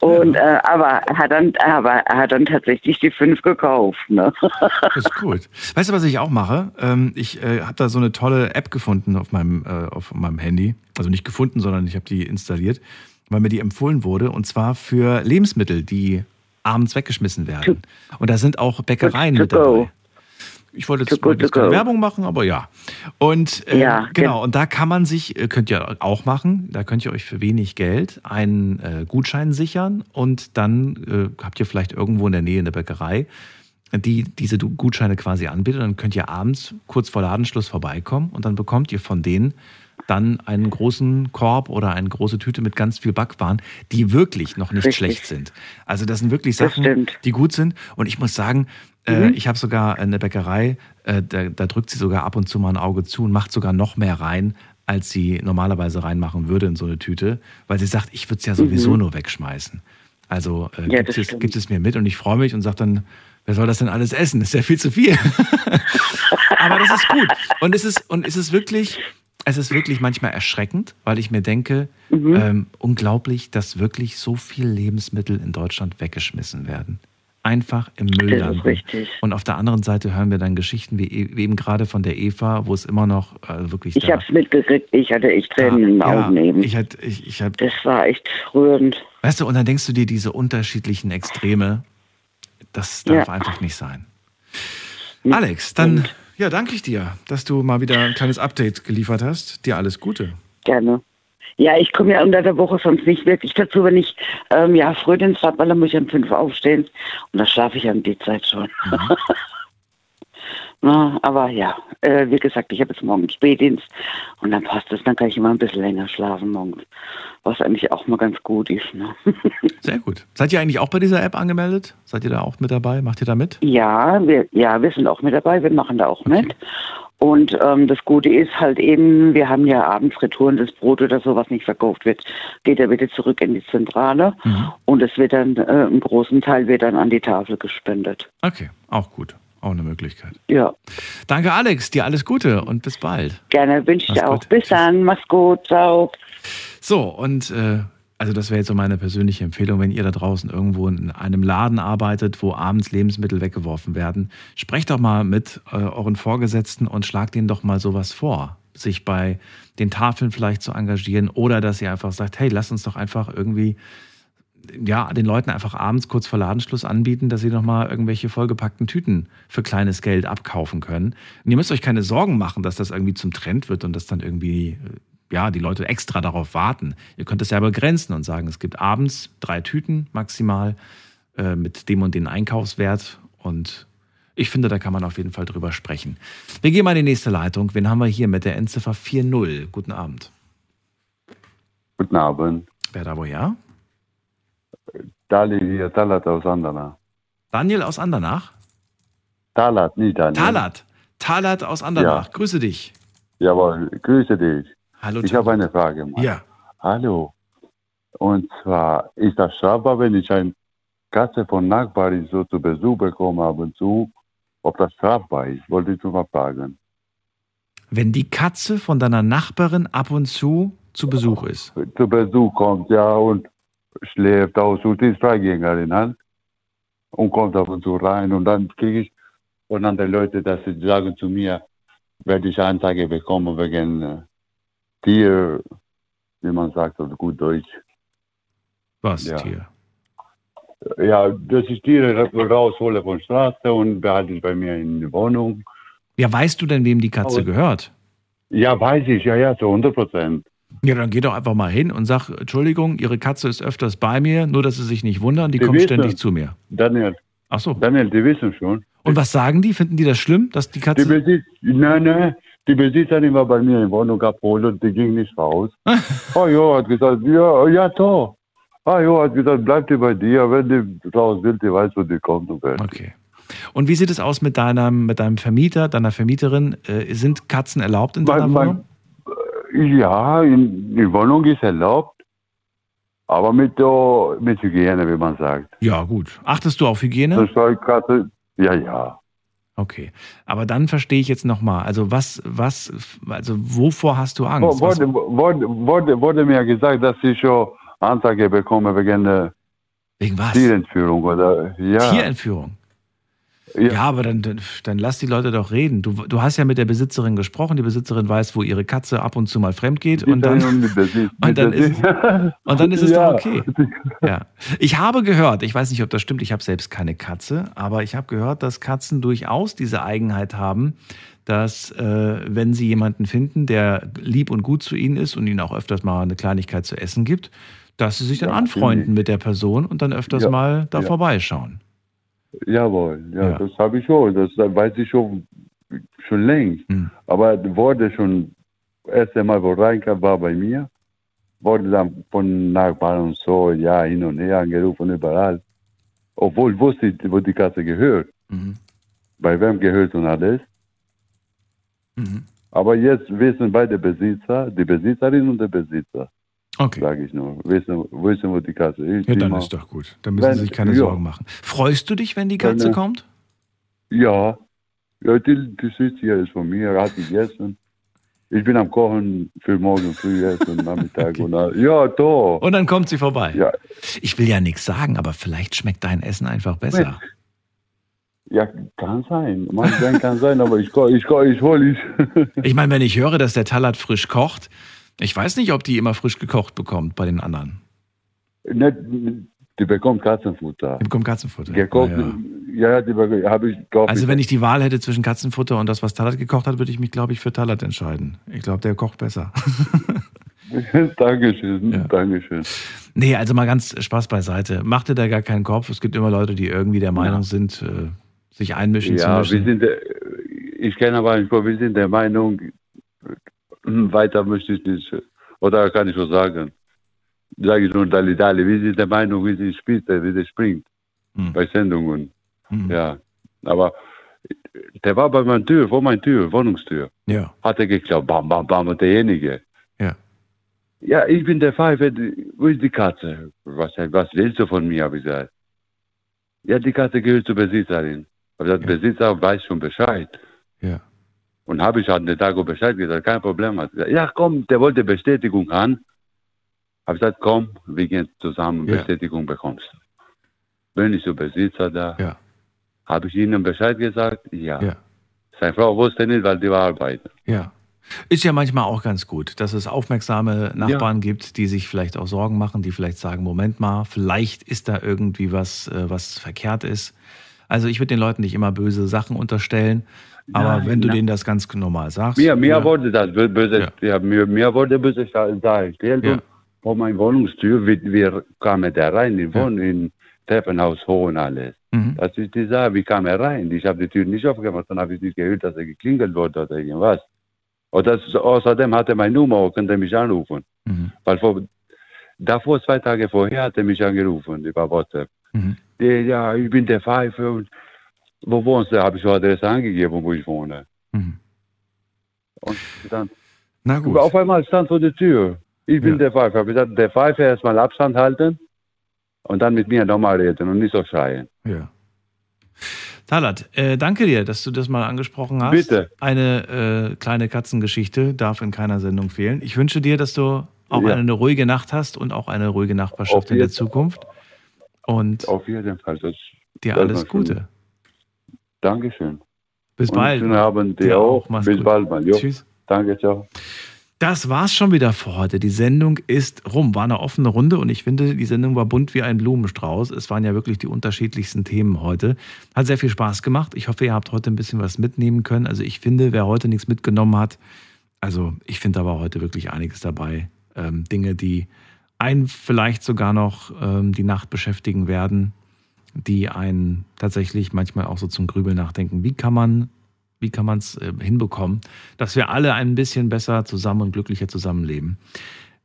Und äh, aber er hat dann, aber er hat dann tatsächlich die fünf gekauft. Ne? Das ist gut. Weißt du, was ich auch mache? Ähm, ich äh, habe da so eine tolle App gefunden auf meinem, äh, auf meinem Handy. Also nicht gefunden, sondern ich habe die installiert, weil mir die empfohlen wurde. Und zwar für Lebensmittel, die abends weggeschmissen werden. Und da sind auch Bäckereien mit dabei. Ich wollte jetzt, wollte jetzt keine Werbung machen, aber ja. Und ähm, Ja, genau, und da kann man sich, äh, könnt ihr auch machen, da könnt ihr euch für wenig Geld einen äh, Gutschein sichern und dann äh, habt ihr vielleicht irgendwo in der Nähe eine Bäckerei, die diese Gutscheine quasi anbietet. Dann könnt ihr abends kurz vor Ladenschluss vorbeikommen und dann bekommt ihr von denen dann einen großen Korb oder eine große Tüte mit ganz viel Backwaren, die wirklich noch nicht Richtig. schlecht sind. Also das sind wirklich Sachen, die gut sind. Und ich muss sagen, äh, Mhm. ich habe sogar eine Bäckerei, äh, da, da drückt sie sogar ab und zu mal ein Auge zu und macht sogar noch mehr rein, als sie normalerweise reinmachen würde in so eine Tüte, weil sie sagt, ich würde es ja sowieso Mhm. nur wegschmeißen. Also äh, Ja, gibt, es, gibt es mir mit und ich freue mich und sage dann, wer soll das denn alles essen? Das ist ja viel zu viel. Aber das ist gut. Und es ist, und es ist wirklich, es ist wirklich manchmal erschreckend, weil ich mir denke, Mhm. ähm, unglaublich, dass wirklich so viel Lebensmittel in Deutschland weggeschmissen werden. Einfach im Müll Das ist landen. richtig. Und auf der anderen Seite hören wir dann Geschichten wie, e- wie eben gerade von der Eva, wo es immer noch äh, wirklich Ich da, habe es mitgekriegt, ich hatte echt Tränen in den ja, Augen eben. ich hatte, ich, ich hab, das war echt rührend. Weißt du, und dann denkst du dir, diese unterschiedlichen Extreme, das darf Ja. einfach nicht sein. Alex, dann ja, danke ich dir, dass du mal wieder ein kleines Update geliefert hast. Dir alles Gute. Gerne. Ja, ich komme ja unter der Woche sonst nicht wirklich dazu, wenn ich ähm, ja Frühdienst habe, weil dann muss ich um fünf aufstehen und da schlafe ich um die Zeit schon. Na, aber ja, äh, wie gesagt, ich habe jetzt morgen Spätdienst und dann passt es, dann kann ich immer ein bisschen länger schlafen morgens, was eigentlich auch mal ganz gut ist. Ne? Sehr gut. Seid ihr eigentlich auch bei dieser App angemeldet? Seid ihr da auch mit dabei? Macht ihr da mit? Ja, wir, ja, wir sind auch mit dabei, wir machen da auch mit. Und ähm, das Gute ist halt eben, wir haben ja abends Retouren, das Brot oder so, was nicht verkauft wird, geht ja bitte zurück in die Zentrale und es wird dann, äh, einen großen Teil wird dann an die Tafel gespendet. Okay, auch gut. Auch eine Möglichkeit. Ja, Danke, Alex. Dir alles Gute und bis bald. gerne wünsche ich dir auch. Bis dann, mach's gut, ciao. So, und äh, also das wäre jetzt so meine persönliche Empfehlung, wenn ihr da draußen irgendwo in einem Laden arbeitet, wo abends Lebensmittel weggeworfen werden, sprecht doch mal mit äh, euren Vorgesetzten und schlagt denen doch mal sowas vor, sich bei den Tafeln vielleicht zu engagieren oder dass ihr einfach sagt, hey, lasst uns doch einfach irgendwie ja, den Leuten einfach abends kurz vor Ladenschluss anbieten, dass sie nochmal irgendwelche vollgepackten Tüten für kleines Geld abkaufen können. Und ihr müsst euch keine Sorgen machen, dass das irgendwie zum Trend wird und dass dann irgendwie, äh, ja, die Leute extra darauf warten. Ihr könnt es ja begrenzen und sagen, es gibt abends drei Tüten maximal äh, mit dem und den Einkaufswert und ich finde, da kann man auf jeden Fall drüber sprechen. Wir gehen mal in die nächste Leitung. Wen haben wir hier mit der Endziffer 40? Guten Abend. Guten Abend. Wer da woher? Dali hier, Talat aus Andernach. Daniel aus Andernach? Talat, nicht Daniel. Talat. Talat aus Andernach. Ja. Grüße dich. Jawohl, grüße dich. Hallo. Ich habe eine Frage. Mann. Ja. Hallo. Und zwar, ist das strafbar, wenn ich eine Katze von Nachbarin so zu Besuch bekomme ab und zu? Ob das strafbar ist, wollte ich mal fragen. Wenn die Katze von deiner Nachbarin ab und zu zu Besuch ist. Zu Besuch kommt, ja, und schläft aus und ist Freigängerin halt. Und kommt ab und zu rein und dann kriege ich von anderen Leuten, dass sie sagen zu mir, werde ich Anzeige bekommen wegen äh, Tier, wie man sagt auf gut Deutsch. Was Ja. Tier? Ja, dass ich Tiere raushole von Straße und behalte ich bei mir in der Wohnung. Ja, weißt du denn, wem die Katze Aber- gehört? Ja, weiß ich, ja, ja, zu 100 Prozent. Ja, dann geh doch einfach mal hin und sag, Entschuldigung, Ihre Katze ist öfters bei mir, nur dass Sie sich nicht wundern, die, Die kommt wissen. ständig zu mir. Daniel. Ach so. Daniel, die wissen schon. Und was sagen die? Finden die das schlimm, dass die Die Katze... Besitz, nein, nein, die Besitzerin war bei mir in Wohnung abgeholt und die ging nicht raus. oh ja, hat gesagt, ja, ja, doch. Ah ja, hat gesagt, bleib die bei dir, wenn die raus will, die weiß, wo die kommt. Und. Okay. Und wie sieht es aus mit deinem, mit deinem Vermieter, deiner Vermieterin? Äh, sind Katzen erlaubt in deiner Mein- mein- Wohnung? Ja, in, die Wohnung ist erlaubt, aber mit, der, mit Hygiene, wie man sagt. Ja, gut. Achtest du auf Hygiene? Das soll Katze, ja, ja. Okay. Aber dann verstehe ich jetzt nochmal. Also was, was, also wovor hast du Angst? Wurde, wurde, wurde, wurde mir gesagt, dass ich schon Anzeige bekomme wegen der wegen was? Tierentführung oder ja. Tierentführung. Ja, aber dann, dann, lass die Leute doch reden. Du, du hast ja mit der Besitzerin gesprochen. Die Besitzerin weiß, wo ihre Katze ab und zu mal fremd geht. Und dann, und dann, ist, und dann ist es Ja. doch okay. Ja. Ich habe gehört, ich weiß nicht, ob das stimmt, ich habe selbst keine Katze, aber ich habe gehört, dass Katzen durchaus diese Eigenheit haben, dass äh, wenn sie jemanden finden, der lieb und gut zu ihnen ist und ihnen auch öfters mal eine Kleinigkeit zu essen gibt, dass sie sich dann Ja, anfreunden mit der Person und dann öfters Ja, mal da ja. vorbeischauen. Jawohl, ja, Ja. das habe ich schon. Das weiß ich schon, schon längst. Hm. Aber wurde schon, erste Mal, wo reinkam, war bei mir. Wurde dann von Nachbarn und so, ja, hin und her angerufen, überall. Obwohl ich wusste, wo die Katze gehört. Mhm. Bei wem gehört und alles. Mhm. Aber jetzt wissen beide Besitzer, die Besitzerin und der Besitzer. Okay. Sage ich nur. Wissen, wissen, wo die Katze ist. Ja, dann ist doch gut. Dann müssen Wenn- Sie sich keine ja. Sorgen machen. Freust du dich, wenn die Katze Wenn, äh, kommt? Ja, ja die, die sitzt hier, ist von mir, hat gegessen. Ich bin am Kochen für morgen früh essen, Nachmittag und all- ja, doch. Und dann kommt sie vorbei. Ja. Ich will ja nichts sagen, aber vielleicht schmeckt dein Essen einfach besser. Ja, kann sein. Manchmal kann sein, aber ich, ich, ko- ich hole ich. Ich meine, wenn ich höre, dass der Talat frisch kocht, ich weiß nicht, ob die immer frisch gekocht bekommt bei den anderen. Nicht, die bekommt Katzenfutter. Die bekommt Katzenfutter. Gekocht, Ah, ja, ja, die be- habe ich gekauft. Also wenn ich die Wahl hätte zwischen Katzenfutter und das, was Talat gekocht hat, würde ich mich, glaube ich, für Talat entscheiden. Ich glaube, der kocht besser. Dankeschön, Dankeschön. Nee, also mal ganz Spaß beiseite. Mach dir da gar keinen Kopf. Es gibt immer Leute, die irgendwie der Meinung sind, äh, sich einmischen Ja, zu wir müssen. sind, der- ich kenne aber nicht, wir sind der Meinung, weiter möchte ich nicht, oder kann ich so sagen, sage ich nur Dali Dali, wir sind der Meinung, wie sie spielt, wie sie springt, Hm. bei Sendungen, ja, aber der war bei meiner Tür, vor meiner Tür, Wohnungstür, Ja. hat er geklappt, bam, bam, bam, und derjenige. Ja. Ja, ich bin der Pfeife, wo ist die Katze? Was, was willst du von mir, habe ich gesagt. Ja, die Katze gehört zur Besitzerin. Aber der Besitzer weiß schon Bescheid. Ja. Und habe ich an den Tag Bescheid gesagt, kein Problem. Hat gesagt, ja, komm, der wollte Bestätigung haben. Habe ich gesagt, komm, wir gehen zusammen, Ja. Bestätigung bekommst. Bin ich zum Besitzer da. Ja. Habe ich ihnen Bescheid gesagt? Ja. Ja. Seine Frau wusste nicht, weil die war arbeiten. Ja. Ist ja manchmal auch ganz gut, dass es aufmerksame Nachbarn gibt, die sich vielleicht auch Sorgen machen, die vielleicht sagen, Moment mal, vielleicht ist da irgendwie was, äh, was verkehrt ist. Also ich würde den Leuten nicht immer böse Sachen unterstellen, aber Nein, wenn du nein. denen das ganz normal sagst. Mir, mir ja, wurde das bö- böse, ja. mir, mir wurde böse dargestellt. Ja. Vor meiner Wohnungstür, wir, wir kamen da rein, in Wohn, in Treppenhaus hoch und alles. Mhm. Das ist die Sache, wie kam er rein? Ich habe die Tür nicht aufgemacht, dann habe ich nicht gehört, dass er geklingelt wurde oder irgendwas. Und das, außerdem hatte er meine Nummer und konnte mich anrufen. Mhm. Weil vor, davor, zwei Tage vorher, hat er mich angerufen über WhatsApp. Mhm. Ja, ja, ich bin der Pfeife und wo wohnst du? Habe ich so Adresse angegeben, wo ich wohne. Mhm. Und dann Na gut. auf einmal stand vor der Tür. Ich bin der Pfeife. Habe gesagt, der Pfeife erstmal Abstand halten und dann mit mir nochmal reden und nicht so schreien. Ja. Talat, äh, danke dir, dass du das mal angesprochen hast. Bitte. Eine äh, kleine Katzengeschichte darf in keiner Sendung fehlen. Ich wünsche dir, dass du auch Ja. eine, eine ruhige Nacht hast und auch eine ruhige Nachbarschaft Auf in der Zukunft. Und Auf jeden Fall. Das, dir alles. Gute. Dankeschön. Bis Und bald. Schönen Abend dir auch. auch. Bis gut. bald, mal. Jo. Tschüss. Danke, ciao. Das war's schon wieder für heute. Die Sendung ist rum. War eine offene Runde und ich finde, die Sendung war bunt wie ein Blumenstrauß. Es waren ja wirklich die unterschiedlichsten Themen heute. Hat sehr viel Spaß gemacht. Ich hoffe, ihr habt heute ein bisschen was mitnehmen können. Also ich finde, wer heute nichts mitgenommen hat, also ich finde, da war heute wirklich einiges dabei. Ähm, Dinge, die einen vielleicht sogar noch ähm, die Nacht beschäftigen werden, die einen tatsächlich manchmal auch so zum Grübeln nachdenken. Wie kann man wie kann man es äh, hinbekommen, dass wir alle ein bisschen besser zusammen und glücklicher zusammenleben.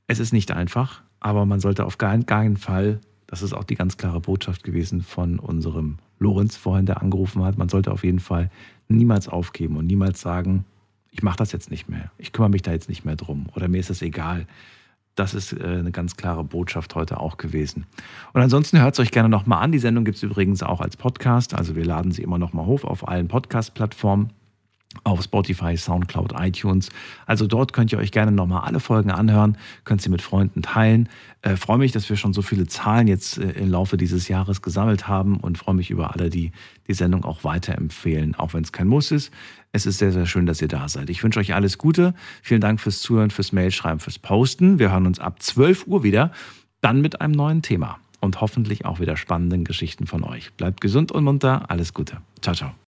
Es ist nicht einfach, aber man sollte auf keinen, keinen Fall, das ist auch die ganz klare Botschaft gewesen von unserem Lorenz vorhin, der angerufen hat, man sollte auf jeden Fall niemals aufgeben und niemals sagen, ich mache das jetzt nicht mehr, ich kümmere mich da jetzt nicht mehr drum oder mir ist es egal. Das ist äh, eine ganz klare Botschaft heute auch gewesen. Und ansonsten hört es euch gerne nochmal an. Die Sendung gibt es übrigens auch als Podcast. Also wir laden sie immer nochmal hoch auf allen Podcast-Plattformen auf Spotify, Soundcloud, iTunes. Also dort könnt ihr euch gerne nochmal alle Folgen anhören, könnt sie mit Freunden teilen. Äh, freue mich, dass wir schon so viele Zahlen jetzt äh, im Laufe dieses Jahres gesammelt haben und freue mich über alle, die die Sendung auch weiterempfehlen, auch wenn es kein Muss ist. Es ist sehr, sehr schön, dass ihr da seid. Ich wünsche euch alles Gute. Vielen Dank fürs Zuhören, fürs Mailschreiben, fürs Posten. Wir hören uns ab 12 Uhr wieder, dann mit einem neuen Thema und hoffentlich auch wieder spannenden Geschichten von euch. Bleibt gesund und munter. Alles Gute. Ciao, ciao.